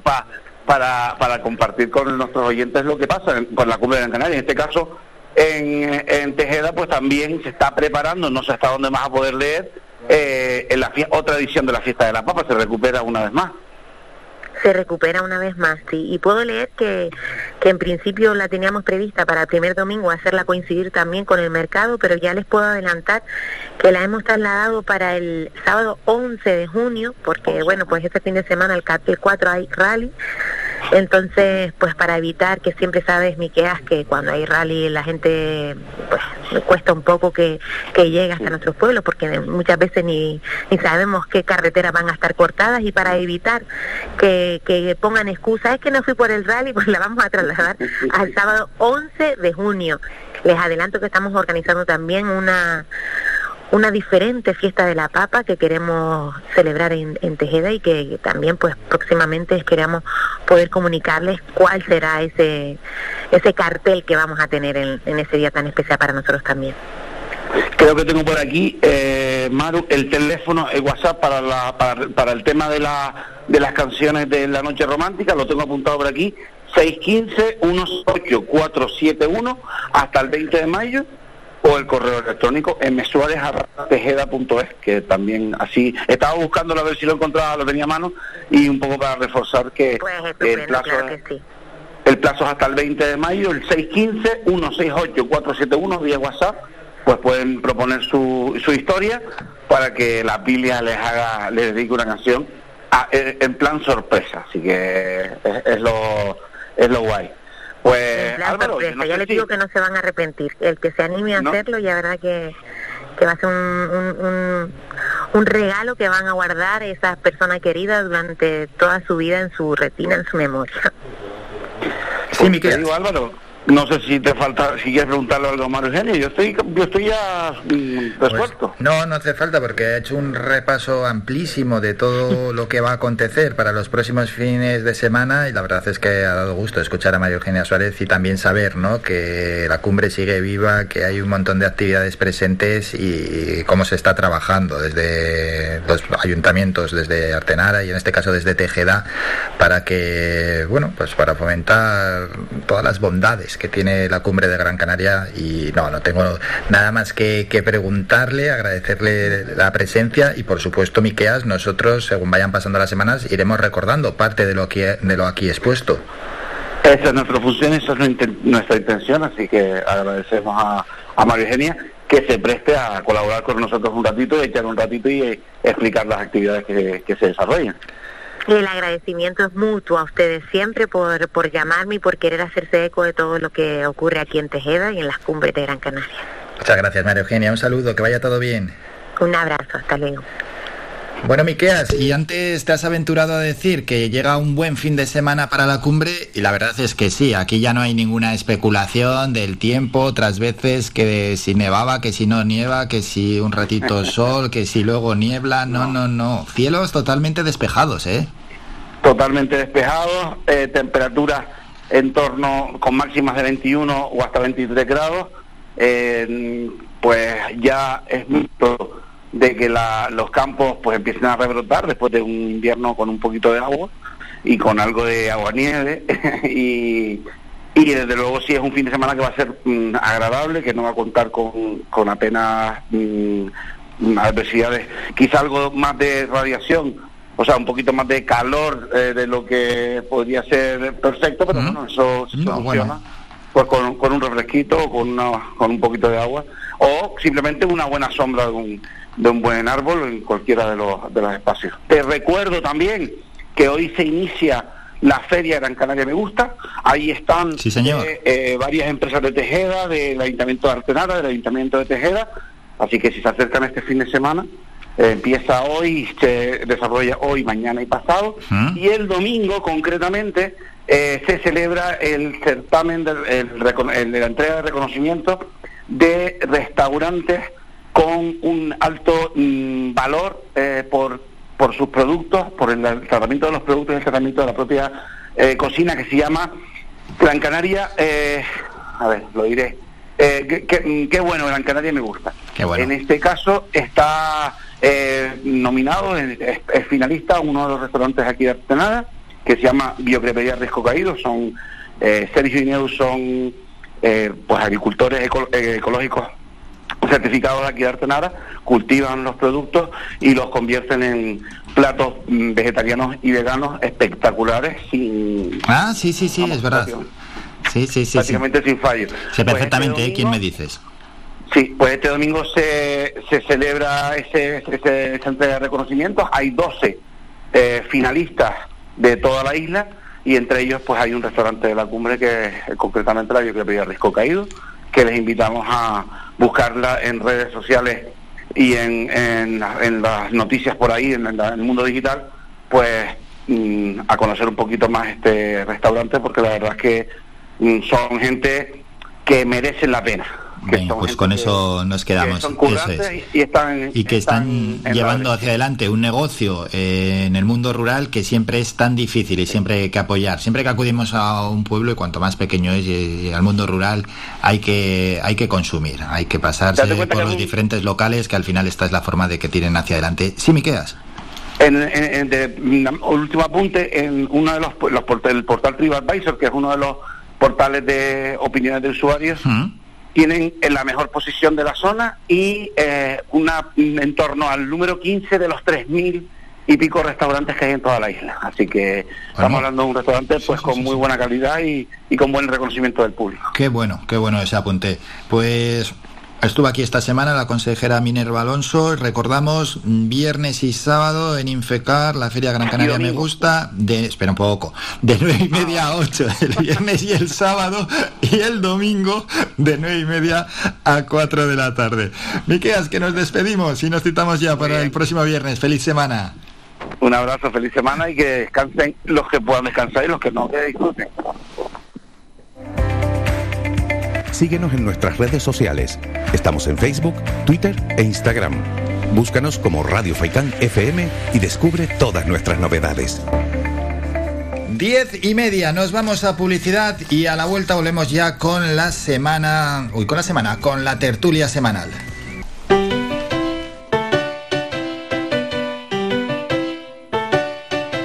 para, para compartir con nuestros oyentes lo que pasa con la cumbre de Gran Canaria. En este caso, en, en Tejeda, pues también se está preparando, no sé hasta dónde más a poder leer, eh, en la otra edición de la fiesta de la papa, se recupera una vez más se recupera una vez más, sí. Y puedo leer que, que en principio la teníamos prevista para el primer domingo hacerla coincidir también con el mercado, pero ya les puedo adelantar que la hemos trasladado para el sábado 11 de junio, porque bueno, pues este fin de semana el, el 4 hay rally. Entonces, pues para evitar que siempre sabes, Miqueas, que cuando hay rally la gente, pues cuesta un poco que, que llegue hasta nuestros pueblos, porque muchas veces ni, ni sabemos qué carreteras van a estar cortadas y para evitar que, que pongan excusa, es que no fui por el rally, pues la vamos a trasladar al sábado 11 de junio. Les adelanto que estamos organizando también una una diferente fiesta de la papa que queremos celebrar en, Tejeda y que también pues próximamente esperamos poder comunicarles cuál será ese ese cartel que vamos a tener en, ese día tan especial para nosotros también. Creo que tengo por aquí, eh, Maru, el teléfono, el WhatsApp para, la, para el tema de, la, de las canciones de la noche romántica, lo tengo apuntado por aquí, 615-18471 hasta el 20 de mayo o el correo electrónico msuárez.tejeda.es, que también así estaba buscándolo a ver si lo encontraba, lo tenía a mano, y un poco para reforzar que pues el plazo el plazo es hasta el 20 de mayo, el 615-168-471 vía WhatsApp, pues pueden proponer su, su historia para que la pilia les haga, les dedique una canción en plan sorpresa, así que es lo, es lo guay. Pues, Álvaro, ya les digo que no se van a arrepentir. El que se anime a hacerlo, ya verdad que, que va a ser un, un, regalo que van a guardar esas personas queridas durante toda su vida en su retina, en su memoria. Sí, mi querido Álvaro, no sé si te falta, si quieres preguntarle algo a Mario Eugenio. Yo estoy, yo estoy ya. Pues, no, no hace falta porque ha hecho un repaso amplísimo de todo lo que va a acontecer para los próximos fines de semana y la verdad es que ha dado gusto escuchar a Mario Eugenia Suárez y también saber ¿no? que la cumbre sigue viva, que hay un montón de actividades presentes y cómo se está trabajando desde los ayuntamientos, desde Artenara y en este caso desde Tejeda para que, bueno, pues para fomentar todas las bondades que tiene la cumbre de Gran Canaria y no, no tengo nada más que, preguntarle, agradecerle la presencia y por supuesto, Miqueas, nosotros, según vayan pasando las semanas, iremos recordando parte de lo, que, de lo aquí expuesto. Esa es nuestra función, esa es nuestra intención, así que agradecemos a, a María Eugenia que se preste a colaborar con nosotros un ratito, echar un ratito y explicar las actividades que se desarrollan. El agradecimiento es mutuo a ustedes siempre por, por llamarme y por querer hacerse eco de todo lo que ocurre aquí en Tejeda y en las cumbres de Gran Canaria. Muchas gracias, María Eugenia. Un saludo, que vaya todo bien. Un abrazo, hasta luego. Bueno, Miqueas, y antes te has aventurado a decir que llega un buen fin de semana para la cumbre, y la verdad es que sí, aquí ya no hay ninguna especulación del tiempo, otras veces que si nevaba, que si no nieva, que si un ratito sol, que si luego niebla, no, no, no, cielos totalmente despejados, ¿eh? Totalmente despejados, eh, temperaturas en torno con máximas de 21 o hasta 23 grados, eh, pues ya es mucho de que los campos pues empiecen a rebrotar después de un invierno con un poquito de agua y con algo de agua nieve. Y, y desde luego sí es un fin de semana que va a ser mm, agradable, que no va a contar con, con apenas mm, adversidades, quizá algo más de radiación, o sea, un poquito más de calor eh, de lo que podría ser perfecto, pero bueno, eso se funciona pues con, con un refresquito o con, con un poquito de agua o simplemente una buena sombra de un de un buen árbol en cualquiera de los, de los espacios. Te recuerdo también que hoy se inicia la Feria Gran Canaria Me Gusta. Ahí están eh, eh, varias empresas de Tejeda, del Ayuntamiento de Artenara, del Ayuntamiento de Tejeda. Así que si se acercan este fin de semana, eh, empieza hoy, se desarrolla hoy, mañana y pasado. Y el domingo, concretamente, se celebra el certamen de, de la entrega de reconocimiento de restaurantes con un alto mm, valor eh, por, por sus productos, por el, tratamiento de los productos y el tratamiento de la propia eh, cocina que se llama Gran Canaria, eh, a ver, lo diré, mm, qué, bueno, Gran Canaria me gusta. En este caso está nominado, es, finalista uno de los restaurantes aquí de Artenada, que se llama Biocrepería Risco Caído, son, Sergio y Neus son pues agricultores ecológicos certificados de aquí de Artenara, cultivan los productos y los convierten en platos mm, vegetarianos y veganos espectaculares sin... Ah, sí, sí, sí, es verdad. Sí, sí, sí. Prácticamente sin fallo. Sé pues perfectamente este ¿eh? quién me dices. Sí, pues este domingo se, se celebra ese, ese, esa entrega de reconocimientos. Hay 12 eh, finalistas de toda la isla y entre ellos pues hay un restaurante de la cumbre que concretamente la yo creo Risco Caído, que les invitamos a, buscarla en redes sociales y en, en, las noticias por ahí, en, el mundo digital, pues mm, a conocer un poquito más este restaurante, porque la verdad es que mm, son gente que merecen la pena pues con eso nos quedamos. y, que están, llevando hacia adelante un negocio eh, en el mundo rural que siempre es tan difícil y siempre hay que apoyar. Siempre que acudimos a un pueblo y cuanto más pequeño es y, al mundo rural hay que hay que consumir, hay que pasarse por los diferentes locales que al final esta es la forma de que tienen hacia adelante. Sí, Miqueas. En, en, de, último apunte, en uno de los, los el portal TripAdvisor, que es uno de los portales de opiniones de usuarios, tienen en la mejor posición de la zona y eh, una en torno al número 15 de los 3.000 y pico restaurantes que hay en toda la isla. Así que estamos hablando de un restaurante pues con muy buena calidad y, y, con buen reconocimiento del público. Qué bueno, qué bueno ese apunte. Pues Estuvo aquí esta semana la consejera Minerva Alonso. Recordamos viernes y sábado en Infecar, la Feria Gran Canaria Me Gusta, de, espera un poco, de nueve y media a 8 el viernes y el sábado y el domingo de nueve y media a 4 de la tarde. Miqueas, que nos despedimos y nos citamos ya para el próximo viernes. Feliz semana. Un abrazo, feliz semana y que descansen los que puedan descansar y los que no, que disfruten. Síguenos en nuestras redes sociales. Estamos en Facebook, Twitter e Instagram. Búscanos como Radio Faicán FM y descubre todas nuestras novedades. Diez y media, nos vamos a publicidad y a la vuelta volvemos ya con la semana, uy, con la semana, con la tertulia semanal.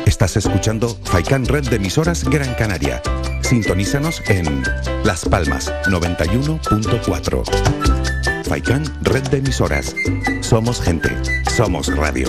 Estás escuchando Faicán Red de Emisoras Gran Canaria Sintonízanos en Las Palmas 91.4. Faikán, red de emisoras. Somos gente, somos radio.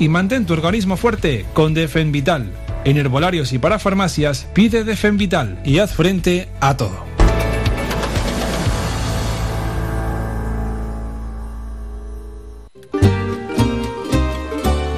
y mantén tu organismo fuerte con Defen Vital. En herbolarios y para farmacias, pide Defen Vital y haz frente a todo.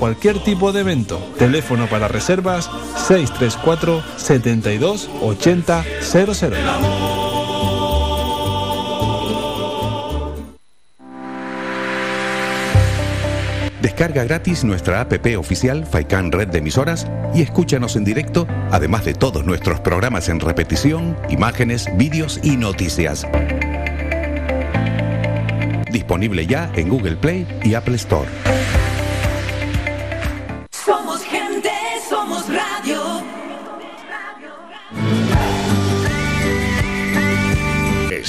cualquier tipo de evento. Teléfono para reservas 634 72 80 00. Descarga gratis nuestra app oficial Faikan Red de Emisoras y escúchanos en directo, además de todos nuestros programas en repetición, imágenes, vídeos y noticias. Disponible ya en Google Play y Apple Store.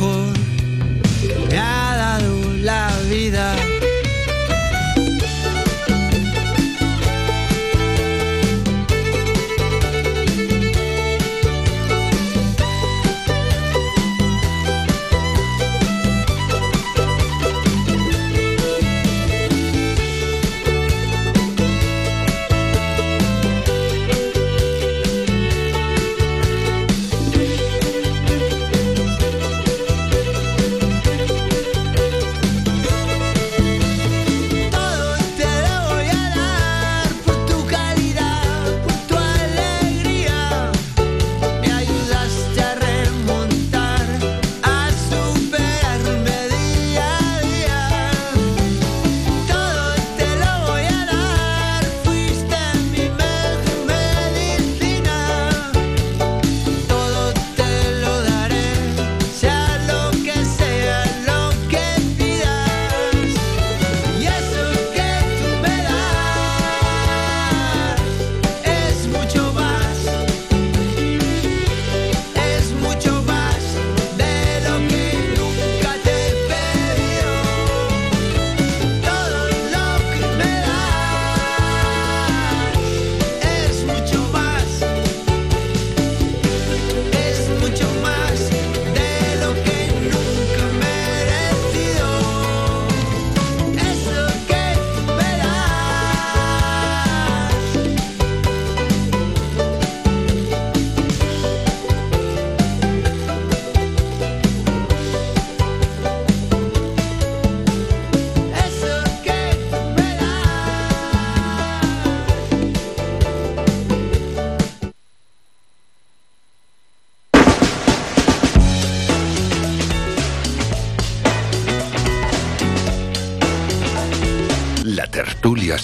Lo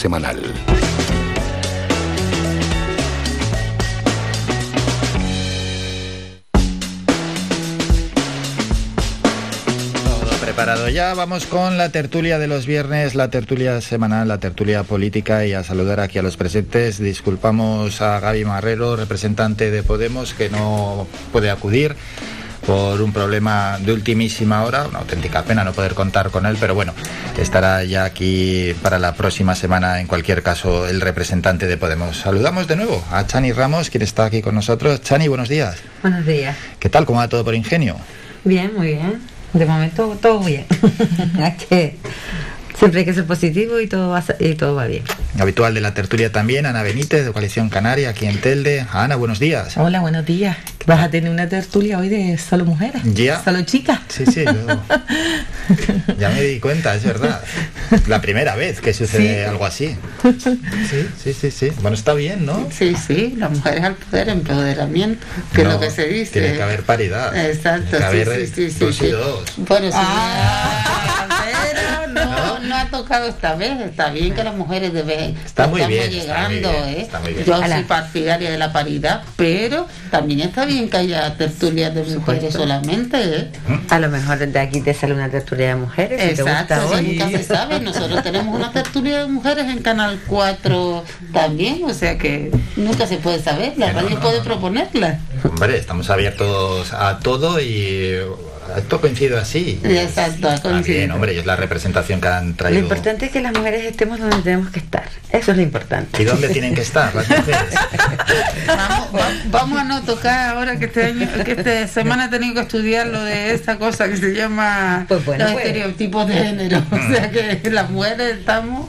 semanal. Todo preparado ya, vamos con la tertulia de los viernes, la tertulia semanal, la tertulia política y a saludar aquí a los presentes. Disculpamos a Gaby Marrero, representante de Podemos, que no puede acudir por un problema de ultimísima hora, una auténtica pena no poder contar con él, pero bueno, estará ya aquí para la próxima semana, en cualquier caso, el representante de Podemos. Saludamos de nuevo a Chani Ramos, quien está aquí con nosotros. Chani, buenos días. Buenos días. ¿Qué tal? ¿Cómo va todo por ingenio? Bien, muy bien. De momento todo bien. es que siempre hay que ser positivo y todo va, y todo va bien. Habitual de la tertulia también, Ana Benítez, de Coalición Canaria, aquí en Telde. Ana, buenos días. Hola, buenos días. Vas a tener una tertulia hoy de solo mujeres. Ya. Solo chicas. Sí, sí, ya me di cuenta, es verdad. La primera vez que sucede algo así. Sí, sí, sí, sí. Bueno, está bien, ¿no? Sí, sí, las mujeres al poder, empoderamiento, que es lo que se dice. Tiene que haber paridad. Exacto, Tiene que haber sí, sí, sí, dos sí, y sí. dos. Bueno, sí. no ha tocado esta vez. Está bien que las mujeres deben. Está muy estamos bien, está llegando, muy bien, ¿eh? está muy bien. Yo Ala. soy partidaria de la paridad, pero también está bien que haya tertulias de mujeres solamente, ¿eh? A lo mejor desde aquí te sale una tertulia de mujeres. si te gusta Exacto, sí, nunca se sabe. Nosotros tenemos una tertulia de mujeres en Canal 4 también, o sea que nunca se puede saber. La radio puede proponerla. Hombre, estamos abiertos a todo y esto coincide así. Exacto, ha coincidido. bien, hombre, y es la representación que han Lo traído. importante es que las mujeres estemos donde tenemos que estar. Eso es lo importante. ¿Y dónde tienen que estar las mujeres? Vamos, va- vamos a no tocar ahora que este año, que esta semana he tenido que estudiar lo de esta cosa que se llama bueno, los pues. estereotipos de género. O sea que las mujeres estamos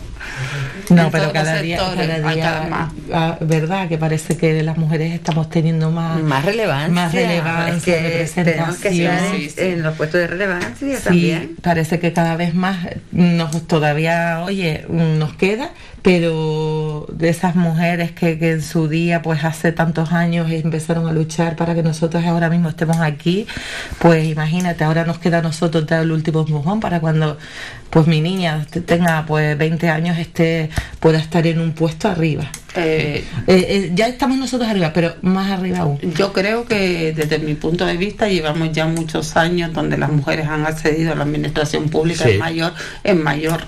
No, pero cada día, sectores, cada día, cada más. verdad que parece que las mujeres estamos teniendo más, Más relevancia. más relevancia, Es que tenemos que estar en, los puestos de relevancia Sí, también. parece que cada vez más nos todavía, oye, nos queda, pero de esas mujeres que, que en su día, pues hace tantos años empezaron a luchar para que nosotros ahora mismo estemos aquí, pues imagínate, ahora nos queda a nosotros dar el último empujón para cuando pues mi niña te- tenga pues 20 años esté pueda estar en un puesto arriba. Eh, Eh, eh, ya estamos nosotros arriba, pero más arriba aún. Yo creo que desde mi punto de vista llevamos ya muchos años donde las mujeres han accedido a la administración pública Sí. en mayor, en mayor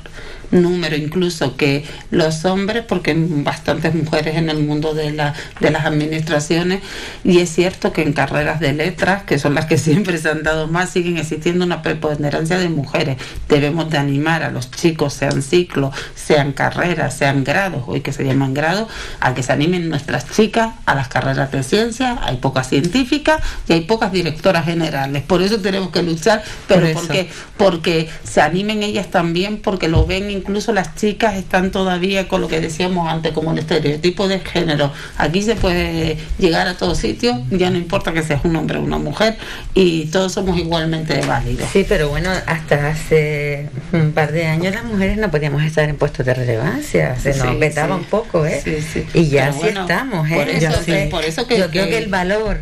número incluso que los hombres, porque hay bastantes mujeres en el mundo de, la, de las administraciones, y es cierto que en carreras de letras, que son las que siempre se han dado más, siguen existiendo una preponderancia de mujeres. Debemos de animar a los chicos, sean ciclos, sean carreras, sean grados, hoy que se llaman grados, a que se animen nuestras chicas a las carreras de ciencia, hay pocas científicas y hay pocas directoras generales. Por eso tenemos que luchar, pero Por porque porque se animen ellas también, porque lo ven incluso las chicas están todavía con lo que decíamos antes, como el estereotipo de género. Aquí se puede llegar a todos sitios, ya no importa que seas un hombre o una mujer, y todos somos igualmente válidos. Sí, pero bueno, hasta hace un par de años las mujeres no podíamos estar en puestos de relevancia, se nos Sí, vetaba sí. un poco, ¿eh? Sí, sí. Y ya Pero sí bueno, estamos, ¿eh? por eso Entonces, por eso que- yo creo que el valor,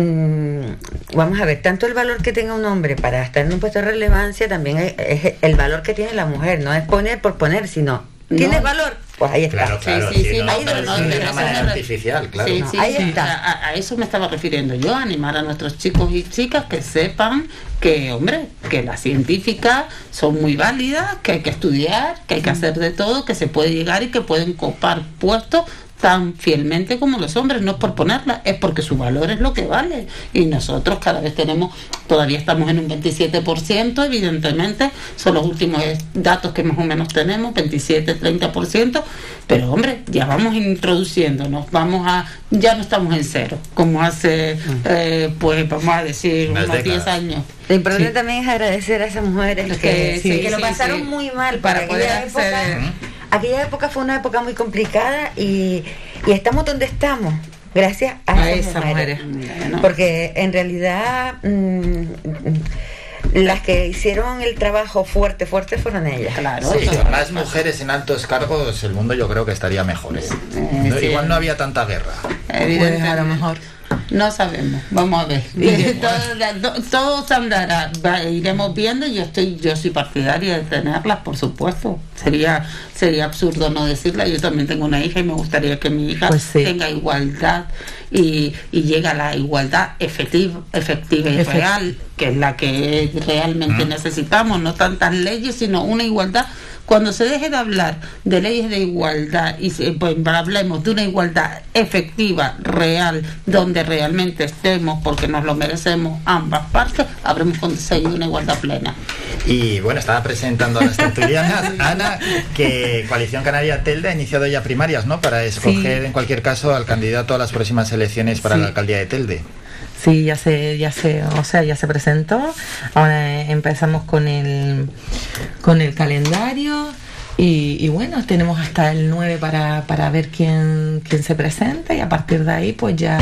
mm, vamos a ver, tanto el valor que tenga un hombre para estar en un puesto de relevancia, también es, es el valor que tiene la mujer, no es poner por poner, sino, ¿tienes No. valor? Pues ahí está. Claro, claro, sí, sí, sí, no, de una manera me- artificial, claro. Sí, No. sí, Ahí sí, está. A, a- eso me estaba refiriendo yo, animar a nuestros chicos y chicas que sepan que, hombre, que las científicas son muy válidas, que hay que estudiar, que hay que hacer de todo, que se puede llegar y que pueden copar puestos tan fielmente como los hombres, no es por ponerla, es porque su valor es lo que vale. Y nosotros cada vez tenemos, todavía estamos en un 27%, evidentemente, son los últimos eh, datos que más o menos tenemos, 27, 30%, pero hombre, ya vamos introduciéndonos, vamos a, ya no estamos en cero, como hace, eh, pues vamos a decir, unos 10 décadas. años. Lo importante también es agradecer a esas mujeres Es que, que sí, que lo pasaron sí. muy mal Para para poder aquella época. Aquella época fue una época muy complicada y, y estamos donde estamos. Gracias a, A esas mujeres. Porque en realidad mm, las que hicieron el trabajo fuerte, fuerte fueron ellas. Claro, Sí, con más mujeres en altos cargos el mundo yo creo que estaría mejor. ¿eh? No, sí. Igual no había tanta guerra. Pues a lo evidentemente. mejor. No sabemos. Vamos a ver. todo, todo, andará. iremos viendo. Yo estoy, yo soy partidaria de tenerlas, por supuesto. Sería, sería absurdo no decirla. Yo también tengo una hija y me gustaría que mi hija pues tenga igualdad y, y llegue a la igualdad efectiva, efectiva y real, que es la que realmente necesitamos. No tantas leyes, sino una igualdad cuando se deje de hablar de leyes de igualdad y se, pues, hablemos de una igualdad efectiva, real, donde realmente estemos porque nos lo merecemos ambas partes, habremos conseguido una igualdad plena. Y bueno, estaba presentando a las tertulianas, Ana, que Coalición Canaria Telde ha iniciado ya primarias, ¿no? Para escoger en cualquier caso al candidato a las próximas elecciones para la alcaldía de Telde. Sí, ya se, ya se, o sea, ya se presentó. Ahora empezamos con el, con el calendario. Y, bueno, tenemos hasta el 9 para, para ver quién, quién se presenta y a partir de ahí, pues ya,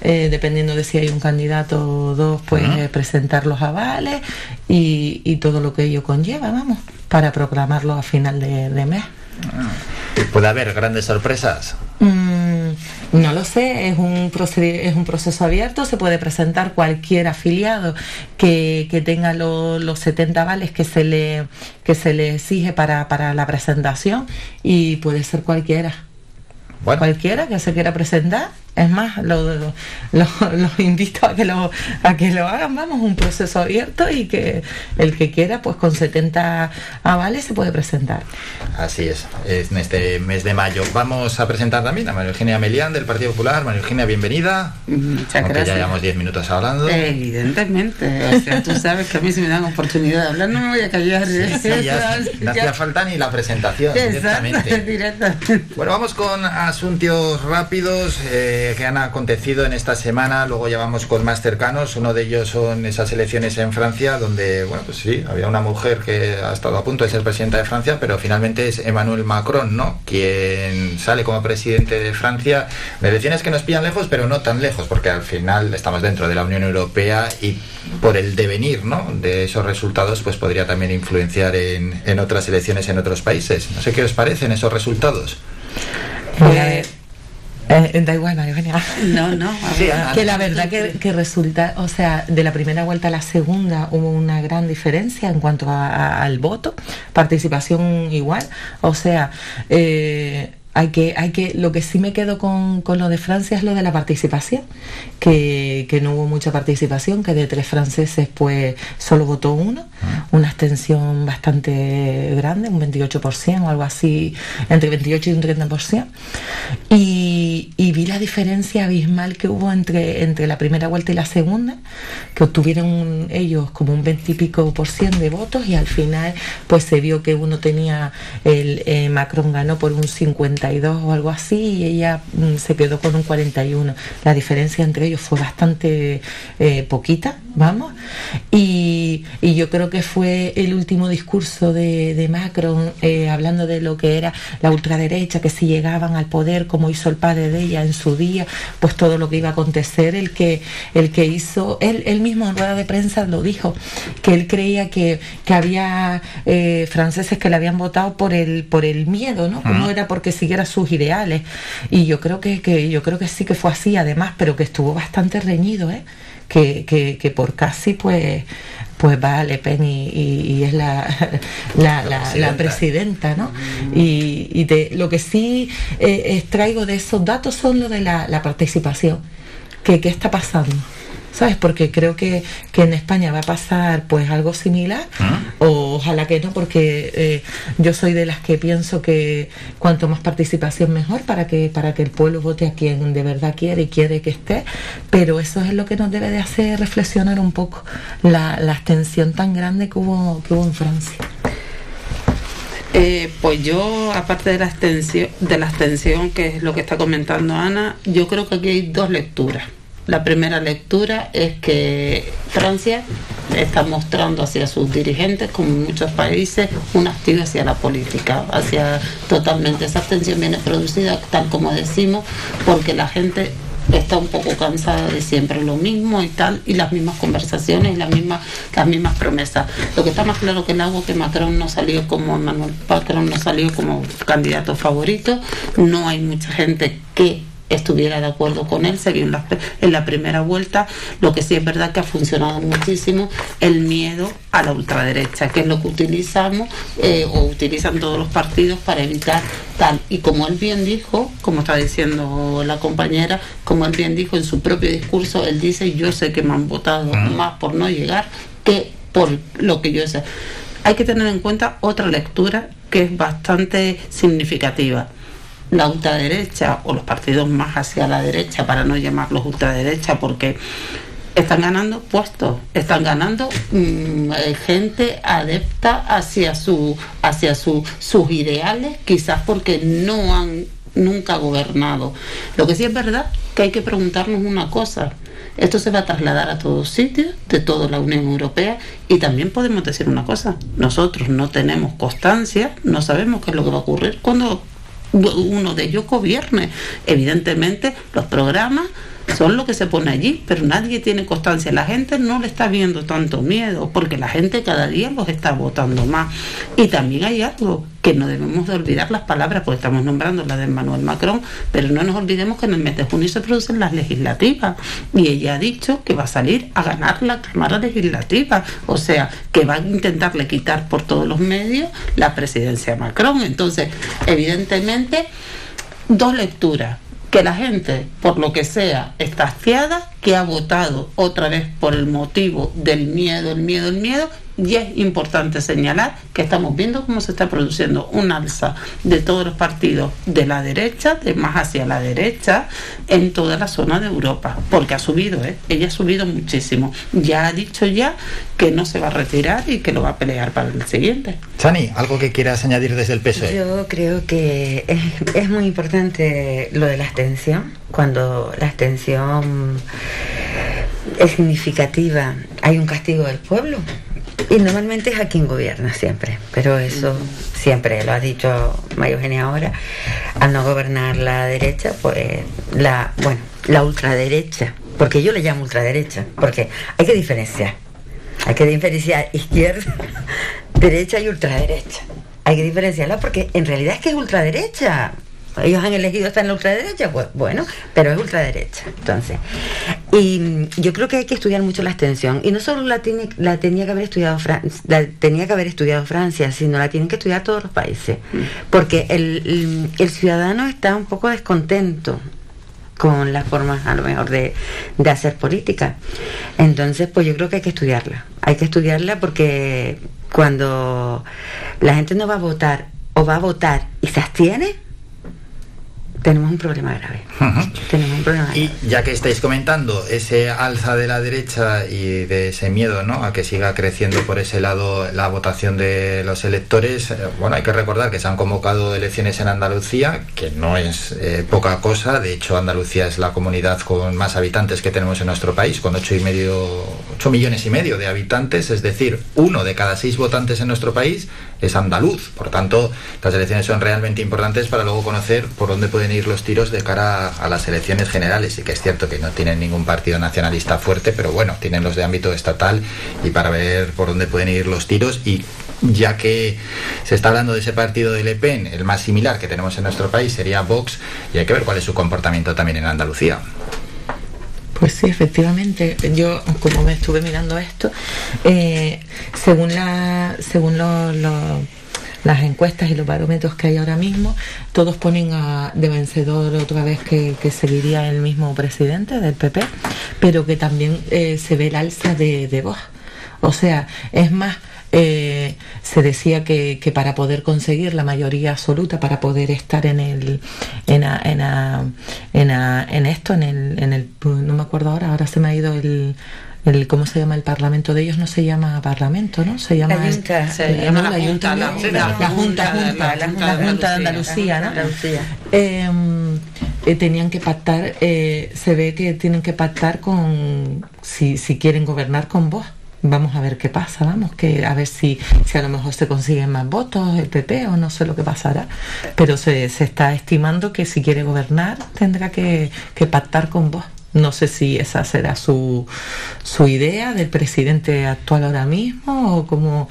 eh, dependiendo de si hay un candidato o dos, pues presentar los avales y, y, todo lo que ello conlleva, vamos, para proclamarlo a final de, mes. Ah. ¿Puede haber grandes sorpresas? Mm, no lo sé, es un, es un proceso abierto, se puede presentar cualquier afiliado que, tenga los 70 vales que se le, que se le exige para, para la presentación y puede ser cualquiera. Cualquiera que se quiera presentar es más, los lo, invito a que lo, a que lo hagan, vamos, un proceso abierto y que el que quiera, pues con 70 avales se puede presentar. Así es, en este mes de mayo. Vamos a presentar también a María Eugenia Melián del Partido Popular. María Eugenia, bienvenida. Muchas Aunque gracias. ya llevamos 10 minutos hablando. Evidentemente, o sea, tú sabes que a mí si me dan oportunidad de hablar no me voy a callar. no hacía falta ni la presentación directamente. directamente. Bueno, vamos con asuntos rápidos. Eh, que han acontecido en esta semana, luego ya vamos con más cercanos. Uno de ellos son esas elecciones en Francia, donde, bueno, pues sí, había una mujer que ha estado a punto de ser presidenta de Francia, pero finalmente es Emmanuel Macron, ¿no? Quien sale como presidente de Francia. Me decías que nos pillan lejos, pero no tan lejos, porque al final estamos dentro de la Unión Europea y por el devenir, ¿no? De esos resultados, pues podría también influenciar en, en otras elecciones en otros países. No sé qué os parecen esos resultados. Eh, eh, da igual, María No, no. que la verdad que, resulta, o sea, de la primera vuelta a la segunda hubo una gran diferencia en cuanto al voto, participación igual, o sea, eh, hay que, hay que, lo que sí me quedo con, lo de Francia es lo de la participación, que, no hubo mucha participación, que de tres franceses pues solo votó uno, ah. una abstención bastante grande, un 28% o algo así, entre 28 y un 30%. Y, y vi la diferencia abismal que hubo entre, entre la primera vuelta y la segunda, que obtuvieron ellos como un 20 y pico por ciento de votos y al final pues se vio que uno tenía, el eh, Macron ganó por un 50 o algo así y ella mm, se quedó con un 41. La diferencia entre ellos fue bastante eh, poquita, vamos. Y, yo creo que fue el último discurso de, Macron eh, hablando de lo que era la ultraderecha, que si llegaban al poder, como hizo el padre de ella en su día, pues todo lo que iba a acontecer, el que, el que hizo, él, él mismo en rueda de prensa lo dijo, que él creía que, había eh, franceses que le habían votado por el, por el miedo, ¿no? No era porque siguiera sus ideales. Y yo creo que, que, yo creo que sí que fue así, además, pero que estuvo bastante reñido, ¿eh? Que, que, por casi pues pues va Le Pen y, es la, la, presidenta. ¿no? Y, y de, lo que sí eh, extraigo de esos datos son lo de la, participación. que ¿Qué está pasando? ¿Sabes? Porque creo que, en España va a pasar pues algo similar, ¿Ah? o ojalá que no, porque eh, yo soy de las que pienso que cuanto más participación mejor para que, para que el pueblo vote a quien de verdad quiere y quiere que esté, pero eso es lo que nos debe de hacer reflexionar un poco la, abstención tan grande que hubo, que hubo en Francia. Eh, pues yo, aparte de la abstención, de la abstención, que es lo que está comentando Ana, yo creo que aquí hay dos lecturas. La primera lectura es que Francia está mostrando hacia sus dirigentes, como en muchos países, un hastío hacia la política, hacia totalmente esa abstención viene producida, tal como decimos, porque la gente está un poco cansada de siempre lo mismo y tal, y las mismas conversaciones y las mismas, las mismas promesas. Lo que está más claro que el agua que Macron no salió como Manuel Macron no salió como candidato favorito, no hay mucha gente que estuviera de acuerdo con él, se vio en la, en la primera vuelta, lo que sí es verdad que ha funcionado muchísimo el miedo a la ultraderecha, que es lo que utilizamos eh, o utilizan todos los partidos para evitar tal. Y como él bien dijo, como está diciendo la compañera, como él bien dijo en su propio discurso, él dice, yo sé que me han votado más por no llegar que por lo que yo sé. Hay que tener en cuenta otra lectura que es bastante significativa la ultraderecha o los partidos más hacia la derecha, para no llamarlos ultraderecha, porque están ganando puestos, están ganando mm, eh, gente adepta hacia su, hacia su, sus ideales, quizás porque no han nunca gobernado. Lo que sí es verdad que hay que preguntarnos una cosa. Esto se va a trasladar a todos sitios de toda la Unión Europea y también podemos decir una cosa. Nosotros no tenemos constancia, no sabemos qué es lo que va a ocurrir cuando uno de ellos gobierne. Evidentemente, los programas son lo que se pone allí, pero nadie tiene constancia. La gente no le está viendo tanto miedo, porque la gente cada día los está votando más. Y también hay algo que no debemos de olvidar las palabras, porque estamos nombrando la de Emmanuel Macron, pero no nos olvidemos que en el mes de junio se producen las legislativas. Y ella ha dicho que va a salir a ganar la Cámara Legislativa, o sea, que va a intentarle quitar por todos los medios la presidencia a Macron. Entonces, evidentemente, dos lecturas que la gente, por lo que sea, está hastiada, que ha votado otra vez por el motivo del miedo, el miedo, el miedo, y es importante señalar que estamos viendo cómo se está produciendo un alza de todos los partidos de la derecha, de más hacia la derecha, en toda la zona de Europa, porque ha subido, ¿eh? ella ha subido muchísimo. Ya ha dicho ya que no se va a retirar y que lo va a pelear para el siguiente. Chani, ¿algo que quieras añadir desde el PSOE? Yo creo que es, es muy importante lo de la abstención, cuando la abstención es significativa, hay un castigo del pueblo y normalmente es a quien gobierna siempre, pero eso siempre lo ha dicho María Eugenia ahora, al no gobernar la derecha, pues la, bueno, la ultraderecha, porque yo le llamo ultraderecha, porque hay que diferenciar, hay que diferenciar izquierda, derecha y ultraderecha. Hay que diferenciarla porque en realidad es que es ultraderecha, ellos han elegido estar en la ultraderecha, pues bueno, pero es ultraderecha. Entonces, y yo creo que hay que estudiar mucho la extensión. Y no solo la, tiene, la tenía que haber estudiado la tenía que haber estudiado Francia, sino la tienen que estudiar todos los países. Porque el, el, ciudadano está un poco descontento con las formas a lo mejor de, de hacer política. Entonces, pues yo creo que hay que estudiarla. Hay que estudiarla porque cuando la gente no va a votar o va a votar y se abstiene, tenemos un problema grave. Tenemos un problema Y ya que estáis comentando ese alza de la derecha y de ese miedo ¿no? a que siga creciendo por ese lado la votación de los electores, eh, bueno, hay que recordar que se han convocado elecciones en Andalucía, que no es eh, poca cosa. De hecho, Andalucía es la comunidad con más habitantes que tenemos en nuestro país, con ocho y medio, 8 millones y medio de habitantes, es decir, uno de cada seis votantes en nuestro país es andaluz. Por tanto, las elecciones son realmente importantes para luego conocer por dónde pueden ir los tiros de cara a, las elecciones generales. Y que es cierto que no tienen ningún partido nacionalista fuerte, pero bueno, tienen los de ámbito estatal y para ver por dónde pueden ir los tiros. Y ya que se está hablando de ese partido de Le Pen, el más similar que tenemos en nuestro país sería Vox, y hay que ver cuál es su comportamiento también en Andalucía. Pues sí, efectivamente. Yo, como me estuve mirando esto, eh, según la, según las encuestas y los barómetros que hay ahora mismo, todos ponen a, de vencedor otra vez que, seguiría el mismo presidente del PP, pero que también eh, se ve el alza de, de voz. O sea, es más, eh, se decía que, para poder conseguir la mayoría absoluta, para poder estar en el en, en, esto, en el, en el no me acuerdo ahora, ahora se me ha ido el, el ¿cómo se llama el parlamento de ellos? No se llama parlamento, ¿no? Se llama la Junta, se llama la Junta, la Junta, la Junta de Andalucía, ¿no? Em, eh, tenían que pactar, eh, se ve que tienen que pactar con si, si quieren gobernar con vos vamos a ver qué pasa, vamos, que a ver si, si a lo mejor se consiguen más votos el PP o no sé lo que pasará, pero se, está estimando que si quiere gobernar tendrá que, pactar con vos. No sé si esa será su, su idea del presidente actual ahora mismo o como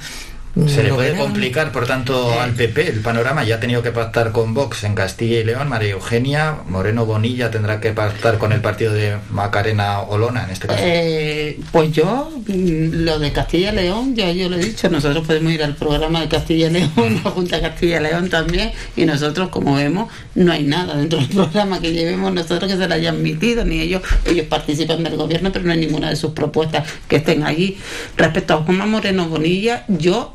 Se le puede complicar, por tanto, al PP el panorama. Ya ha tenido que pactar con Vox en Castilla y León. María Eugenia Moreno Bonilla tendrá que pactar con el partido de Macarena Olona, en este caso. Eh, pues yo, mm, lo de Castilla y León, ya yo lo he dicho, nosotros podemos ir al programa de Castilla y León, la Junta de Castilla y León también, y nosotros, como vemos, no hay nada dentro del programa que llevemos nosotros que se le haya admitido, ni ellos, ellos participan del gobierno, pero no hay ninguna de sus propuestas que estén allí. Respecto a Juanma Moreno Bonilla, yo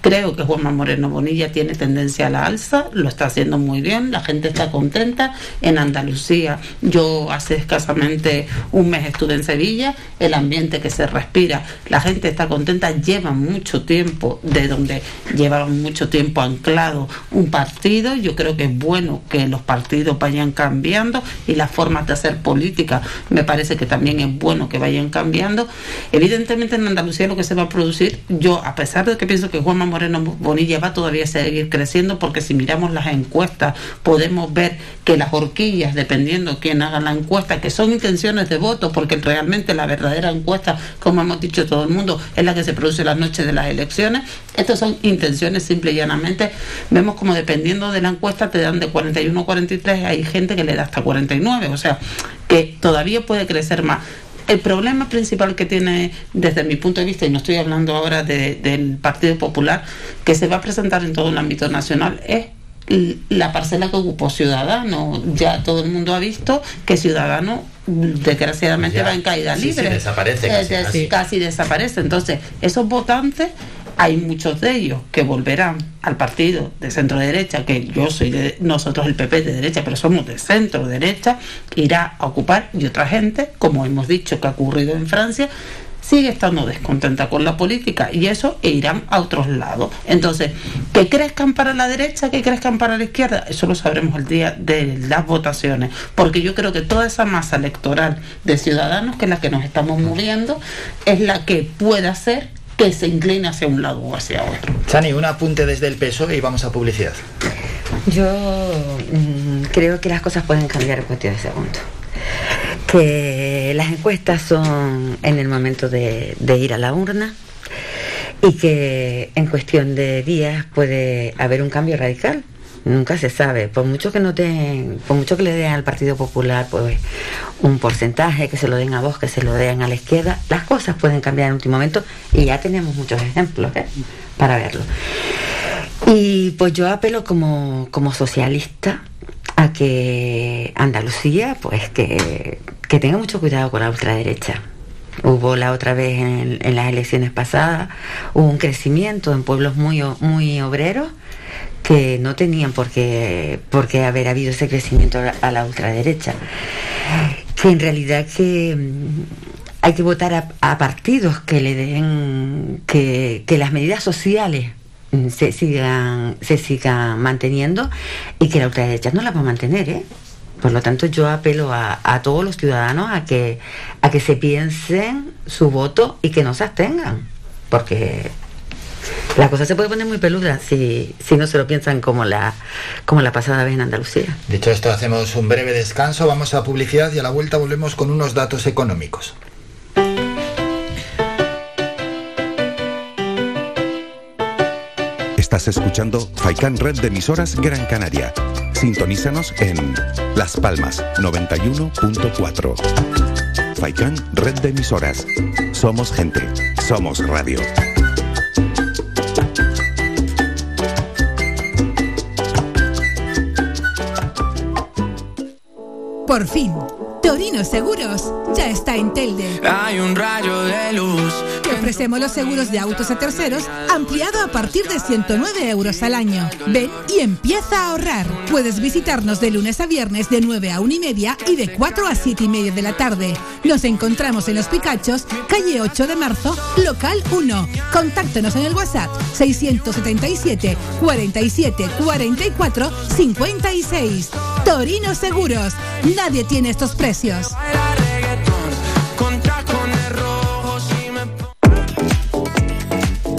Creo que Juanma Moreno Bonilla tiene tendencia a la alza, lo está haciendo muy bien, la gente está contenta. En Andalucía, yo hace escasamente un mes estuve en Sevilla, el ambiente que se respira, la gente está contenta, lleva mucho tiempo, de donde llevaron mucho tiempo anclado un partido, yo creo que es bueno que los partidos vayan cambiando y las formas de hacer política me parece que también es bueno que vayan cambiando. Evidentemente en Andalucía lo que se va a producir, yo a pesar de que pienso que Juanma Moreno Bonilla va todavía a seguir creciendo, porque si miramos las encuestas podemos ver que las horquillas, dependiendo quién haga la encuesta, que son intenciones de voto, porque realmente la verdadera encuesta, como hemos dicho todo el mundo, es la que se produce la noche de las elecciones. Estas son intenciones simple y llanamente. Vemos como dependiendo de la encuesta te dan de 41 a 43, hay gente que le da hasta 49, o sea, que todavía puede crecer más. El problema principal que tiene, desde mi punto de vista, y no estoy hablando ahora de- del Partido Popular, que se va a presentar en todo el ámbito nacional, es la parcela que ocupó Ciudadano. Ya todo el mundo ha visto que Ciudadano desgraciadamente Ya. va en caída Sí, sí, libre. desaparece Eh, casi, des- casi. casi desaparece. Entonces, esos votantes, hay muchos de ellos que volverán al partido de centro derecha, que yo soy de, nosotros el PP de derecha, pero somos de centro derecha, irá a ocupar y otra gente, como hemos dicho que ha ocurrido en Francia, sigue estando descontenta con la política y eso e irán a otros lados. Entonces, que crezcan para la derecha, que crezcan para la izquierda, eso lo sabremos el día de las votaciones, porque yo creo que toda esa masa electoral de ciudadanos, que es la que nos estamos moviendo, es la que puede hacer que se incline hacia un lado o hacia otro. Chani, un apunte desde el PSOE y vamos a publicidad. Yo mm, creo que las cosas pueden cambiar en cuestión de segundos. Que las encuestas son en el momento de, de ir a la urna y que en cuestión de días puede haber un cambio radical. Nunca se sabe, por mucho que no den, por mucho que le den al Partido Popular pues un porcentaje, que se lo den a vos, que se lo den a la izquierda, las cosas pueden cambiar en último momento y ya tenemos muchos ejemplos ¿eh? para verlo. Y pues yo apelo como, como socialista a que Andalucía, pues que, que tenga mucho cuidado con la ultraderecha. Hubo la otra vez en, las elecciones pasadas, hubo un crecimiento en pueblos muy, muy obreros que no tenían por qué, haber habido ese crecimiento a la, a la ultraderecha. Que en realidad que mm, hay que votar a, a partidos que le den, que, que las medidas sociales mm, se sigan, se sigan manteniendo y que la ultraderecha no las va a mantener, ¿eh? Por lo tanto, yo apelo a, a todos los ciudadanos a que, a que se piensen su voto y que no se abstengan, porque la cosa se puede poner muy peluda si, si no se lo piensan como la, como la pasada vez en Andalucía. Dicho esto, hacemos un breve descanso, vamos a publicidad y a la vuelta volvemos con unos datos económicos. Estás escuchando Faikan Red de emisoras Gran Canaria. Sintonízanos en Las Palmas 91.4. Faikan Red de emisoras. Somos gente. Somos radio. Por fin, Torino Seguros ya está en Telde. Hay un rayo de luz. Ofrecemos los seguros de autos a terceros ampliado a partir de 109 euros al año. Ven y empieza a ahorrar. Puedes visitarnos de lunes a viernes de 9 a 1 y media y de 4 a 7 y media de la tarde. Nos encontramos en Los Picachos, calle 8 de marzo, local 1. Contáctanos en el WhatsApp 677 47 44 56. Torino Seguros. Nadie tiene estos precios.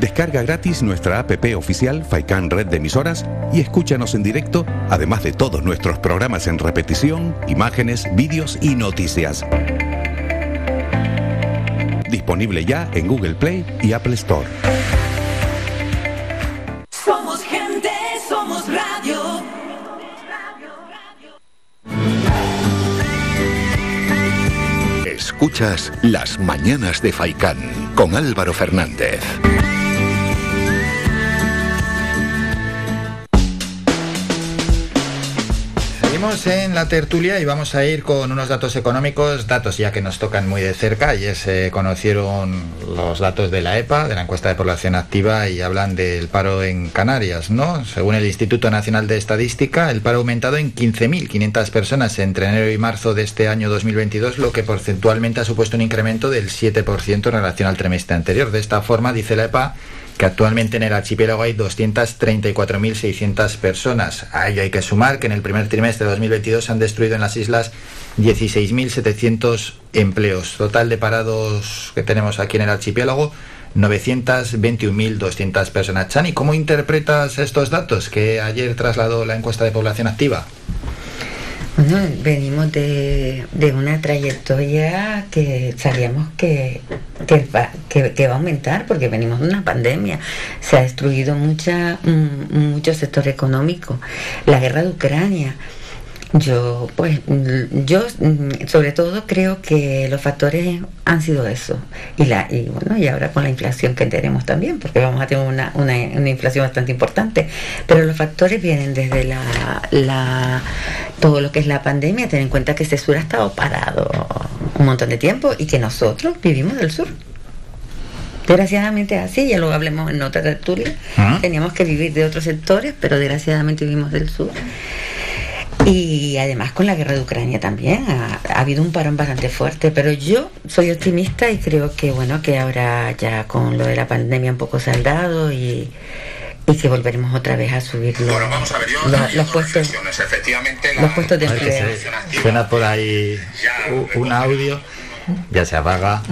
Descarga gratis nuestra app oficial Faikan Red de Emisoras y escúchanos en directo, además de todos nuestros programas en repetición, imágenes, vídeos y noticias. Disponible ya en Google Play y Apple Store. Somos gente, somos radio. Escuchas Las Mañanas de Faicán con Álvaro Fernández. Seguimos en la tertulia y vamos a ir con unos datos económicos, datos ya que nos tocan muy de cerca. Ayer se conocieron los datos de la EPA, de la encuesta de población activa, y hablan del paro en Canarias, ¿no? Según el Instituto Nacional de Estadística, el paro ha aumentado en 15.500 personas entre enero y marzo de este año 2022, lo que porcentualmente ha supuesto un incremento del 7% en relación al trimestre anterior. De esta forma, dice la EPA, que actualmente en el archipiélago hay 234.600 personas. A ello hay que sumar que en el primer trimestre de 2022 se han destruido en las islas 16.700 empleos. Total de parados que tenemos aquí en el archipiélago, 921.200 personas. Chani, ¿cómo interpretas estos datos que ayer trasladó la encuesta de población activa? Bueno, venimos de, de una trayectoria que sabíamos que, que, va, que- va a aumentar porque venimos de una pandemia. Se ha destruido mucha, mm, mucho sector económico. La guerra de Ucrania. Yo, pues, mm, yo mm, sobre todo creo que los factores han sido eso. Y la, y bueno, y ahora con la inflación que tenemos también, porque vamos a tener una, una, una inflación bastante importante. Pero los factores vienen desde la, la todo lo que es la pandemia, ten en cuenta que este sur ha estado parado un montón de tiempo y que nosotros vivimos del sur. Desgraciadamente es así, ya lo hablemos en otra tertulia. Ah. Teníamos que vivir de otros sectores, pero desgraciadamente vivimos del sur. Y además con la guerra de Ucrania también ha, ha habido un parón bastante fuerte, pero yo soy optimista y creo que bueno que ahora ya con lo de la pandemia un poco saldado y, y que volveremos otra vez a subir los, los- los puestos los puestos de empleo. se- suena por ahí un audio, ya se apaga.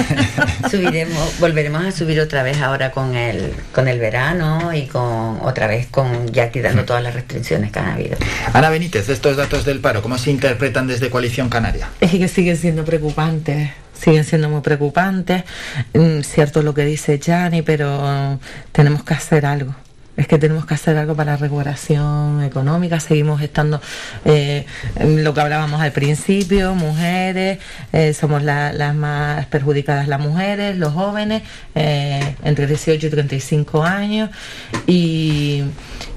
subiremos, volveremos a subir otra vez ahora con el con el verano y con otra vez con ya quitando todas las restricciones que han habido. Ana Benítez, estos datos del paro, ¿cómo se interpretan desde Coalición Canaria? Es que siguen siendo preocupantes, siguen siendo muy preocupantes. Mm, Cierto lo que dice Gianni, pero tenemos que hacer algo. Es que tenemos que hacer algo para la recuperación económica. Seguimos estando eh, lo que hablábamos al principio, mujeres, eh, somos la- las más perjudicadas las mujeres, los jóvenes, eh, entre 18 y 35 años. Y,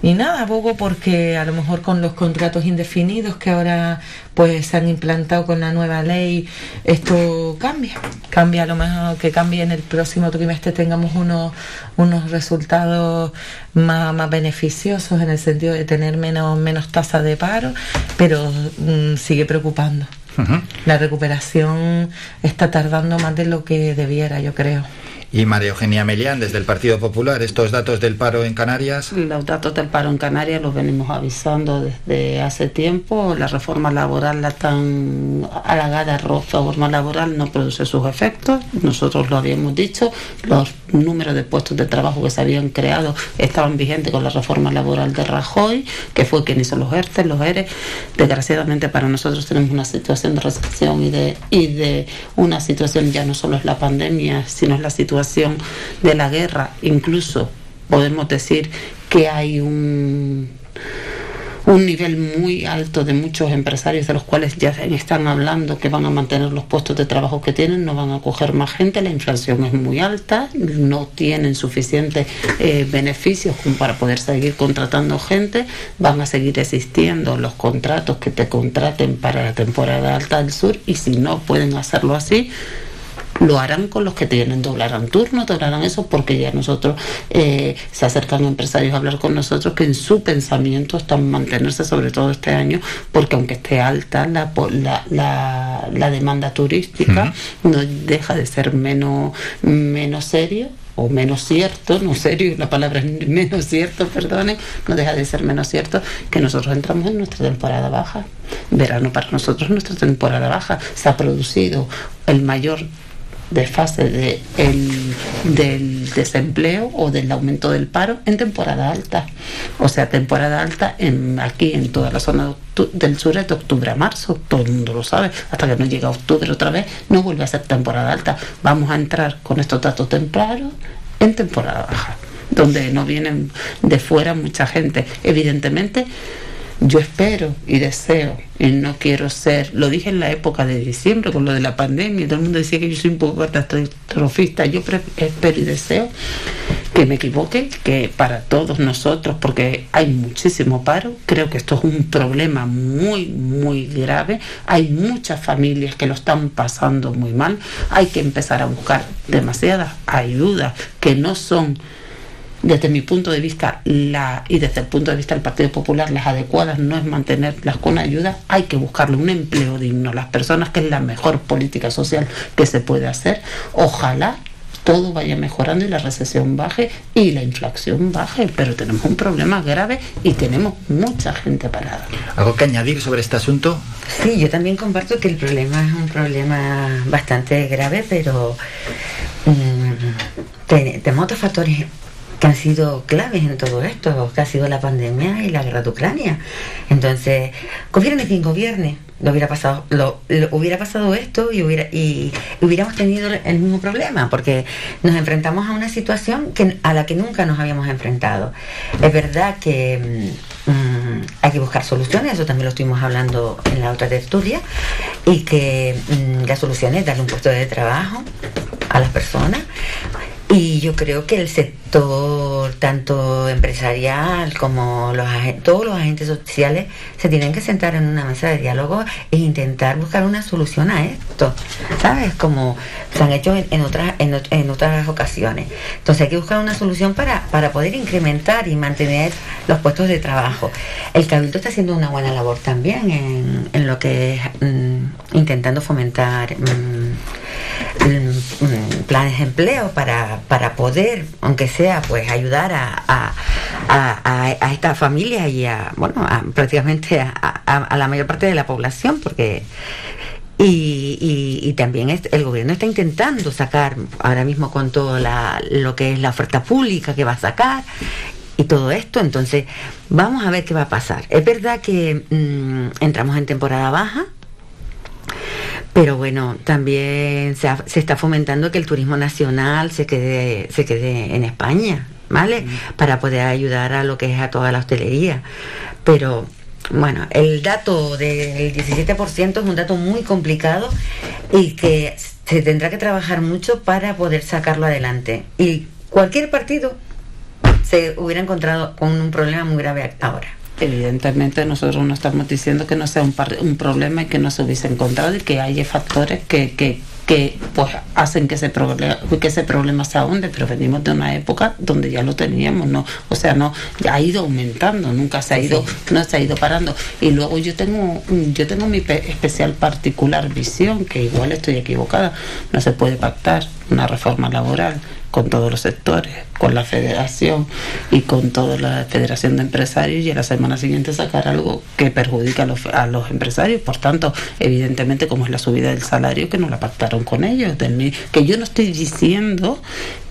y nada, poco porque a lo mejor con los contratos indefinidos que ahora pues se han implantado con la nueva ley, esto cambia. Cambia a lo mejor que cambie en el próximo trimestre tengamos unos, unos resultados más, más beneficiosos en el sentido de tener menos, menos tasa de paro, pero mm, sigue preocupando. La recuperación está tardando más de lo que debiera, yo creo. Y María Eugenia Melián, desde el Partido Popular, estos datos del paro en Canarias. Los datos del paro en Canarias los venimos avisando desde hace tiempo. La reforma laboral, la tan halagada reforma laboral, no produce sus efectos. Nosotros lo habíamos dicho. Los números de puestos de trabajo que se habían creado estaban vigentes con la reforma laboral de Rajoy, que fue quien hizo los ERTE, los ERE. Desgraciadamente para nosotros tenemos una situación de recesión y de, y de una situación ya no solo es la pandemia, sino es la situación de la guerra. Incluso podemos decir que hay un un nivel muy alto de muchos empresarios de los cuales ya están hablando que van a mantener los puestos de trabajo que tienen, no van a coger más gente, la inflación es muy alta, no tienen suficientes eh, beneficios como para poder seguir contratando gente, van a seguir existiendo los contratos que te contraten para la temporada alta del sur y si no pueden hacerlo así, lo harán con los que tienen, doblarán turnos, doblarán eso, porque ya nosotros eh, se acercan empresarios a hablar con nosotros que en su pensamiento están mantenerse, sobre todo este año, porque aunque esté alta la, la, la, demanda turística, no deja de ser menos, menos serio o menos cierto, no serio, la palabra es menos cierto, perdone, no deja de ser menos cierto que nosotros entramos en nuestra temporada baja. Verano para nosotros nuestra temporada baja. Se ha producido el mayor de fase de el, del desempleo o del aumento del paro en temporada alta. O sea, temporada alta en, aquí en toda la zona del sur es de octubre a marzo, todo el mundo lo sabe, hasta que no llega octubre otra vez, no vuelve a ser temporada alta. Vamos a entrar con estos datos tempranos en temporada baja, donde no vienen de fuera mucha gente. Evidentemente, yo espero y deseo y no quiero ser, lo dije en la época de diciembre con lo de la pandemia, todo el mundo decía que yo soy un poco catastrofista, yo espero y deseo que me equivoque, que para todos nosotros, porque hay muchísimo paro, creo que esto es un problema muy, muy grave, hay muchas familias que lo están pasando muy mal, hay que empezar a buscar demasiadas ayudas que no son desde mi punto de vista la, y desde el punto de vista del Partido Popular, las adecuadas no es mantenerlas con ayuda, hay que buscarle un empleo digno a las personas, que es la mejor política social que se puede hacer. Ojalá todo vaya mejorando y la recesión baje y la inflación baje, pero tenemos un problema grave y tenemos mucha gente parada. ¿Algo que añadir sobre este asunto? Sí, yo también comparto que el problema es un problema bastante grave, pero mm, tenemos otros factores que han sido claves en todo esto, que ha sido la pandemia y la guerra de Ucrania. Entonces, gobierne quien gobierne, lo hubiera pasado, lo, hubiera pasado esto y, hubiera, y hubiéramos tenido el mismo problema, porque nos enfrentamos a una situación a la que nunca nos habíamos enfrentado. Es verdad que mm, mm, hay que buscar soluciones, eso también lo estuvimos hablando en la otra tertulia, y que mm, la solución es darle un puesto de trabajo a las personas y yo creo que el sector, tanto empresarial como los todos los agentes sociales, se tienen que sentar en una mesa de diálogo e intentar buscar una solución a esto, ¿sabes? Como se han hecho en, otras, en, otras ocasiones. Entonces hay que buscar una solución para, para poder incrementar y mantener los puestos de trabajo. El Cabildo está haciendo una buena labor también en, en lo que es mm, intentando fomentar. Mm, Mm, planes de empleo para, para poder, aunque sea, pues ayudar a, a, a, estas familias y a, bueno, prácticamente a, la mayor parte de la población, porque y, y, también el gobierno está intentando sacar ahora mismo con todo la, lo que es la oferta pública que va a sacar y todo esto. Entonces, vamos a ver qué va a pasar. Es verdad que mm, entramos en temporada baja, pero bueno, también se, está fomentando que el turismo nacional se quede, se quede en España, ¿vale? Mm. Para poder ayudar a lo que es a toda la hostelería. Pero bueno, el dato del 17% es un dato muy complicado y que se tendrá que trabajar mucho para poder sacarlo adelante. Y cualquier partido se hubiera encontrado con un problema muy grave ahora. Evidentemente nosotros no estamos diciendo que no sea un, un problema y que no se hubiese encontrado y que haya factores que, que, que pues hacen que ese problema que ese problema se ahonde pero venimos de una época donde ya lo teníamos no o sea no ha ido aumentando nunca se ha ido no se ha ido parando. Y luego yo tengo yo tengo mi especial particular visión que igual estoy equivocada no se puede pactar una reforma laboral con todos los sectores, con la federación y con toda la federación de empresarios y a la semana siguiente sacar algo que perjudica a los, a los empresarios. Por tanto, evidentemente, como es la subida del salario, que no la pactaron con ellos. Que yo no estoy diciendo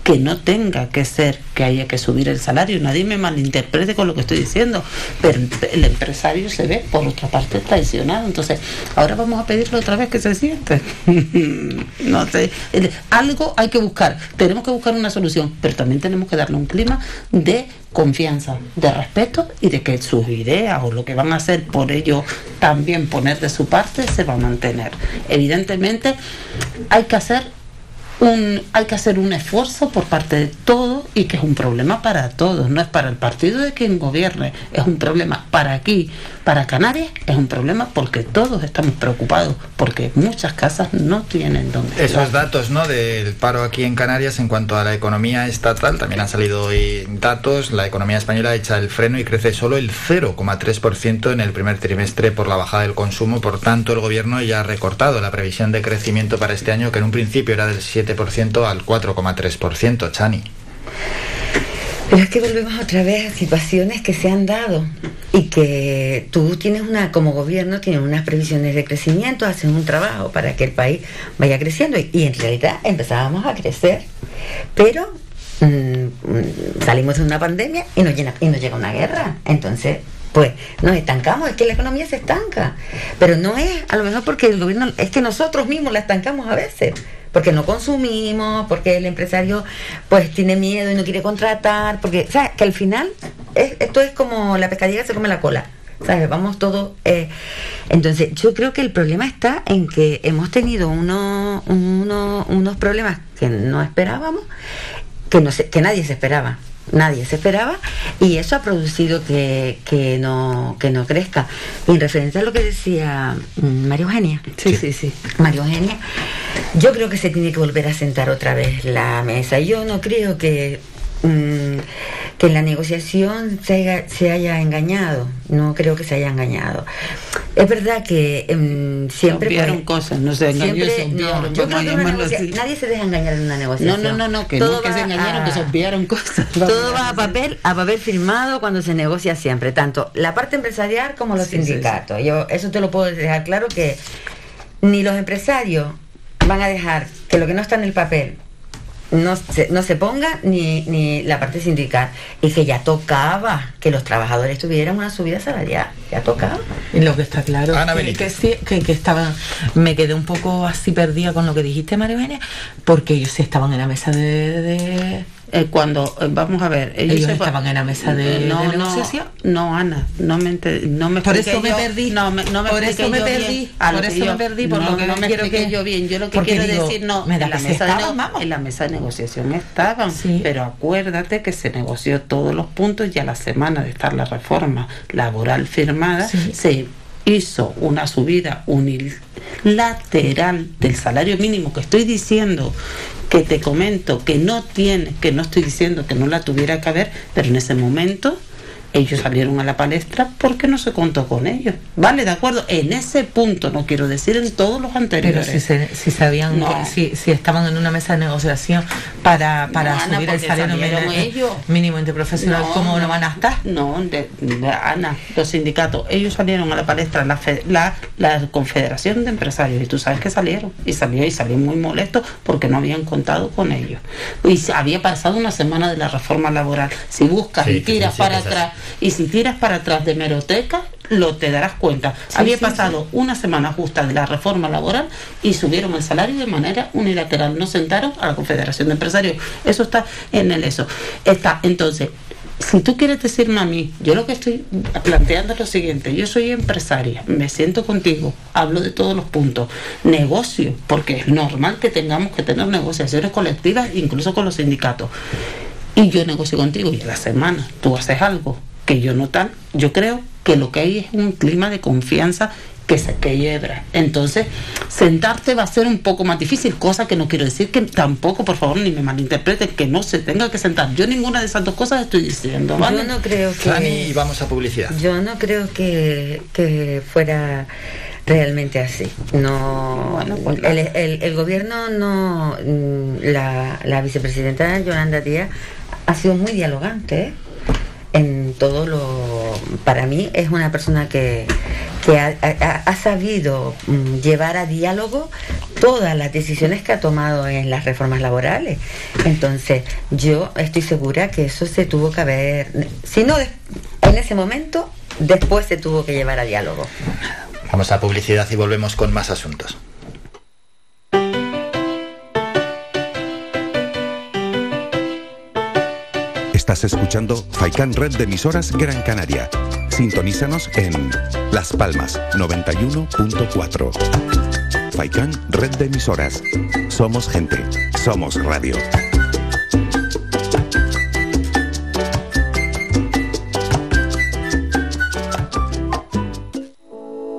que no tenga que ser que haya que subir el salario. Nadie me malinterprete con lo que estoy diciendo, pero el empresario se ve, por otra parte, traicionado. Entonces, ahora vamos a pedirle otra vez que se siente. no sé, algo hay que buscar. Tenemos que buscar una solución, pero también tenemos que darle un clima de confianza, de respeto y de que sus ideas o lo que van a hacer por ello también poner de su parte se va a mantener. Evidentemente hay que hacer un, hay que hacer un esfuerzo por parte de todos y que es un problema para todos, no es para el partido de quien gobierne, es un problema para aquí, para Canarias, es un problema porque todos estamos preocupados, porque muchas casas no tienen donde. Esos datos ¿no? del paro aquí en Canarias en cuanto a la economía estatal, también han salido hoy datos, la economía española echa el freno y crece solo el 0,3% en el primer trimestre por la bajada del consumo, por tanto el gobierno ya ha recortado la previsión de crecimiento para este año que en un principio era del 7 al 4,3%, Chani. Pero es que volvemos otra vez a situaciones que se han dado y que tú tienes una, como gobierno, tienes unas previsiones de crecimiento, haces un trabajo para que el país vaya creciendo y, en realidad empezábamos a crecer, pero mm, salimos de una pandemia y nos, llena, y nos llega una guerra. Entonces, pues nos estancamos, es que la economía se estanca, pero no es a lo mejor porque el gobierno, es que nosotros mismos la estancamos a veces porque no consumimos, porque el empresario pues tiene miedo y no quiere contratar, porque, o sea, que al final esto es como la pescadilla se come la cola. ¿Sabes? Vamos todos. Eh, entonces, yo creo que el problema está en que hemos tenido uno, unos problemas que no esperábamos, que, no que nadie se esperaba nadie se esperaba y eso ha producido que, que, no, que no crezca. en referencia a lo que decía mm, María Eugenia, sí, sí, sí, María Eugenia, yo creo que se tiene que volver a sentar otra vez la mesa. Yo no creo que Mm, que en la negociación se haya, engañado. No creo que se haya engañado. Es verdad que em, siempre... Se cosas, no se engañó, Nadie se deja engañar en una negociación. No, no, no, no que no que se engañaron, que se obviaron cosas. Todo va a papel, a papel firmado cuando se negocia siempre, tanto la parte empresarial como los sindicatos. Yo eso te lo puedo dejar claro que ni los empresarios van a dejar que lo que no está en el papel no se, no se ponga ni, ni la parte sindical. Y que ya tocaba que los trabajadores tuvieran una subida salarial ya tocaba. Y lo que está claro que, que, que, estaban me quedé un poco así perdida con lo que dijiste María Eugenia porque ellos sí estaban en la mesa de eh, cuando eh, vamos a ver ellos, estaban en la mesa de, no, negociación no, Ana no me no me por eso me perdí. no me, no me por eso me perdí. por eso me perdí por lo que no me quiero que yo bien. Yo lo que quiero decir no en la, mesa de en la mesa de negociación estaban pero acuérdate que se negoció todos los puntos y a la semana de estar la reforma laboral firmada se hizo una subida unilateral del salario mínimo que estoy diciendo que te comento que no tiene, que no estoy diciendo que no la tuviera que haber, pero en ese momento ellos salieron a la palestra porque no se contó con ellos. Vale, de acuerdo. En ese punto, no quiero decir en todos los anteriores. Pero si, sabían, si, si, estaban en una mesa de negociación para, para subir el salario mínimo, interprofesional, ¿cómo no van a estar? No, Ana, los sindicatos, ellos salieron a la palestra, la, la, la Confederación de Empresarios, y tú sabes que salieron, y salió, y salió muy molesto porque no habían contado con ellos. Y había pasado una semana de la reforma laboral. Si buscas y tiras para atrás y si tiras para atrás de meroteca, lo te darás cuenta. Había pasado una semana justa de la reforma laboral y subieron el salario de manera unilateral. No sentaron a la Confederación de Empresarios. Eso está en el eso. Está, entonces, si tú quieres decirme a mí, yo lo que estoy planteando es lo siguiente, yo soy empresaria, me siento contigo, hablo de todos los puntos, negocio, porque es normal que tengamos que tener negociaciones colectivas, incluso con los sindicatos. Y yo negocio contigo y a la semana tú haces algo que yo no tal, yo creo que lo que hay es un clima de confianza que se quiebra. Entonces, sentarte va a ser un poco más difícil, cosa que no quiero decir que tampoco, por favor, ni me malinterpreten, que no se tenga que sentar. Yo ninguna de esas dos cosas estoy diciendo. Yo no creo que... y vamos a publicidad. Yo no creo que, que fuera realmente así. No, pues el, el, el, gobierno no, mm, la, la vicepresidenta Yolanda Díaz ha sido muy dialogante, ¿eh? En todo lo... Para mí es una persona que, que ha, sabido mm, llevar a diálogo todas las decisiones que ha tomado en las reformas laborales. Entonces, yo estoy segura que eso se tuvo que haber, si no en ese momento, después se tuvo que llevar a diálogo. Vamos a publicidad y volvemos con más asuntos. Estás escuchando Faikan Red de emisoras Gran Canaria. Sintonízanos en Las Palmas 91.4. Faikan Red de emisoras. Somos gente. Somos radio.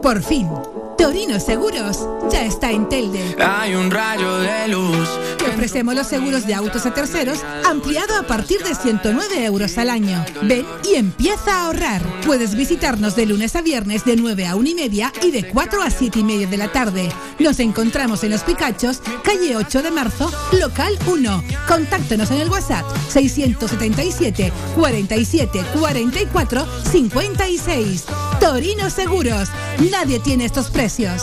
Por fin Torino Seguros ya está en Telde. Hay un rayo de luz. Ofrecemos los seguros de autos a terceros ampliado a partir de 109 euros al año. Ven y empieza a ahorrar. Puedes visitarnos de lunes a viernes de 9 a 1 y media y de 4 a 7 y media de la tarde. Nos encontramos en Los Picachos, calle 8 de marzo, local 1. Contáctanos en el WhatsApp 677 47 44 56. Torino Seguros. Nadie tiene estos precios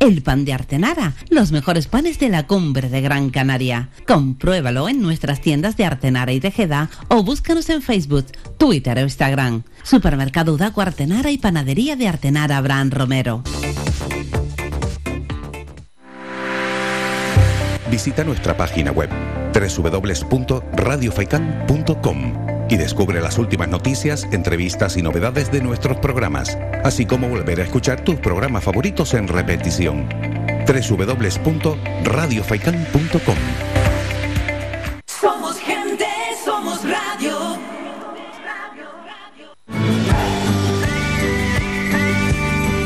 el pan de Artenara, los mejores panes de la cumbre de Gran Canaria. Compruébalo en nuestras tiendas de Artenara y Tejeda o búscanos en Facebook, Twitter o Instagram. Supermercado Udaco Artenara y Panadería de Artenara Abraham Romero. Visita nuestra página web www.radiofaikan.com y descubre las últimas noticias, entrevistas y novedades de nuestros programas, así como volver a escuchar tus programas favoritos en repetición. www.radiofaikan.com Somos gente, somos radio.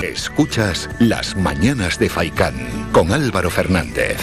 Escuchas Las Mañanas de Faicán con Álvaro Fernández.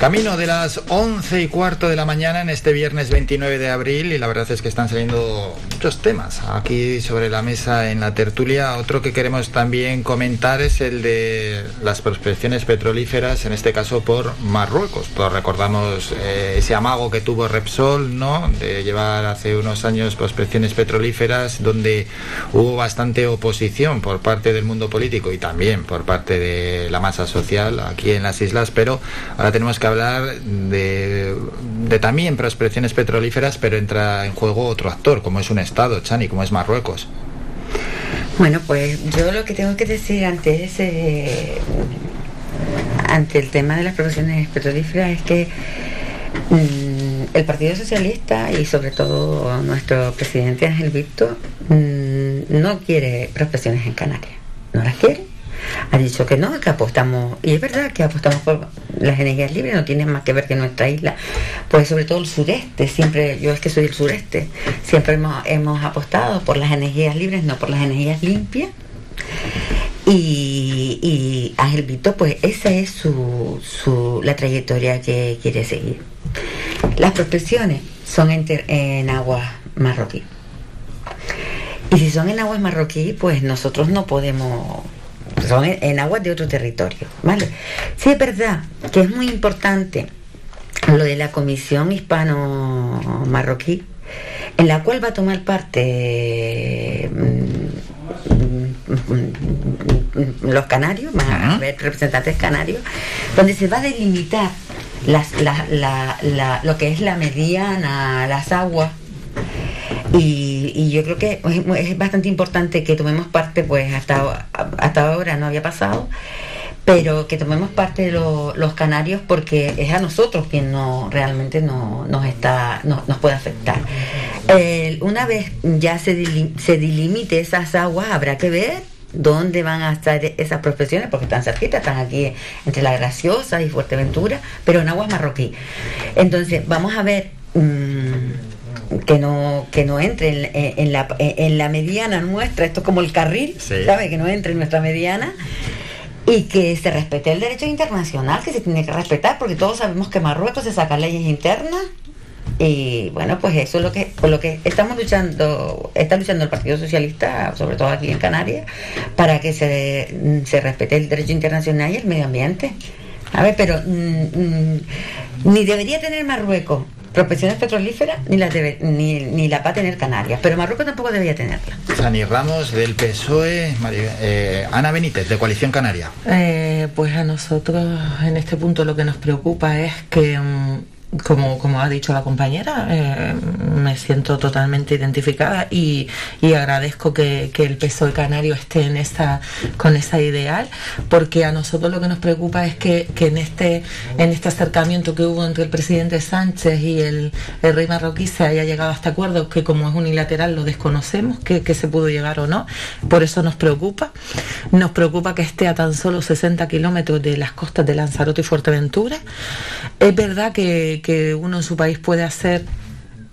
Camino de las 11 y cuarto de la mañana en este viernes 29 de abril y la verdad es que están saliendo muchos temas aquí sobre la mesa en la tertulia. Otro que queremos también comentar es el de las prospecciones petrolíferas, en este caso por Marruecos. Pues recordamos eh, ese amago que tuvo Repsol, ¿no? De llevar hace unos años prospecciones petrolíferas donde hubo bastante oposición por parte del mundo político y también por parte de la masa social aquí en las islas, pero ahora tenemos que hablar de, también prospecciones petrolíferas, pero entra en juego otro actor, como es un Estado, Chani, como es Marruecos. Bueno, pues yo lo que tengo que decir ante ese ante el tema de las prospecciones petrolíferas es que mm, el Partido Socialista y sobre todo nuestro presidente Ángel Víctor mm, no quiere prospecciones en Canarias, no las quiere ha dicho que no, que apostamos, y es verdad que apostamos por las energías libres, no tiene más que ver que nuestra isla, pues sobre todo el sureste, siempre, yo es que soy del sureste, siempre hemos, apostado por las energías libres, no por las energías limpias. Y, y Ángel Vito, pues esa es su, su, la trayectoria que quiere seguir. Las prospecciones son en, en aguas marroquí. Y si son en aguas marroquí, pues nosotros no podemos son en, aguas de otro territorio, ¿vale? Sí es verdad que es muy importante lo de la Comisión Hispano-Marroquí, en la cual va a tomar parte mm, mm, los canarios, haber representantes canarios, donde se va a delimitar lo que es la mediana, las aguas y, yo creo que es, bastante importante que tomemos parte, pues hasta, hasta ahora no había pasado, pero que tomemos parte de los canarios porque es a nosotros quien no realmente no, nos está nos puede afectar. una vez ya se, se delimite esas aguas, habrá que ver dónde van a estar esas profesiones, porque están cerquitas, están aquí entre La Graciosa y Fuerteventura, pero en aguas marroquí. Entonces, vamos a ver... Mm, que no que no entre en, la, en la mediana nuestra, esto es como el carril, ¿sabe? Que no entre en nuestra mediana. Y que se respete el derecho internacional que se tiene que respetar porque todos sabemos que Marruecos se saca leyes internas. Y bueno pues eso es lo que por lo que estamos luchando está luchando el Partido Socialista sobre todo aquí en Canarias para que se, se respete el derecho internacional y el medio ambiente. A ver pero mm, mm, ni debería tener Marruecos prospecciones petrolíferas ni la, debe, ni, ni la va a tener Canarias, pero Marruecos tampoco debería tenerla. Sani Ramos del PSOE, eh, Ana Benítez de Coalición Canaria. Eh, pues a nosotros en este punto lo que nos preocupa es que... Mm, como, como ha dicho la compañera, eh, me siento totalmente identificada y, agradezco que, el PSOE canario esté en esa, con esa ideal, porque a nosotros lo que nos preocupa es que, en, este, en este acercamiento que hubo entre el presidente Sánchez y el, rey marroquí se haya llegado a este acuerdo, que como es unilateral lo desconocemos, que, que se pudo llegar o no, por eso nos preocupa. Nos preocupa que esté a tan solo 60 kilómetros de las costas de Lanzarote y Fuerteventura. Es verdad que que, uno en su país puede hacer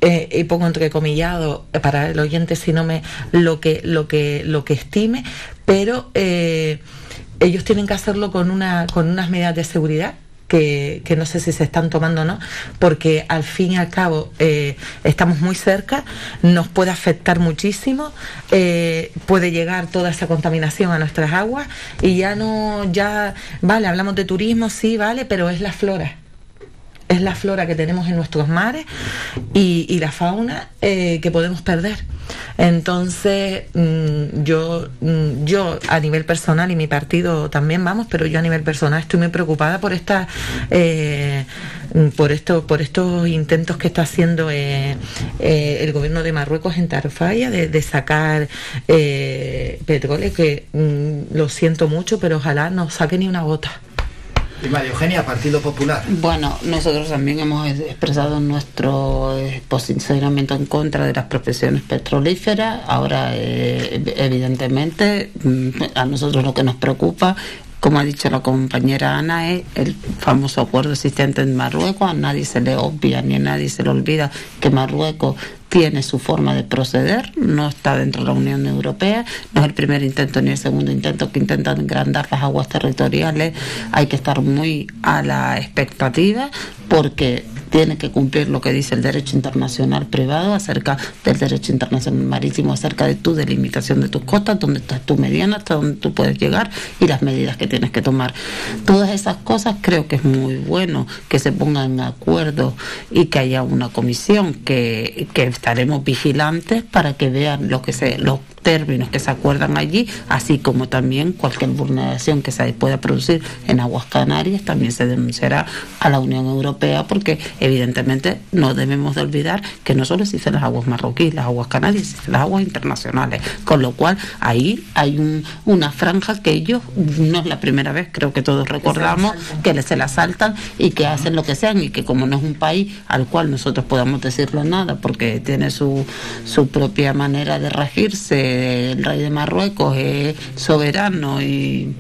eh, y pongo entrecomillado eh, para el oyente si no me lo que lo que lo que estime pero eh, ellos tienen que hacerlo con una con unas medidas de seguridad que, no sé si se están tomando o no, porque al fin y al cabo estamos muy cerca, nos puede afectar muchísimo, puede llegar toda esa contaminación a nuestras aguas y ya no, ya, vale, hablamos de turismo, sí, vale, pero es la flora es la flora que tenemos en nuestros mares y, la fauna eh, que podemos perder. Entonces, mm, yo, mm, yo a nivel personal y mi partido también vamos, pero yo a nivel personal estoy muy preocupada por esta, eh, por esto, por estos intentos que está haciendo eh, el gobierno de Marruecos en Tarfaya de, sacar petróleo, que mm, lo siento mucho, pero ojalá no saque ni una gota. Y María Eugenia, Partido Popular. Bueno, nosotros también hemos expresado nuestro eh, posicionamiento en contra de las profesiones petrolíferas. Ahora, eh, evidentemente, mm, a nosotros lo que nos preocupa como ha dicho la compañera Ana, es el famoso acuerdo existente en Marruecos. A nadie se le obvia ni a nadie se le olvida que Marruecos tiene su forma de proceder, no está dentro de la Unión Europea, no es el primer intento ni el segundo intento que intentan engrandar las aguas territoriales, hay que estar muy a la expectativa porque tiene que cumplir lo que dice el derecho internacional privado acerca del derecho internacional marítimo, acerca de tu delimitación de tus costas, dónde estás tu mediana, hasta dónde tú puedes llegar y las medidas que tienes que tomar. Todas esas cosas creo que es muy bueno que se pongan en acuerdo y que haya una comisión que, que estaremos vigilantes para que vean lo que se, lo términos que se acuerdan allí, así como también cualquier vulneración que se pueda producir en aguas canarias, también se denunciará a la Unión Europea, porque evidentemente no debemos de olvidar que no solo existen las aguas marroquíes, las aguas canarias, existen las aguas internacionales, con lo cual ahí hay una franja que ellos, no es la primera vez, creo que todos recordamos, que se la saltan. y que hacen lo que sean y que como no es un país al cual nosotros podamos decirle nada, porque tiene su, su propia manera de regirse, el rey de Marruecos es soberano y,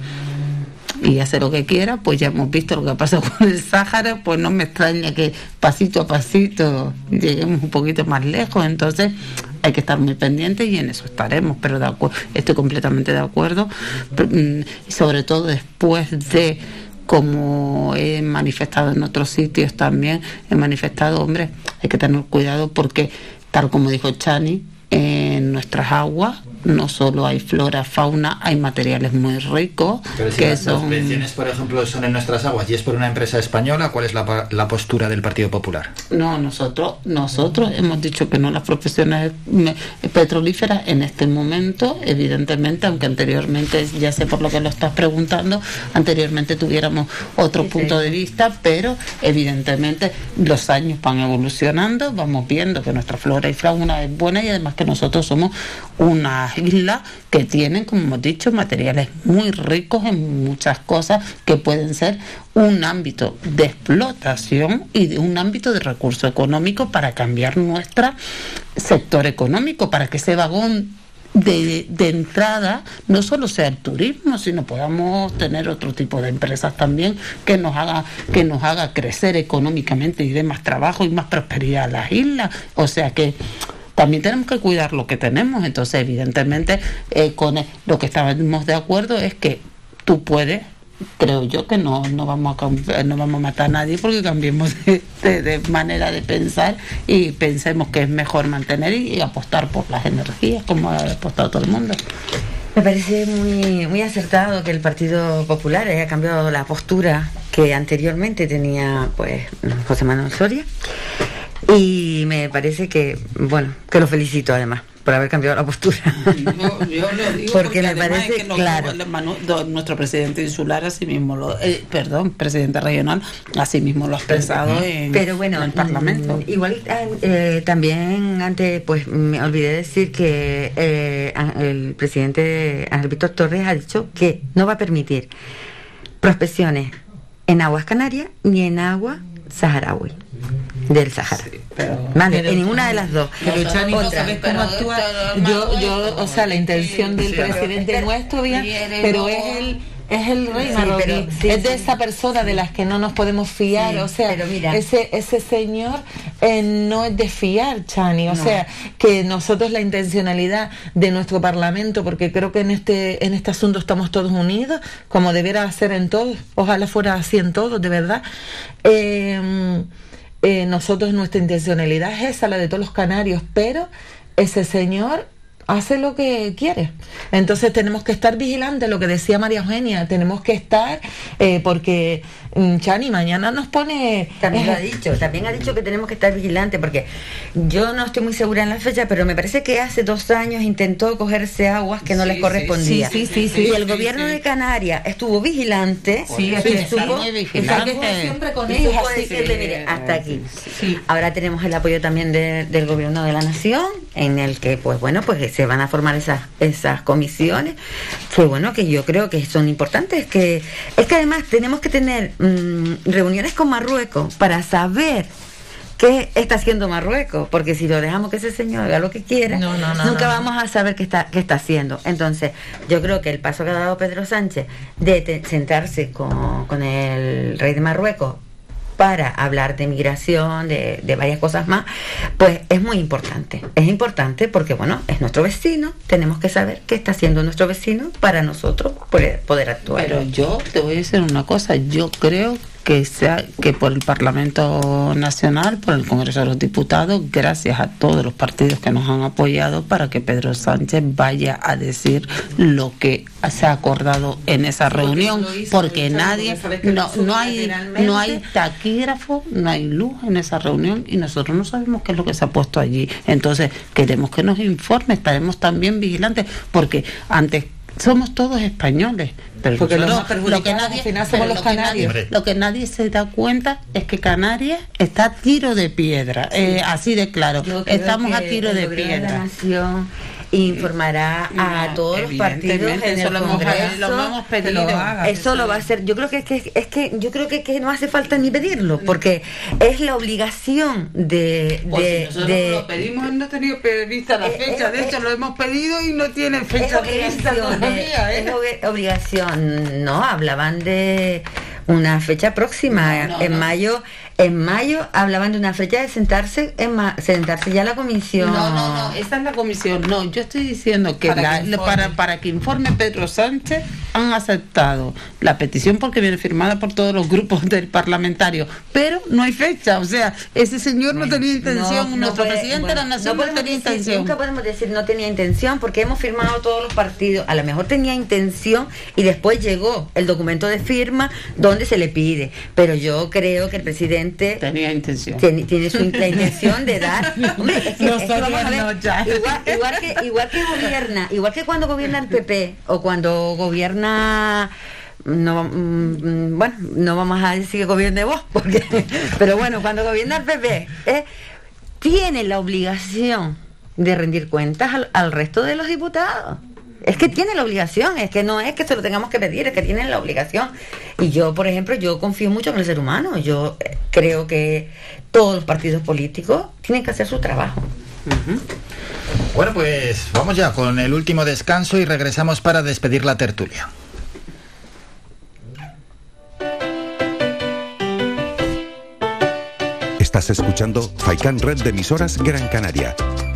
y hace lo que quiera, pues ya hemos visto lo que ha pasado con el Sáhara, pues no me extraña que pasito a pasito lleguemos un poquito más lejos, entonces hay que estar muy pendientes y en eso estaremos, pero de estoy completamente de acuerdo, mm, sobre todo después de como he manifestado en otros sitios también, he manifestado, hombre, hay que tener cuidado porque, tal como dijo Chani, en nuestras aguas no solo hay flora, fauna, hay materiales muy ricos. Pero si que las son... por ejemplo, son en nuestras aguas y es por una empresa española, ¿cuál es la, la, postura del Partido Popular? No, nosotros, nosotros hemos dicho que no las profesiones petrolíferas en este momento, evidentemente, aunque anteriormente, ya sé por lo que lo estás preguntando, anteriormente tuviéramos otro punto de vista, pero evidentemente los años van evolucionando, vamos viendo que nuestra flora y fauna es buena y además que nosotros somos unas islas que tienen, como hemos dicho, materiales muy ricos en muchas cosas que pueden ser un ámbito de explotación y de un ámbito de recurso económico para cambiar nuestro sector económico, para que ese vagón de, entrada no solo sea el turismo, sino podamos tener otro tipo de empresas también que nos haga, que nos haga crecer económicamente y dé más trabajo y más prosperidad a las islas. O sea que también tenemos que cuidar lo que tenemos. Entonces, evidentemente, eh, con lo que estábamos de acuerdo es que tú puedes creo yo que no, no vamos a cam- no vamos a matar a nadie porque cambiemos de, manera de pensar y pensemos que es mejor mantener y, y apostar por las energías como ha apostado todo el mundo. Me parece muy, muy acertado que el Partido Popular haya cambiado la postura que anteriormente tenía pues José Manuel Soria. Y me parece que, bueno, que lo felicito además por haber cambiado la postura. Yo, yo lo digo Porque me además parece es que lo- claro. lo- Manu- do- nuestro presidente insular así mismo lo eh, perdón presidente regional así mismo lo ha expresado en, Pero bueno, en el parlamento mm, igual eh, también antes, pues me olvidé decir que eh, el presidente Ángel Víctor Torres ha dicho que no va a permitir prospecciones en aguas canarias ni en agua saharaui del Sahara. vale, pero- en ninguna de las dos. Pero Chani, no Otra. sabes cómo actúa. Yo, yo, o sea, la intención del sí. presidente Pero- nuestro, bien, Quiere pero no- es el es el rey Sí, pero- es de sí. esa persona de las que no nos podemos fiar, Sí, o sea, pero mira. ese ese señor eh, no es de fiar, Chani, o No. sea, que nosotros la intencionalidad de nuestro parlamento, porque creo que en este en este asunto estamos todos unidos, como debiera ser en todos, ojalá fuera así en todos, de verdad. Eh, eh, nosotros nuestra intencionalidad es esa, la de todos los canarios, pero ese señor hace lo que quiere. Entonces tenemos que estar vigilantes, lo que decía María Eugenia, tenemos que estar, eh, porque Chani mañana nos pone... También lo ha dicho, también ha dicho que tenemos que estar vigilantes porque yo no estoy muy segura en la fecha, pero me parece que hace dos años intentó cogerse aguas que no Sí, les sí, correspondía. sí, sí, sí, y el sí, gobierno sí. de Canarias estuvo vigilante Sí, es y que está supo- muy y vigilante. supo- siempre con ellos, decirle, mire, hasta aquí. Ahora tenemos el apoyo también de- del gobierno de la nación, en el que, pues bueno, pues se van a formar esas, esas comisiones, que bueno, que yo creo que son importantes, que es que además tenemos que tener mm, reuniones con Marruecos para saber qué está haciendo Marruecos, porque si lo dejamos que ese señor haga lo que quiera, No, no, no, nunca vamos a saber qué está, qué está haciendo. Entonces, yo creo que el paso que ha dado Pedro Sánchez de te- sentarse con, con el rey de Marruecos para hablar de migración, de, de varias cosas más, pues es muy importante. Es importante porque, bueno, es nuestro vecino, tenemos que saber qué está haciendo nuestro vecino para nosotros poder, poder actuar. Pero yo te voy a decir una cosa, yo creo que sea que por el Parlamento Nacional, por el Congreso de los Diputados, gracias a todos los partidos que nos han apoyado para que Pedro Sánchez vaya a decir lo que se ha acordado en esa reunión, hizo, porque nadie porque no, no hay no hay taquígrafo, no hay luz en esa reunión y nosotros no sabemos qué es lo que se ha puesto allí. Entonces, queremos que nos informe, estaremos también vigilantes, porque antes somos todos españoles, pero Porque los perjudicados al final somos los lo que nadie- canarios. lo que nadie se da cuenta es que Canarias está a tiro de piedra, eh, así de claro. Yo Estamos a que tiro de gobierno de la piedra. nación informará a todos los partidos en eso el lo hemos- Congreso. lo hemos pedido. Que lo haga. Eso lo va a hacer. Yo creo que, que- es que yo creo que, que no hace falta ni pedirlo, porque es la obligación de, O si de, nosotros de- lo pedimos, no ha tenido prevista la Eh, fecha. eh, De hecho, lo hemos pedido y no tiene es fecha prevista todavía. ¿eh? es obli- obligación. No, hablaban de una fecha próxima. No, no, en mayo, en mayo hablaban de una fecha de sentarse, en ma- sentarse ya la comisión. No, no, no, esa es la comisión. No, yo estoy diciendo que Para la- que informe. para, para que informe Pedro Sánchez han aceptado la petición porque viene firmada por todos los grupos del parlamentario, pero no hay fecha. O sea, ese señor no tenía intención, No, no nuestro puede- presidente de la bueno, nación no tenía decir- intención. Nunca podemos decir no tenía intención porque hemos firmado todos los partidos. A lo mejor tenía intención y después llegó el documento de firma donde se le pide. Pero yo creo que el presidente tenía intención. Tiene, tiene su, la intención de dar. Hombre, es que, es que Nosotros vamos a ver, no, ya. igual, igual que igual que gobierna, igual que cuando gobierna el PP o cuando gobierna no mm, bueno no vamos a decir que gobierne vos porque pero bueno cuando gobierna el PP eh, tiene la obligación de rendir cuentas al, al resto de los diputados es que tiene la obligación, es que no es que se lo tengamos que pedir, es que tienen la obligación. Y yo, por ejemplo, yo confío mucho en el ser humano. Yo eh, creo que todos los partidos políticos tienen que hacer su trabajo. Bueno, pues vamos ya con el último descanso y regresamos para despedir la tertulia. Estás escuchando Faikan Red de emisoras Gran Canaria.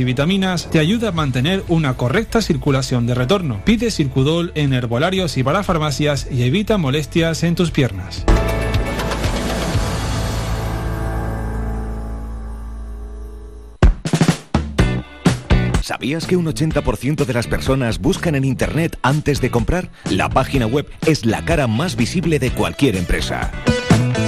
y vitaminas te ayuda a mantener una correcta circulación de retorno. Pide Circudol en herbolarios y para farmacias y evita molestias en tus piernas. ¿Sabías que un 80% de las personas buscan en Internet antes de comprar? La página web es la cara más visible de cualquier empresa.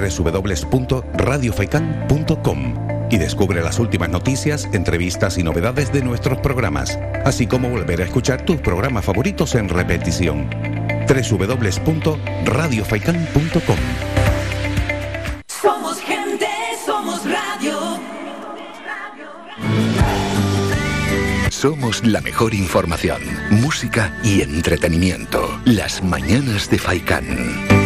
www.radiofaikan.com y descubre las últimas noticias, entrevistas y novedades de nuestros programas, así como volver a escuchar tus programas favoritos en repetición. www.radiofaikan.com Somos gente, somos radio. Somos la mejor información, música y entretenimiento. Las mañanas de Faikán.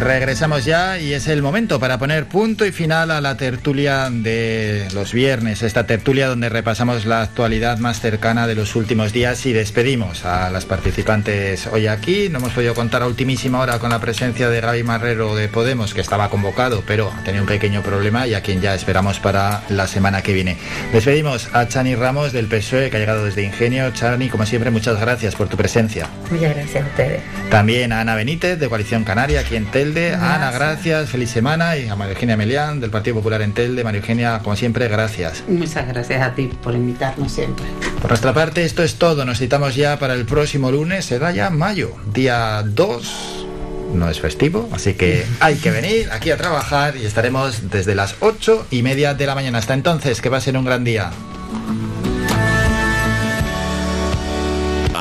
Regresamos ya y es el momento para poner punto y final a la tertulia de los viernes, esta tertulia donde repasamos la actualidad más cercana de los últimos días y despedimos a las participantes hoy aquí. No hemos podido contar a ultimísima hora con la presencia de Gaby Marrero de Podemos, que estaba convocado, pero ha tenido un pequeño problema y a quien ya esperamos para la semana que viene. Despedimos a Chani Ramos del PSOE, que ha llegado desde Ingenio. Chani, como siempre, muchas gracias por tu presencia. Muchas gracias a ustedes. También a Ana Benítez de Coalición Canaria, aquí en Telde. A Ana, gracias, feliz semana. Y a María Eugenia Melián del Partido Popular en Telde. María Eugenia, como siempre, gracias. Muchas gracias a ti por invitarnos siempre. Por nuestra parte, esto es todo. Nos citamos ya para el próximo lunes, será ya mayo, día 2. No es festivo, así que hay que venir aquí a trabajar y estaremos desde las 8 y media de la mañana. Hasta entonces, que pasen un gran día.